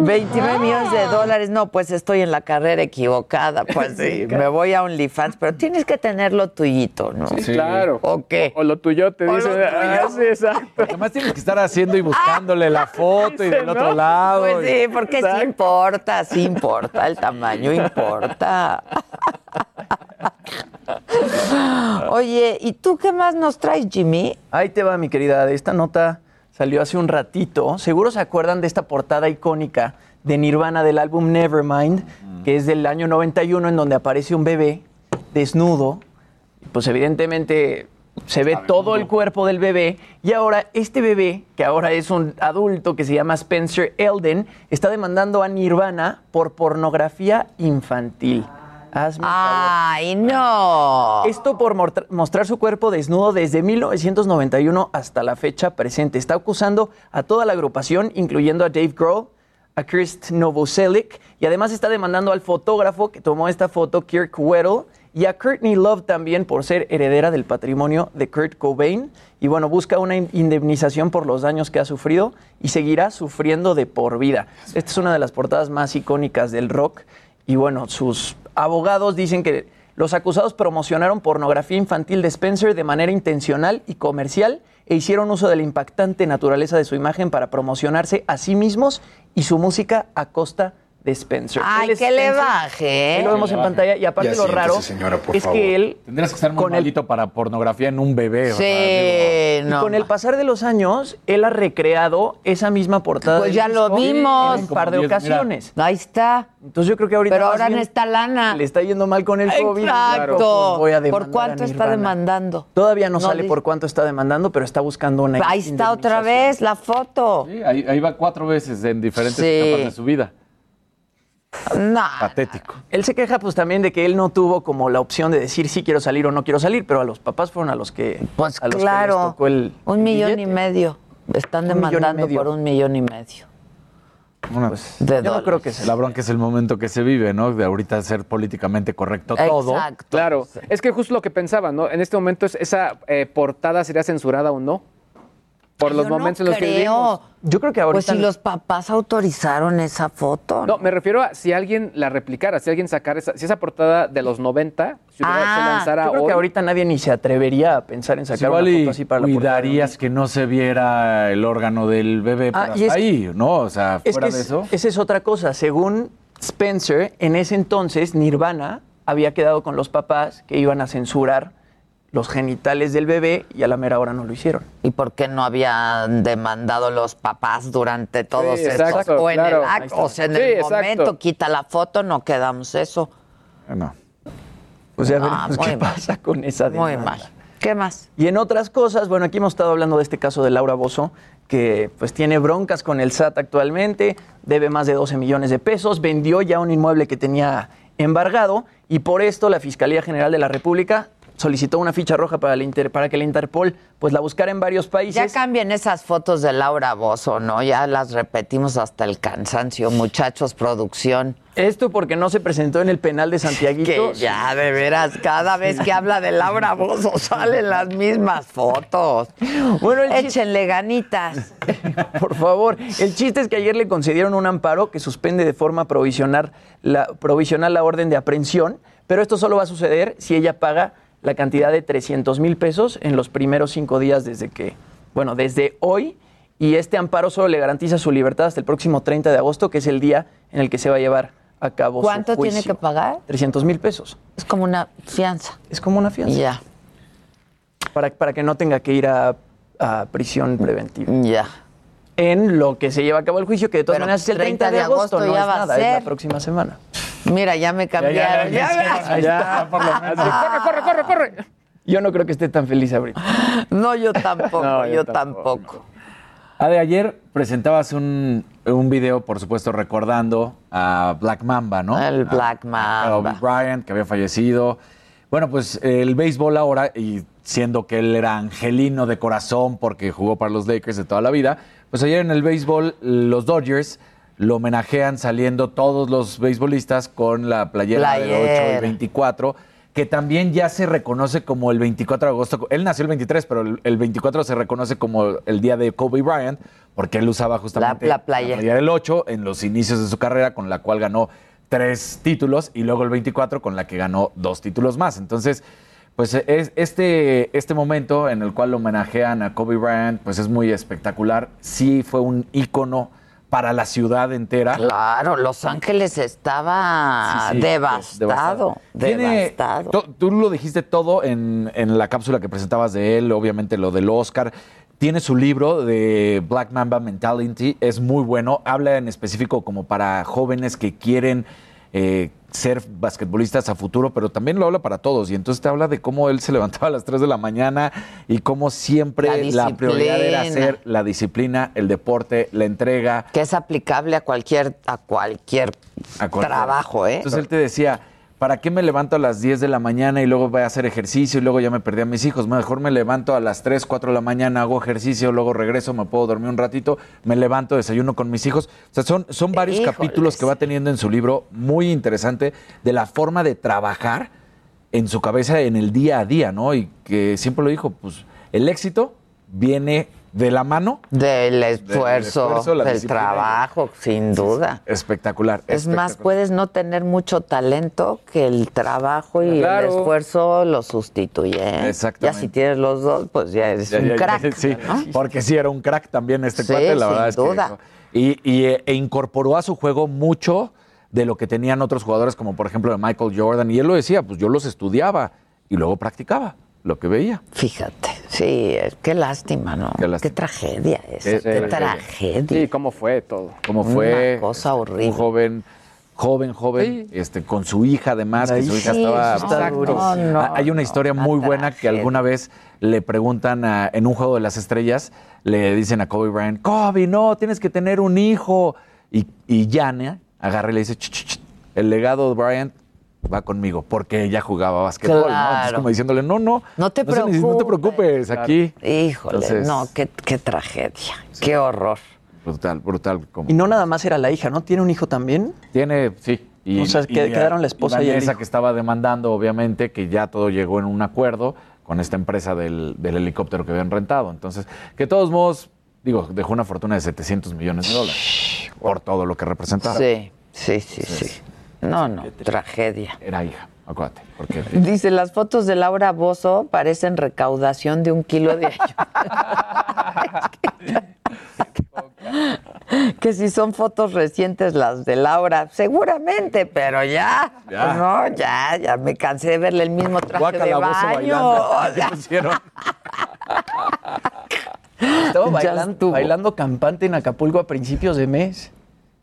[SPEAKER 2] 29 millones de dólares. No, pues estoy en la carrera equivocada. Pues sí, me voy a OnlyFans, pero tienes que tenerlo tuyito, ¿no?
[SPEAKER 18] Sí, claro.
[SPEAKER 2] ¿O qué?
[SPEAKER 18] O lo tuyo te
[SPEAKER 2] O
[SPEAKER 18] dice.
[SPEAKER 2] lo tuyo.
[SPEAKER 18] ah, sí, exacto.
[SPEAKER 15] Además tienes que estar haciendo y buscándole la foto y del
[SPEAKER 18] ¿no?
[SPEAKER 15] otro lado.
[SPEAKER 2] Pues sí, porque sí importa, sí importa, el tamaño importa. Oye, ¿y tú qué más nos traes, Jimmy?
[SPEAKER 16] Ahí te va, mi querida. Esta nota salió hace un ratito. Seguro se acuerdan de esta portada icónica de Nirvana del álbum Nevermind, que es del año 91, en donde aparece un bebé desnudo. Pues evidentemente se ve todo el cuerpo del bebé. Y ahora este bebé, que ahora es un adulto que se llama Spencer Elden, está demandando a Nirvana por pornografía infantil. Hazme favor.
[SPEAKER 2] ¡Ay, no!
[SPEAKER 16] Esto por mostrar su cuerpo desnudo desde 1991 hasta la fecha presente. Está acusando a toda la agrupación, incluyendo a Dave Grohl, a Chris Novoselic, y además está demandando al fotógrafo que tomó esta foto, Kirk Weddle, y a Courtney Love también por ser heredera del patrimonio de Kurt Cobain. Y bueno, busca una in- indemnización por los daños que ha sufrido y seguirá sufriendo de por vida. Esta es una de las portadas más icónicas del rock. Y bueno, sus abogados dicen que los acusados promocionaron pornografía infantil de Spencer de manera intencional y comercial e hicieron uso de la impactante naturaleza de su imagen para promocionarse a sí mismos y su música a costa de Spencer.
[SPEAKER 2] Ay,
[SPEAKER 16] Él es
[SPEAKER 2] que le baje.
[SPEAKER 16] Ahí lo vemos en pantalla y aparte
[SPEAKER 15] Ya
[SPEAKER 16] lo raro
[SPEAKER 15] señora, por
[SPEAKER 16] es
[SPEAKER 15] favor.
[SPEAKER 16] que él
[SPEAKER 15] Tendrías que estar muy
[SPEAKER 16] con el-
[SPEAKER 15] maldito para pornografía en un bebé. o sea,
[SPEAKER 2] Sí,
[SPEAKER 16] y
[SPEAKER 2] no.
[SPEAKER 16] con el pasar de los años, él ha recreado esa misma portada.
[SPEAKER 2] Pues ya lo vimos.
[SPEAKER 16] En un par de
[SPEAKER 15] mira.
[SPEAKER 16] ocasiones.
[SPEAKER 2] Ahí está.
[SPEAKER 16] Entonces yo creo que ahorita
[SPEAKER 2] Pero ahora
[SPEAKER 16] bien
[SPEAKER 2] necesita lana.
[SPEAKER 16] le está yendo mal con el COVID.
[SPEAKER 2] Exacto.
[SPEAKER 16] Pues voy a demandar
[SPEAKER 2] ¿Por cuánto
[SPEAKER 16] a
[SPEAKER 2] está demandando?
[SPEAKER 16] Todavía no,
[SPEAKER 2] No
[SPEAKER 16] sale
[SPEAKER 2] dice.
[SPEAKER 16] por cuánto está demandando, pero está buscando una
[SPEAKER 2] Ahí está otra vez la foto.
[SPEAKER 15] Sí, ahí, ahí va cuatro veces en diferentes
[SPEAKER 2] Sí.
[SPEAKER 15] etapas de su vida.
[SPEAKER 2] No.
[SPEAKER 15] Patético.
[SPEAKER 16] Él se queja pues también de que él no tuvo como la opción de decir sí quiero salir o no quiero salir, pero a los papás fueron a los que
[SPEAKER 2] Pues
[SPEAKER 16] a los que les tocó el
[SPEAKER 2] Un millón
[SPEAKER 16] billete.
[SPEAKER 2] y medio. Están
[SPEAKER 16] Un
[SPEAKER 2] demandando
[SPEAKER 16] medio.
[SPEAKER 2] por un millón y medio.
[SPEAKER 15] Una-
[SPEAKER 2] De
[SPEAKER 16] Yo no creo que sea.
[SPEAKER 15] la bronca es el momento que se vive, ¿no? De ahorita ser políticamente correcto todo.
[SPEAKER 2] Exacto.
[SPEAKER 18] Claro, es que justo lo que pensaba, ¿no? En este momento, es- ¿esa eh, portada sería censurada o no? Por los
[SPEAKER 2] Yo no
[SPEAKER 18] momentos en los que vivimos.
[SPEAKER 16] Yo creo que
[SPEAKER 2] Pues
[SPEAKER 16] ahorita
[SPEAKER 2] si los papás autorizaron esa foto.
[SPEAKER 18] No, me refiero a si alguien la replicara, si alguien sacara esa, si esa portada de los 90 si hubiera-
[SPEAKER 2] Ah,
[SPEAKER 18] se lanzara
[SPEAKER 16] yo creo
[SPEAKER 18] hoy.
[SPEAKER 16] que ahorita nadie ni se atrevería a pensar en
[SPEAKER 15] Pues
[SPEAKER 16] sacar
[SPEAKER 15] igual
[SPEAKER 16] una
[SPEAKER 15] y
[SPEAKER 16] foto así para la portada.
[SPEAKER 15] cuidarías que no se viera el órgano del bebé
[SPEAKER 16] Ah,
[SPEAKER 15] ahí, ¿no? O sea,
[SPEAKER 16] Es
[SPEAKER 15] fuera
[SPEAKER 16] que
[SPEAKER 15] de
[SPEAKER 16] es-
[SPEAKER 15] eso.
[SPEAKER 16] esa es otra cosa. Según Spencer, en ese entonces Nirvana había quedado con los papás que iban a censurar los genitales del bebé y a la mera hora no lo hicieron.
[SPEAKER 2] ¿Y por qué no habían demandado los papás durante todos
[SPEAKER 18] Sí,
[SPEAKER 2] estos?
[SPEAKER 18] exacto,
[SPEAKER 2] o en
[SPEAKER 18] claro.
[SPEAKER 2] el acto, o sea, en
[SPEAKER 18] Sí,
[SPEAKER 2] el
[SPEAKER 18] exacto.
[SPEAKER 2] momento, quita la foto, no quedamos eso.
[SPEAKER 15] No.
[SPEAKER 16] Pues ya
[SPEAKER 2] Ah,
[SPEAKER 16] veremos
[SPEAKER 2] muy
[SPEAKER 16] qué
[SPEAKER 2] mal.
[SPEAKER 16] pasa con esa
[SPEAKER 2] Muy
[SPEAKER 16] demanda.
[SPEAKER 2] mal. ¿Qué más?
[SPEAKER 16] Y en otras cosas, bueno, aquí hemos estado hablando de este caso de Laura Bozo, que pues tiene broncas con el SAT actualmente, debe más de 12 millones de pesos, vendió ya un inmueble que tenía embargado y por esto la Fiscalía General de la República solicitó una ficha roja para, para que la Interpol pues la buscara en varios países.
[SPEAKER 2] Ya cambien esas fotos de Laura Bozo, ¿no? Ya las repetimos hasta el cansancio, muchachos, producción.
[SPEAKER 16] Esto porque no se presentó en el penal de Santiaguito.
[SPEAKER 2] ya, de veras, cada vez que habla de Laura Bozo salen las mismas fotos. Bueno, échenle ganitas.
[SPEAKER 16] Por favor. El chiste es que ayer le concedieron un amparo que suspende de forma provisional la, provisional la orden de aprehensión, pero esto solo va a suceder si ella paga la cantidad de 300 mil pesos en los primeros cinco días desde que, bueno, desde hoy. Y este amparo solo le garantiza su libertad hasta el próximo 30 de agosto, que es el día en el que se va a llevar a cabo
[SPEAKER 2] ¿Cuánto
[SPEAKER 16] su juicio.
[SPEAKER 2] tiene que pagar?
[SPEAKER 16] 300 mil pesos.
[SPEAKER 2] Es como una fianza.
[SPEAKER 16] Es como una fianza.
[SPEAKER 2] Ya.
[SPEAKER 16] Para, para que no tenga que ir a, a prisión preventiva.
[SPEAKER 2] Ya.
[SPEAKER 16] En lo que se lleva a cabo el juicio, que de todas
[SPEAKER 2] Pero
[SPEAKER 16] maneras es el 30, de agosto, no
[SPEAKER 2] ya
[SPEAKER 16] es
[SPEAKER 2] va a
[SPEAKER 16] nada, es la próxima semana.
[SPEAKER 2] Mira, ya me cambiaron. Ya,
[SPEAKER 16] Ahí está.
[SPEAKER 18] corre, corre, corre, corre.
[SPEAKER 16] Yo no creo que esté tan feliz ahorita.
[SPEAKER 2] No, yo tampoco,
[SPEAKER 15] No, yo
[SPEAKER 2] yo tampoco.
[SPEAKER 15] Ah, de ayer presentabas un, un video, por supuesto, recordando a Black Mamba, ¿no?
[SPEAKER 2] El Black
[SPEAKER 15] A Kobe
[SPEAKER 2] Mamba.
[SPEAKER 15] Bryant, que había fallecido. Bueno, pues el béisbol ahora, y siendo que él era angelino de corazón porque jugó para los Lakers de toda la vida, pues ayer en el béisbol los Dodgers lo homenajean saliendo todos los beisbolistas con la playera, del 8 y
[SPEAKER 2] Playera.
[SPEAKER 15] 24, que también ya se reconoce como el 24 de agosto. Él nació el 23, pero el, el 24 se reconoce como el día de Kobe Bryant, porque él usaba justamente
[SPEAKER 2] La- la playera.
[SPEAKER 15] del 8 en los inicios de su carrera, con la cual ganó tres títulos, y luego el 24 con la que ganó dos títulos más. Entonces, pues es este, este momento en el cual homenajean a Kobe Bryant, pues es muy espectacular. Sí fue un ícono para la ciudad entera.
[SPEAKER 2] Claro, Los Ángeles estaba
[SPEAKER 15] Sí, sí,
[SPEAKER 2] devastado,
[SPEAKER 15] Tiene-
[SPEAKER 2] devastado.
[SPEAKER 15] to- tú lo dijiste todo en, en la cápsula que presentabas de él, obviamente lo del Oscar. Tiene su libro de Black Mamba Mentality, es muy bueno. Habla en específico como para jóvenes que quieren eh, ser basquetbolistas a futuro, pero también lo habla para todos. Y entonces te habla de cómo él se levantaba a las 3 de la mañana y cómo siempre
[SPEAKER 2] La
[SPEAKER 15] la, prioridad era hacer la disciplina, el deporte, la entrega.
[SPEAKER 2] Que es aplicable a cualquier, a cualquier
[SPEAKER 15] a cualquier-
[SPEAKER 2] trabajo, ¿eh?
[SPEAKER 15] Entonces él te decía, ¿para qué me levanto a las 10 de la mañana y luego voy a hacer ejercicio y luego ya me perdí a mis hijos? Mejor me levanto a las 3, 4 de la mañana, hago ejercicio, luego regreso, me puedo dormir un ratito, me levanto, desayuno con mis hijos. O sea, son, son varios
[SPEAKER 2] Híjoles.
[SPEAKER 15] capítulos que va teniendo en su libro muy interesante de la forma de trabajar en su cabeza en el día a día, ¿no? Y que siempre lo dijo, pues el éxito viene de la mano
[SPEAKER 2] Del esfuerzo, del trabajo, sin duda.
[SPEAKER 15] espectacular.
[SPEAKER 2] Es más, puedes no tener mucho talento que el trabajo y
[SPEAKER 15] Claro.
[SPEAKER 2] el esfuerzo lo sustituyen.
[SPEAKER 15] Exactamente.
[SPEAKER 2] Ya si tienes los dos, pues ya eres
[SPEAKER 15] Ya,
[SPEAKER 2] un
[SPEAKER 15] ya, ya,
[SPEAKER 2] crack.
[SPEAKER 15] sí,
[SPEAKER 2] ¿no?
[SPEAKER 15] porque sí era un crack también este
[SPEAKER 2] Sí,
[SPEAKER 15] cuate, la
[SPEAKER 2] sin
[SPEAKER 15] verdad es que-
[SPEAKER 2] duda.
[SPEAKER 15] y, y, eh, e incorporó a su juego mucho de lo que tenían otros jugadores, como por ejemplo de Michael Jordan, y él lo decía, pues yo los estudiaba y luego practicaba lo que veía.
[SPEAKER 2] Fíjate, sí, es- qué lástima, ¿no? Qué, tragedia esa,
[SPEAKER 15] Qué
[SPEAKER 2] qué,
[SPEAKER 15] tragedia.
[SPEAKER 2] tragedia.
[SPEAKER 18] Sí, cómo fue todo.
[SPEAKER 15] Como fue
[SPEAKER 2] Una cosa horrible.
[SPEAKER 15] un joven, joven, joven, este, con su hija además, que su hija
[SPEAKER 2] Sí,
[SPEAKER 15] estaba...
[SPEAKER 2] está duro. No, no,
[SPEAKER 15] Ah, Hay una historia muy buena que alguna vez le preguntan a- en un juego de las estrellas, le dicen a Kobe Bryant, Kobe, no, tienes que tener un hijo. Y, y Yana agarra y le dice, "Ch, ch, ch, el legado de Bryant va conmigo, porque ella jugaba básquetbol, ¿no? Entonces
[SPEAKER 2] Claro.
[SPEAKER 15] como diciéndole, no, no,
[SPEAKER 2] No te
[SPEAKER 15] neces- no te preocupes, aquí.
[SPEAKER 2] Híjole,
[SPEAKER 15] Entonces-
[SPEAKER 2] no, qué, qué tragedia, qué horror.
[SPEAKER 15] Brutal, brutal. Como...
[SPEAKER 16] Y no nada más era la hija, ¿no? ¿Tiene un hijo también?
[SPEAKER 15] Tiene, sí.
[SPEAKER 16] O sea, que- quedaron la esposa y el
[SPEAKER 15] Vanessa
[SPEAKER 16] hijo.
[SPEAKER 15] que estaba demandando, obviamente, que ya todo llegó en un acuerdo con esta empresa del, del helicóptero que habían rentado. Entonces, que de todos modos, digo, dejó una fortuna de 700 millones de dólares por todo lo que representaba.
[SPEAKER 2] Sí, sí, sí, sí. No, no, tragedia.
[SPEAKER 15] Era hija, acuérdate. Porque
[SPEAKER 2] Dice, las fotos de Laura Bozo parecen recaudación de un kilo de que si son fotos recientes las de Laura, seguramente, pero ya,
[SPEAKER 15] Ya.
[SPEAKER 2] no, ya, ya me cansé de verle el mismo traje de
[SPEAKER 15] Guácala, Bozo
[SPEAKER 2] baño.
[SPEAKER 15] bailando.
[SPEAKER 2] O sea.
[SPEAKER 16] Estaba bailando, bailando campante en Acapulco a principios de mes.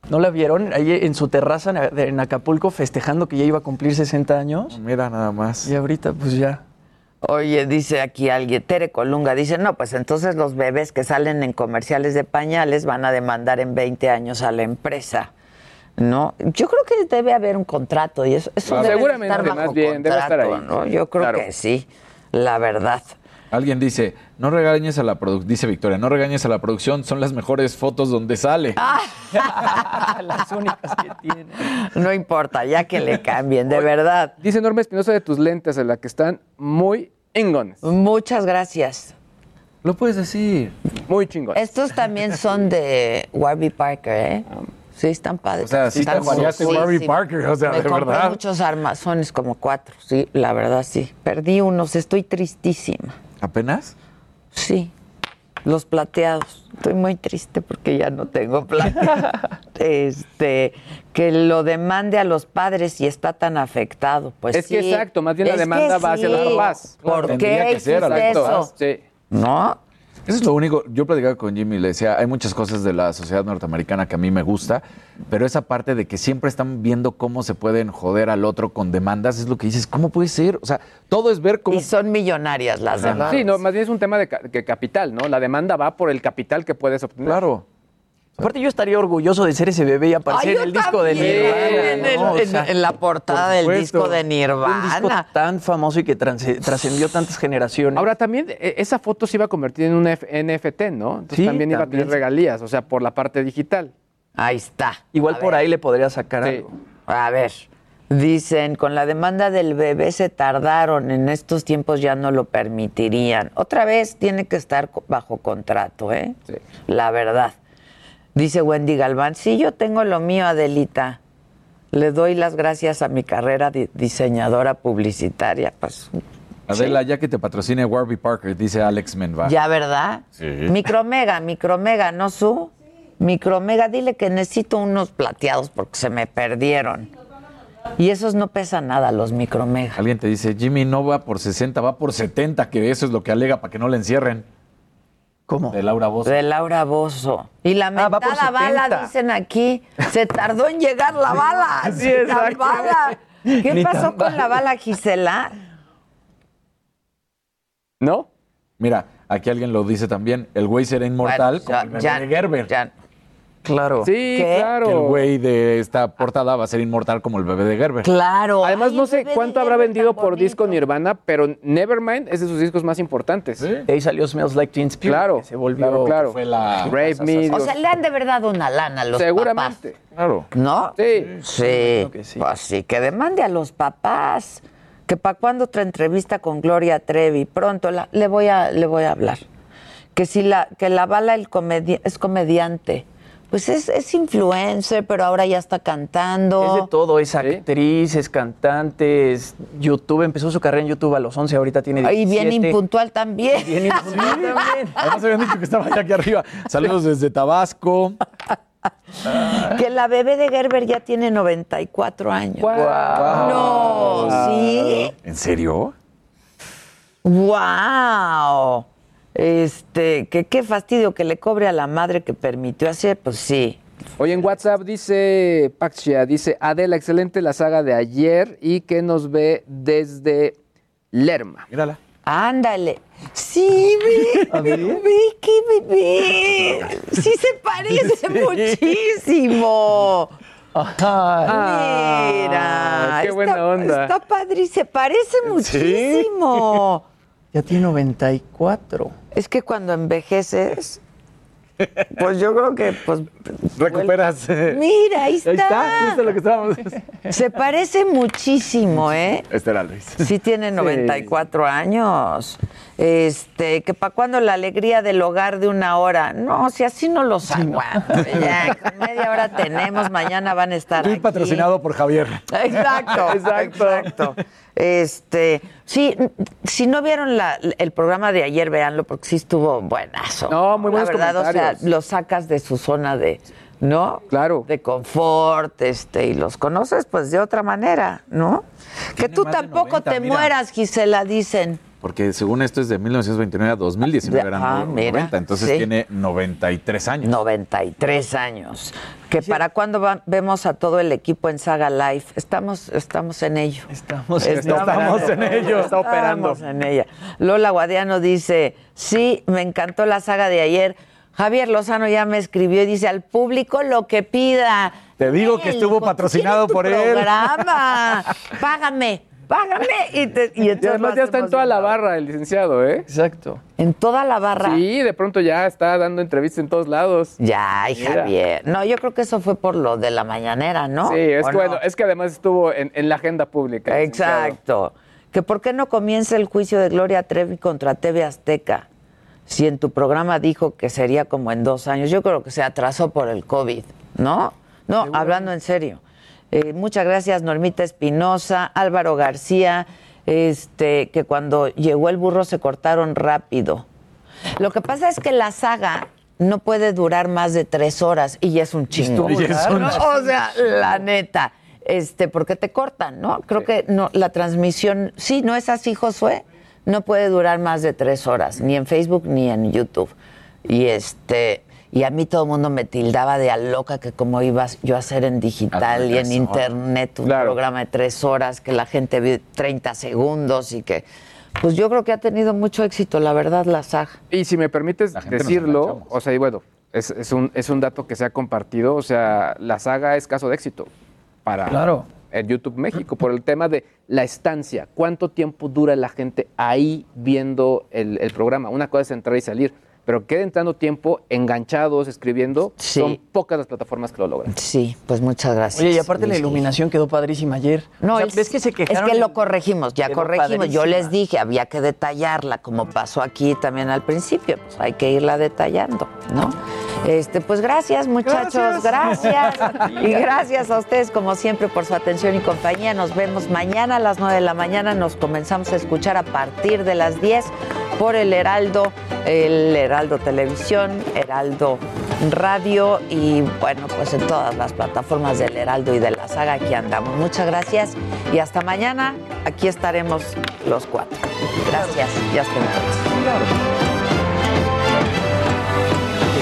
[SPEAKER 16] ¿No la vieron ahí en su terraza en- Acapulco festejando que ya iba a cumplir 60 años?
[SPEAKER 15] Mira nada más.
[SPEAKER 16] Y ahorita pues ya.
[SPEAKER 2] Oye, dice aquí alguien, Tere Colunga, dice, no, pues entonces los bebés que salen en comerciales de pañales van a demandar en 20 años a la empresa. ¿no? Yo creo que debe haber un contrato y eso, eso
[SPEAKER 18] Claro.
[SPEAKER 2] debe
[SPEAKER 18] Seguramente,
[SPEAKER 2] estar bajo
[SPEAKER 18] más bien, debe estar
[SPEAKER 2] contrato,
[SPEAKER 18] ahí.
[SPEAKER 2] ¿no? Yo creo
[SPEAKER 18] Claro.
[SPEAKER 2] que sí, la verdad.
[SPEAKER 15] Alguien dice, no regañes a la producción, dice Victoria, no regañes a la producción, son las mejores fotos donde sale.
[SPEAKER 16] Las únicas que tiene.
[SPEAKER 2] No importa, ya que le cambien, de verdad.
[SPEAKER 18] Dice Norma Espinosa de tus lentes, en la que están muy ingones.
[SPEAKER 2] Muchas gracias.
[SPEAKER 15] Lo puedes decir.
[SPEAKER 18] Muy chingón.
[SPEAKER 2] Estos también son de Warby Parker, ¿eh? Sí, están padres.
[SPEAKER 15] O sea, sí te
[SPEAKER 2] Están
[SPEAKER 15] guayaste en Warby
[SPEAKER 2] sí.
[SPEAKER 15] Parker, o sea,
[SPEAKER 2] Me
[SPEAKER 15] de
[SPEAKER 2] compré
[SPEAKER 15] verdad.
[SPEAKER 2] muchos armazones, como cuatro, sí, la verdad sí. Perdí unos, estoy tristísima.
[SPEAKER 15] ¿Apenas?
[SPEAKER 2] Sí, los plateados. Estoy muy triste porque ya no tengo plata. este, que lo demande a los padres y está tan afectado. Pues
[SPEAKER 18] Es que
[SPEAKER 2] sí.
[SPEAKER 18] exacto, más bien la
[SPEAKER 2] Es
[SPEAKER 18] demanda
[SPEAKER 2] que
[SPEAKER 18] va hacia los papás.
[SPEAKER 2] ¿Por
[SPEAKER 15] Tendría
[SPEAKER 2] qué
[SPEAKER 15] que ser,
[SPEAKER 2] hiciste
[SPEAKER 15] Alberto.
[SPEAKER 2] eso?
[SPEAKER 18] Sí.
[SPEAKER 2] ¿No?
[SPEAKER 15] Eso es lo único. Yo platicaba con Jimmy y le decía, hay muchas cosas de la sociedad norteamericana que a mí me gusta, pero esa parte de que siempre están viendo cómo se pueden joder al otro con demandas es lo que dices, ¿cómo puede ser? O sea, todo es ver cómo...
[SPEAKER 2] Y son millonarias las demandas.
[SPEAKER 18] Sí, no, más bien es un tema de, ca- de capital, ¿no? La demanda va por el capital que puedes obtener.
[SPEAKER 15] Claro.
[SPEAKER 16] Aparte, yo estaría orgulloso de ser ese bebé y aparecer
[SPEAKER 2] Ay,
[SPEAKER 16] en el disco de Nirvana.
[SPEAKER 2] en el-
[SPEAKER 16] ¿no? O
[SPEAKER 2] en-
[SPEAKER 16] sea,
[SPEAKER 2] en la portada
[SPEAKER 16] por
[SPEAKER 2] del disco de
[SPEAKER 16] Un disco
[SPEAKER 2] Nirvana.
[SPEAKER 16] tan famoso y que trascendió tantas generaciones.
[SPEAKER 18] Ahora también eh, esa foto se iba a convertir en un F- NFT, ¿no? Entonces
[SPEAKER 16] Sí,
[SPEAKER 18] también iba a tener regalías, o sea, por la parte digital.
[SPEAKER 2] Ahí está.
[SPEAKER 16] Igual
[SPEAKER 2] A
[SPEAKER 16] por
[SPEAKER 2] ver.
[SPEAKER 16] ahí le podría sacar
[SPEAKER 18] Sí.
[SPEAKER 16] algo.
[SPEAKER 2] A ver, dicen, con la demanda del bebé se tardaron, en estos tiempos ya no lo permitirían. Otra vez tiene que estar bajo contrato, ¿eh?
[SPEAKER 18] Sí.
[SPEAKER 2] La verdad. Dice Wendy Galván, sí, yo tengo lo mío, Adelita. Le doy las gracias a mi carrera de diseñadora publicitaria. Pues,
[SPEAKER 15] Adela, ya que te patrocine Warby Parker, dice Alex Menva.
[SPEAKER 2] ya, ¿verdad?
[SPEAKER 15] Sí.
[SPEAKER 2] Micromega, micromega, ¿no, Su? Micromega, dile que necesito unos plateados porque se me perdieron. Y esos no pesan nada, los micromega.
[SPEAKER 15] Alguien te dice, Jimmy no va por 60, va por 70, que eso es lo que alega para que no le encierren.
[SPEAKER 16] ¿Cómo?
[SPEAKER 15] De Laura Bozo.
[SPEAKER 2] De Laura Bozo. Y la
[SPEAKER 16] Ah, va
[SPEAKER 2] bala,
[SPEAKER 16] 70.
[SPEAKER 2] dicen aquí. Se tardó en llegar la bala.
[SPEAKER 16] Sí,
[SPEAKER 2] la bala. ¿Qué
[SPEAKER 16] Ni
[SPEAKER 2] pasó con
[SPEAKER 16] bala.
[SPEAKER 2] la bala, Gisela?
[SPEAKER 18] ¿No?
[SPEAKER 15] Mira, aquí alguien lo dice también, el güey será inmortal
[SPEAKER 2] Bueno,
[SPEAKER 15] como el bebé
[SPEAKER 2] ya-
[SPEAKER 15] de Gerber.
[SPEAKER 2] ya-
[SPEAKER 16] Claro.
[SPEAKER 18] Sí,
[SPEAKER 2] ¿Qué?
[SPEAKER 18] claro.
[SPEAKER 15] El güey de esta portada va a ser inmortal como el bebé de Gerber.
[SPEAKER 2] Claro.
[SPEAKER 18] Además,
[SPEAKER 2] Ay,
[SPEAKER 18] no sé cuánto habrá vendido por disco
[SPEAKER 2] bonito.
[SPEAKER 18] Nirvana, pero Nevermind es de sus discos más importantes.
[SPEAKER 15] ¿Sí?
[SPEAKER 16] De ahí salió Smells Like Teen Spirit.
[SPEAKER 18] Claro,
[SPEAKER 16] que se volvió.
[SPEAKER 18] claro, claro.
[SPEAKER 15] Fue la...
[SPEAKER 18] Brave Me.
[SPEAKER 2] O sea, le han de verdad dado una lana a los
[SPEAKER 18] Seguramente.
[SPEAKER 2] papás.
[SPEAKER 15] Claro.
[SPEAKER 2] ¿No?
[SPEAKER 18] Sí.
[SPEAKER 2] Sí.
[SPEAKER 16] que sí.
[SPEAKER 2] Pues sí, que demande a los papás. Que para cuando otra entrevista con Gloria Trevi, pronto la- le voy a le voy a hablar. Que si la que la bala el comedi- es comediante. Pues es, es influencer, pero ahora ya está cantando.
[SPEAKER 16] Es de todo, es
[SPEAKER 18] Sí.
[SPEAKER 16] actriz, es cantante, es YouTube, empezó su carrera en YouTube a los 11, ahorita tiene
[SPEAKER 2] Y
[SPEAKER 16] 17.
[SPEAKER 2] bien impuntual también.
[SPEAKER 16] Bien impuntual también.
[SPEAKER 15] Además habían dicho que estaba ya aquí arriba. Saludos desde Tabasco.
[SPEAKER 2] Que la bebé de Gerber ya tiene 94 años.
[SPEAKER 18] Guau.
[SPEAKER 2] No, sí.
[SPEAKER 15] ¿En serio?
[SPEAKER 2] ¡Wow! Este, que qué fastidio que le cobre a la madre que permitió hacer, pues sí.
[SPEAKER 18] Oye, en WhatsApp dice Paxia, dice Adela, excelente la saga de ayer y que nos ve desde Lerma.
[SPEAKER 15] Mírala.
[SPEAKER 2] Ándale. Sí, ve, Vicky, bebé. Sí se parece muchísimo. Mira.
[SPEAKER 18] qué buena
[SPEAKER 2] está-
[SPEAKER 18] onda.
[SPEAKER 2] Está padre, se parece muchísimo.
[SPEAKER 16] Ya tiene 94.
[SPEAKER 2] Es que cuando envejeces, pues yo creo que pues
[SPEAKER 15] Recuperas. eh,
[SPEAKER 2] Mira, ahí está.
[SPEAKER 15] Ahí está, justo lo que estábamos.
[SPEAKER 2] se parece muchísimo, ¿eh?
[SPEAKER 15] Este era Luis.
[SPEAKER 2] Sí tiene 94 años. Este, que para cuando la alegría del hogar de una hora. No, si así no los aguanto. Ya, media hora tenemos, mañana van a estar
[SPEAKER 15] Estoy
[SPEAKER 2] aquí.
[SPEAKER 15] patrocinado por Javier.
[SPEAKER 2] Exacto, exacto. Este, sí, si no vieron la- el programa de ayer, véanlo porque sí estuvo buenazo.
[SPEAKER 18] No, muy buenos
[SPEAKER 2] La verdad, o sea,
[SPEAKER 18] comentarios.
[SPEAKER 2] lo sacas de su zona de, ¿no?
[SPEAKER 18] Claro.
[SPEAKER 2] De confort, este, y los conoces pues de otra manera, ¿no? Que tú tampoco
[SPEAKER 15] 90,
[SPEAKER 2] te
[SPEAKER 15] mira.
[SPEAKER 2] mueras, Gisela, dicen.
[SPEAKER 15] Porque según esto es de 1929 a 2019, eran
[SPEAKER 2] Ah, mira,
[SPEAKER 15] 90, entonces
[SPEAKER 2] sí.
[SPEAKER 15] tiene 93 años.
[SPEAKER 2] 93 años. Que para cuando va- vemos a todo el equipo en Saga Life, estamos, estamos en ello.
[SPEAKER 16] Estamos,
[SPEAKER 18] Estamos en ello. Está operando.
[SPEAKER 2] Estamos en ella. Lola Guadiano dice, sí, me encantó la saga de ayer. Javier Lozano ya me escribió y dice, al público lo que pida.
[SPEAKER 15] Te digo que estuvo patrocinado por él.
[SPEAKER 2] Programa. Págame, págame. Y, te, y
[SPEAKER 18] Y
[SPEAKER 2] entonces
[SPEAKER 18] además ya está en toda la barra el licenciado, ¿eh?
[SPEAKER 16] Exacto.
[SPEAKER 2] En toda la barra.
[SPEAKER 18] Sí, de pronto ya está dando entrevistas en todos lados.
[SPEAKER 2] Ya, ay,
[SPEAKER 18] Mira.
[SPEAKER 2] Javier. No, yo creo que eso fue por lo de la mañanera, ¿no?
[SPEAKER 18] Sí, es
[SPEAKER 2] ¿O
[SPEAKER 18] que,
[SPEAKER 2] no?
[SPEAKER 18] bueno, es que además estuvo en, en la agenda pública.
[SPEAKER 2] Exacto. Que por qué no comienza el juicio de Gloria Trevi contra TV Azteca. Si en tu programa dijo que sería como en dos años, yo creo que se atrasó por el COVID, ¿no? No, hablando en serio. Eh, muchas gracias, Normita Espinosa, Álvaro García, este, que cuando llegó el burro se cortaron rápido. Lo que pasa es que la saga no puede durar más de tres horas y ya es un chingo.
[SPEAKER 15] Y es un
[SPEAKER 2] ¿no? O sea, la neta, este, porque te cortan, ¿no? Creo que no, la transmisión, sí, ¿no es así, Josué? No puede durar más de tres horas, ni en Facebook ni en YouTube. Y este, y a mí todo el mundo me tildaba de a loca que como ibas yo a hacer en digital y en internet un
[SPEAKER 18] Claro.
[SPEAKER 2] programa de tres horas, que la gente ve 30 segundos y que. Pues yo creo que ha tenido mucho éxito, la verdad, la saga.
[SPEAKER 18] Y si me permites decirlo, o sea, y bueno, es, es un, es un dato que se ha compartido, o sea, la saga es caso de éxito para
[SPEAKER 16] Claro.
[SPEAKER 18] el YouTube México por el tema de la estancia, cuánto tiempo dura la gente ahí viendo el, el programa. Una cosa es entrar y salir, pero queda entrando tiempo enganchados, escribiendo,
[SPEAKER 2] Sí.
[SPEAKER 18] son pocas las plataformas que lo logran.
[SPEAKER 2] Sí, pues muchas gracias.
[SPEAKER 16] Oye, y aparte la
[SPEAKER 2] Luis
[SPEAKER 16] iluminación quedó padrísima ayer.
[SPEAKER 2] No,
[SPEAKER 16] O sea,
[SPEAKER 2] es,
[SPEAKER 16] ves que se quejaron.
[SPEAKER 2] es que lo corregimos, ya corregimos. Yo les dije, había que detallarla, como pasó aquí también al principio. Pues hay que irla detallando, ¿no? Este, pues gracias, muchachos, gracias. y gracias a ustedes, como siempre, por su atención y compañía. Nos vemos mañana a las 9 de la mañana. Nos comenzamos a escuchar a partir de las 10 por el Heraldo, el Heraldo Televisión, Heraldo Radio y bueno, pues en todas las plataformas del Heraldo y de la saga aquí andamos. Muchas gracias y hasta mañana aquí estaremos los cuatro. Gracias y hasta entonces.